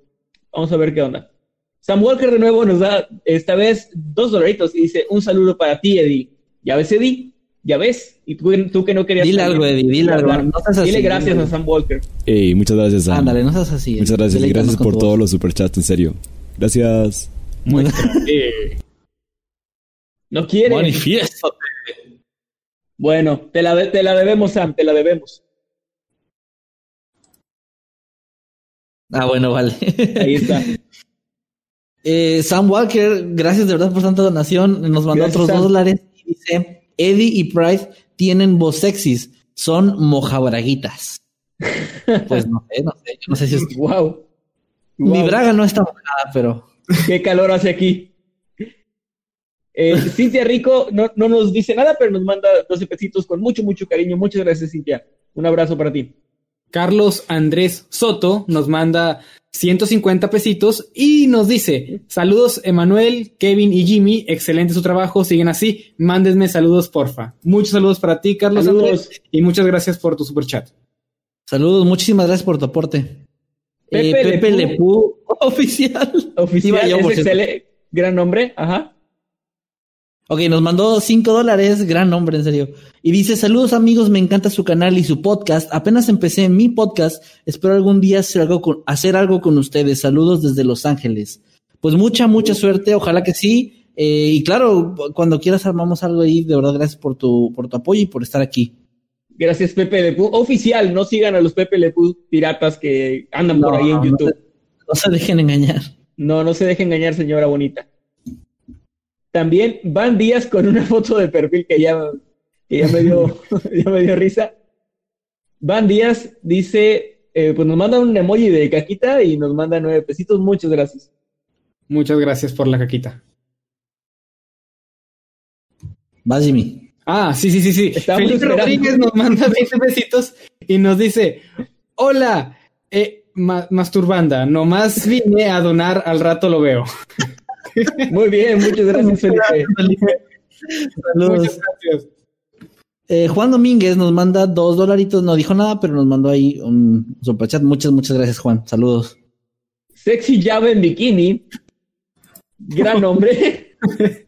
Vamos a ver qué onda. Sam Walker de nuevo nos da esta vez dos dolaritos y dice un saludo para ti, Eddie. Ya ves, Eddie, ya ves. Y tú, tú que no querías. Dile algo, Eddie, dile algo. No seas así, Dile gracias dile. a Sam Walker. Ey, muchas gracias, Sam. Ándale, no seas así. Muchas gracias y gracias por todos los superchats, en serio. Gracias. No quiere. Manifiéstate. Bueno, te la, te la debemos, Sam, te la debemos. Ah, bueno, vale. Ahí está. *laughs* Eh, Sam Walker, gracias de verdad por tanta donación. Nos mandó Gracias, otros Sam. dos dólares y dice: Eddie y Price tienen voz sexys, son mojabraguitas. *laughs* pues no sé, no sé, yo no sé si es. wow. Mi braga no está mojada, pero. Qué calor hace aquí. Eh, *laughs* Cintia Rico no, no nos dice nada, pero nos manda 12 pesitos con mucho, mucho cariño. Muchas gracias, Cintia. Un abrazo para ti. Carlos Andrés Soto nos manda 150 pesitos y nos dice, saludos Emanuel, Kevin y Jimmy, excelente su trabajo, siguen así, mándenme saludos porfa. Muchos saludos para ti, Carlos Saludos. Andrés, y muchas gracias por tu super chat. Saludos, muchísimas gracias por tu aporte. Pepe Eh, Pepe Lepú. Lepú, *laughs* oficial. Oficial, es excelente. Gran nombre, ajá. Ok, nos mandó 5 dólares, gran nombre, en serio. Y dice, saludos amigos, me encanta su canal y su podcast. Apenas empecé mi podcast, espero algún día hacer algo con, hacer algo con ustedes. Saludos desde Los Ángeles. Pues mucha, mucha suerte, ojalá que sí. Eh, y claro, cuando quieras armamos algo ahí, de verdad, gracias por tu, por tu apoyo y por estar aquí. Gracias, Pepe Lepú. Oficial, no sigan a los Pepe Lepú piratas que andan por ahí en no YouTube. se- No se dejen engañar. No, no se deje engañar, señora bonita. También Van Díaz con una foto de perfil que ya, que ya, me, dio, *laughs* *laughs* ya me dio risa. Van Díaz dice, eh, pues nos manda un emoji de caquita y nos manda nueve pesitos. Muchas gracias. Muchas gracias por la caquita. Vas, Jimmy. Ah, sí, sí, sí, sí. Felipe esperando. Rodríguez nos manda 20 besitos y nos dice, hola, eh, ma- masturbanda, nomás vine a donar, al rato lo veo. *laughs* *laughs* Muy bien, muchas gracias, Felipe. Saludos. Muchas gracias. Eh, Juan Domínguez nos manda dos dolaritos, no dijo nada, pero nos mandó ahí un superchat. Muchas, muchas gracias, Juan. Saludos. Sexy Java en bikini. Gran *laughs* nombre. *laughs*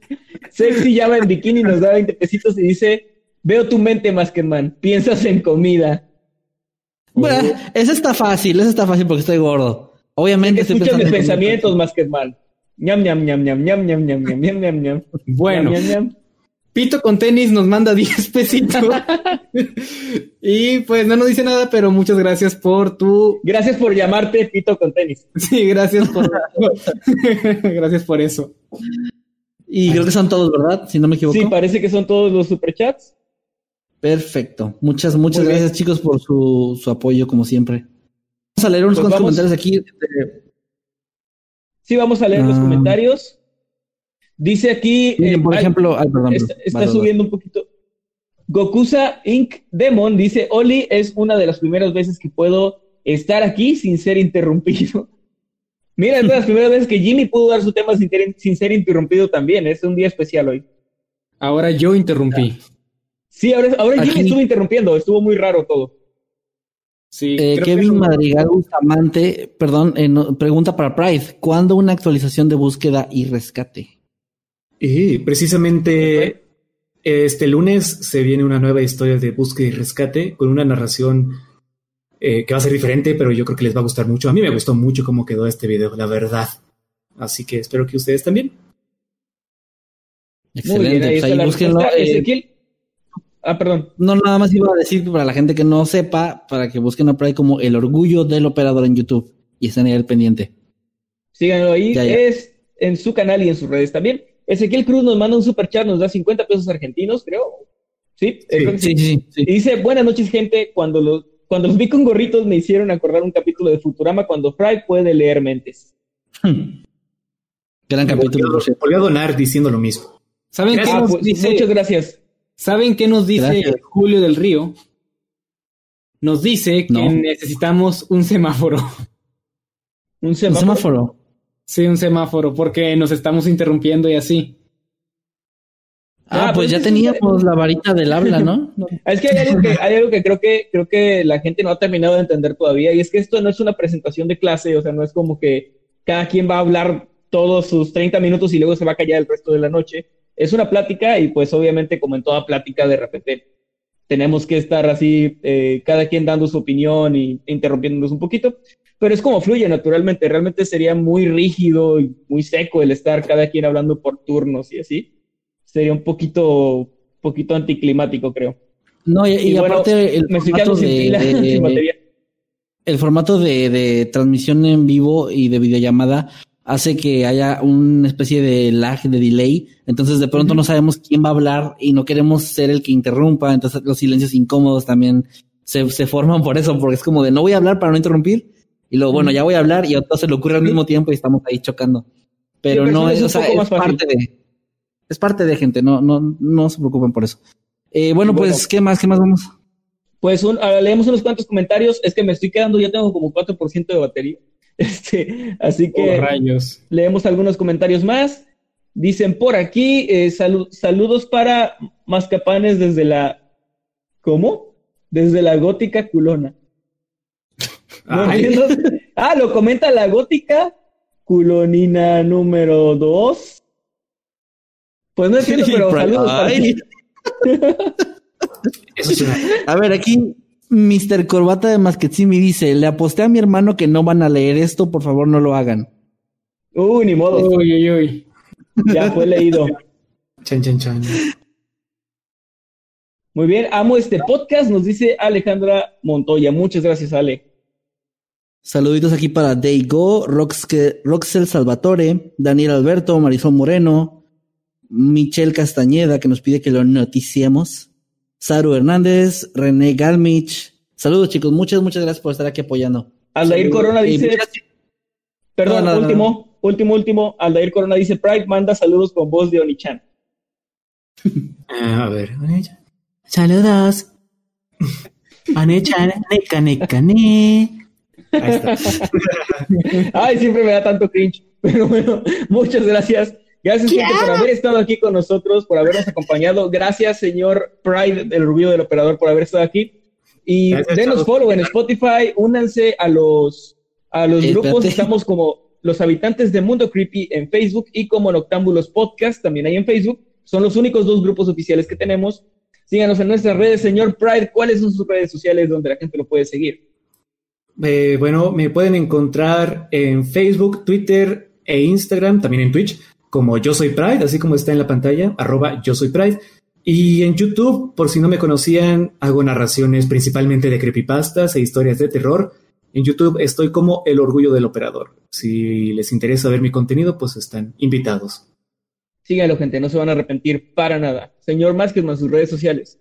Sexy Java en bikini nos da 20 pesitos y dice, veo tu mente, Maskerman. Piensas en comida. Bueno, ese está fácil, ese está fácil porque estoy gordo. Obviamente estoy Escucha mis pensando en pensamientos, Maskerman. Ñam, ñam, ñam, ñam, ñam, ñam, ñam, ñam, ñam, ñam, ñam. Bueno, Ñam, ñam, ñam. Pito con tenis nos manda *laughs* 10 pesitos. y pues no nos dice nada, pero muchas gracias por tu... Gracias por llamarte Pito con tenis. Sí, gracias por... *laughs* gracias por eso. Y creo que son todos, ¿verdad? Si no me equivoco. Sí, parece que son todos los superchats. Perfecto. Muchas, muchas gracias, chicos, por su, su apoyo, como siempre. Vamos a leer unos Pues cuantos vamos. comentarios aquí. de- Sí, vamos a leer los Ah. comentarios. Dice aquí. Miren, eh, por ay, ejemplo, ay, perdón, está, subiendo un poquito. Gokusa Inc. Demon dice: Oli es una de las primeras veces que puedo estar aquí sin ser interrumpido. *laughs* Mira, es de las primeras veces que Jimmy pudo dar su tema sin, ter- sin ser interrumpido también. Es un día especial hoy. Ahora yo interrumpí. Sí, ahora, ahora Jimmy estuvo interrumpiendo. Estuvo muy raro todo. Sí, Eh, creo Kevin que- Madrigal Bustamante, perdón, eh, no- pregunta para Pride. ¿Cuándo una actualización de búsqueda y rescate? Y precisamente este lunes se viene una nueva historia de búsqueda y rescate con una narración eh, que va a ser diferente, pero yo creo que les va a gustar mucho. A mí me gustó mucho cómo quedó este video, la verdad. Así que espero que ustedes también. Muy bien, Excelente. ahí pues está la búsquenlo. Ezequiel. Ah, perdón. no, nada más iba a decir para la gente que no sepa, para que busquen a Pride como el orgullo del operador en YouTube y estén ahí al pendiente. Síganlo ahí. Ya, ya. Es en su canal y en sus redes también. Ezequiel Cruz nos manda un super chat, nos da 50 pesos argentinos, creo. Sí, Eh, creo que Sí, sí, sí. sí. Y dice, buenas noches, gente. Cuando los, cuando los vi con gorritos me hicieron acordar un capítulo de Futurama cuando Fry puede leer mentes. Gran capítulo. Volvió, a donar diciendo lo mismo. ¿Saben qué, Ah, nos pues, dice, muchas gracias. ¿Saben qué nos dice Gracias. Julio del Río? Nos dice que No. necesitamos un semáforo. Un Un semáforo. Sí, un semáforo, porque nos estamos interrumpiendo y así. Ah, Ah, pues ya teníamos la varita del habla, *laughs* ¿no? Es que hay algo que, hay algo que creo que creo que la gente no ha terminado de entender todavía, y es que esto no es una presentación de clase, o sea, no es como que cada quien va a hablar todos sus 30 minutos y luego se va a callar el resto de la noche. Es una plática y pues obviamente como en toda plática de repente tenemos que estar así, eh, cada quien dando su opinión y interrumpiéndonos un poquito, pero es como fluye naturalmente, realmente sería muy rígido y muy seco el estar cada quien hablando por turnos y así. Sería un poquito, poquito anticlimático, creo. No, y, y Y bueno, aparte el formato de, pila, de- *laughs* el formato de, de transmisión en vivo y de videollamada hace que haya una especie de lag, de delay. Entonces de pronto no sabemos quién va a hablar y no queremos ser el que interrumpa. Entonces los silencios incómodos también se, se forman por eso, porque es como de no voy a hablar para no interrumpir. Y luego, bueno, ya voy a hablar y a otro se le ocurre al mismo tiempo y estamos ahí chocando. Pero no es, o sea, es parte de, es parte de gente, no, no, no se preocupen por eso. Eh, bueno, pues, ¿qué más? ¿Qué más vamos? Pues leemos unos cuantos comentarios. Es que me estoy quedando, ya tengo como 4% de batería. Este, así que oh, leemos algunos comentarios más. Dicen por aquí, eh, saludos para Mascapanes desde la... ¿Cómo? Desde la gótica culona. ah, lo comenta la gótica culonina número 2. Pues no entiendo, *laughs* pero saludos. *laughs* A ver, aquí Mr. Corbata de Masquetsimi dice, le aposté a mi hermano que no van a leer esto, por favor no lo hagan. Uy, ni modo. Uy, uy, uy. Ya fue leído. Chan, chan, chan. Muy bien, amo este podcast, nos dice Alejandra Montoya. Muchas gracias, Ale. Saluditos aquí para Deigo, Roxel Salvatore, Daniel Alberto, Marisol Moreno, Michelle Castañeda, que nos pide que lo noticiemos. Saru Hernández, René Galmich. Saludos, chicos. Muchas, muchas gracias por estar aquí apoyando. Aldair Corona dice. Perdón, último, último, último. Aldair Corona dice: Pride manda saludos con voz de Onichan. Ah, *laughs* a ver. Saludos. Onichan, neca, neca, ne. Ahí está. *laughs* Ay, siempre me da tanto cringe. *laughs* Pero bueno, muchas gracias. Gracias por haber estado aquí con nosotros, por habernos acompañado. Gracias, señor Pride, el rubio del operador, por haber estado aquí. Y denos follow en Spotify, únanse a los, a los grupos. Estamos como los habitantes de Mundo Creepy en Facebook y como Noctámbulos Podcast también hay en Facebook. Son los únicos dos grupos oficiales que tenemos. Síganos en nuestras redes, señor Pride. ¿Cuáles son sus redes sociales donde la gente lo puede seguir? Eh, bueno, me pueden encontrar en Facebook, Twitter e Instagram, también en Twitch como Yo Soy Pride, así como está en la pantalla, arroba Yo Soy Pride. Y en YouTube, por si no me conocían, hago narraciones principalmente de creepypastas e historias de terror. En YouTube estoy como El Orgullo del Operador. Si les interesa ver mi contenido, pues están invitados. Síganlo, gente, no se van a arrepentir para nada. Señor más en sus redes sociales.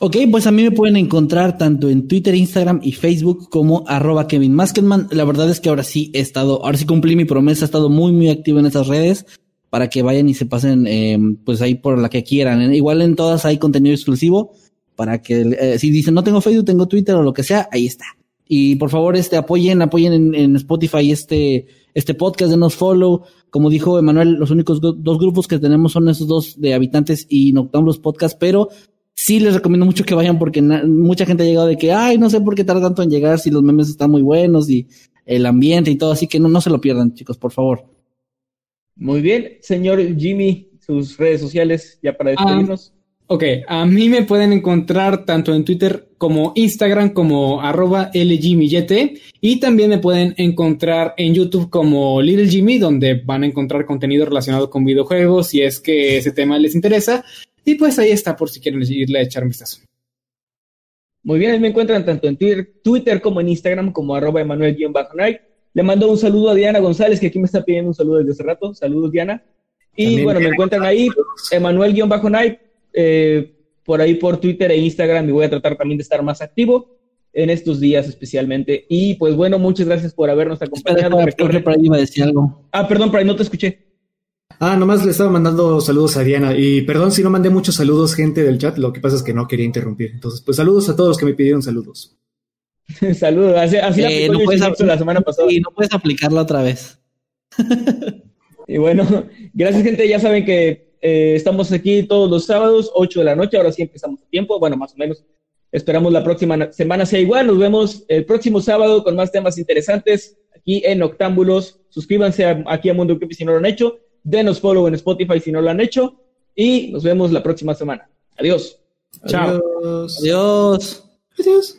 Ok, pues a mí me pueden encontrar tanto en Twitter, Instagram y Facebook como arroba Kevin Maskenman. La verdad es que ahora sí he estado, ahora sí cumplí mi promesa, he estado muy, muy activo en esas redes para que vayan y se pasen em, pues ahí por la que quieran. Igual en todas hay contenido exclusivo para que eh, si dicen no tengo Facebook, tengo Twitter o lo que sea, ahí está. Y por favor, este apoyen, apoyen en, Spotify este, este podcast, denos follow. Como dijo Emanuel, los únicos dos grupos que tenemos son esos dos de habitantes y Noctamblos Podcast, pero sí les recomiendo mucho que vayan porque mucha gente ha llegado de que, ay, no sé por qué tarda tanto en llegar si los memes están muy buenos y el ambiente y todo, así que no, no se lo pierdan, chicos, por favor. Muy bien, señor Jimmy, sus redes sociales ya para ah, despedirnos. ok, a mí me pueden encontrar tanto en Twitter como Instagram como arroba y también me pueden encontrar en YouTube como Little Jimmy donde van a encontrar contenido relacionado con videojuegos si es que ese tema les interesa y pues ahí está por si quieren irle a echar un vistazo. Muy bien, me encuentran tanto en Twitter, como en Instagram como arroba Emanuel-Night. Le mando un saludo a Diana González, que aquí me está pidiendo un saludo desde hace rato. Saludos, Diana. Y bueno, me encuentran ahí, Emanuel-Night, eh, por ahí por Twitter e Instagram, y voy a tratar también de estar más activo en estos días especialmente. Y pues bueno, muchas gracias por habernos acompañado. Ah, perdón, ahí no te escuché. Ah, nomás le estaba mandando saludos a Diana. Y perdón si no mandé muchos saludos, gente del chat. Lo que pasa es que no quería interrumpir. Entonces, pues saludos a todos los que me pidieron saludos. *laughs* saludos. Así, así eh, no puedes la semana pasada. Y no puedes aplicarla otra vez. *laughs* y bueno, gracias, gente. Ya saben que eh, estamos aquí todos los sábados, 8 de la noche. Ahora sí empezamos a tiempo. Bueno, más o menos. Esperamos la próxima semana sea igual. Nos vemos el próximo sábado con más temas interesantes aquí en Octámbulos. Suscríbanse aquí a Mundo Creepy si no lo han hecho. Denos follow en Spotify si no lo han hecho. Y nos vemos la próxima semana. Adiós. Chao. Adiós. Adiós.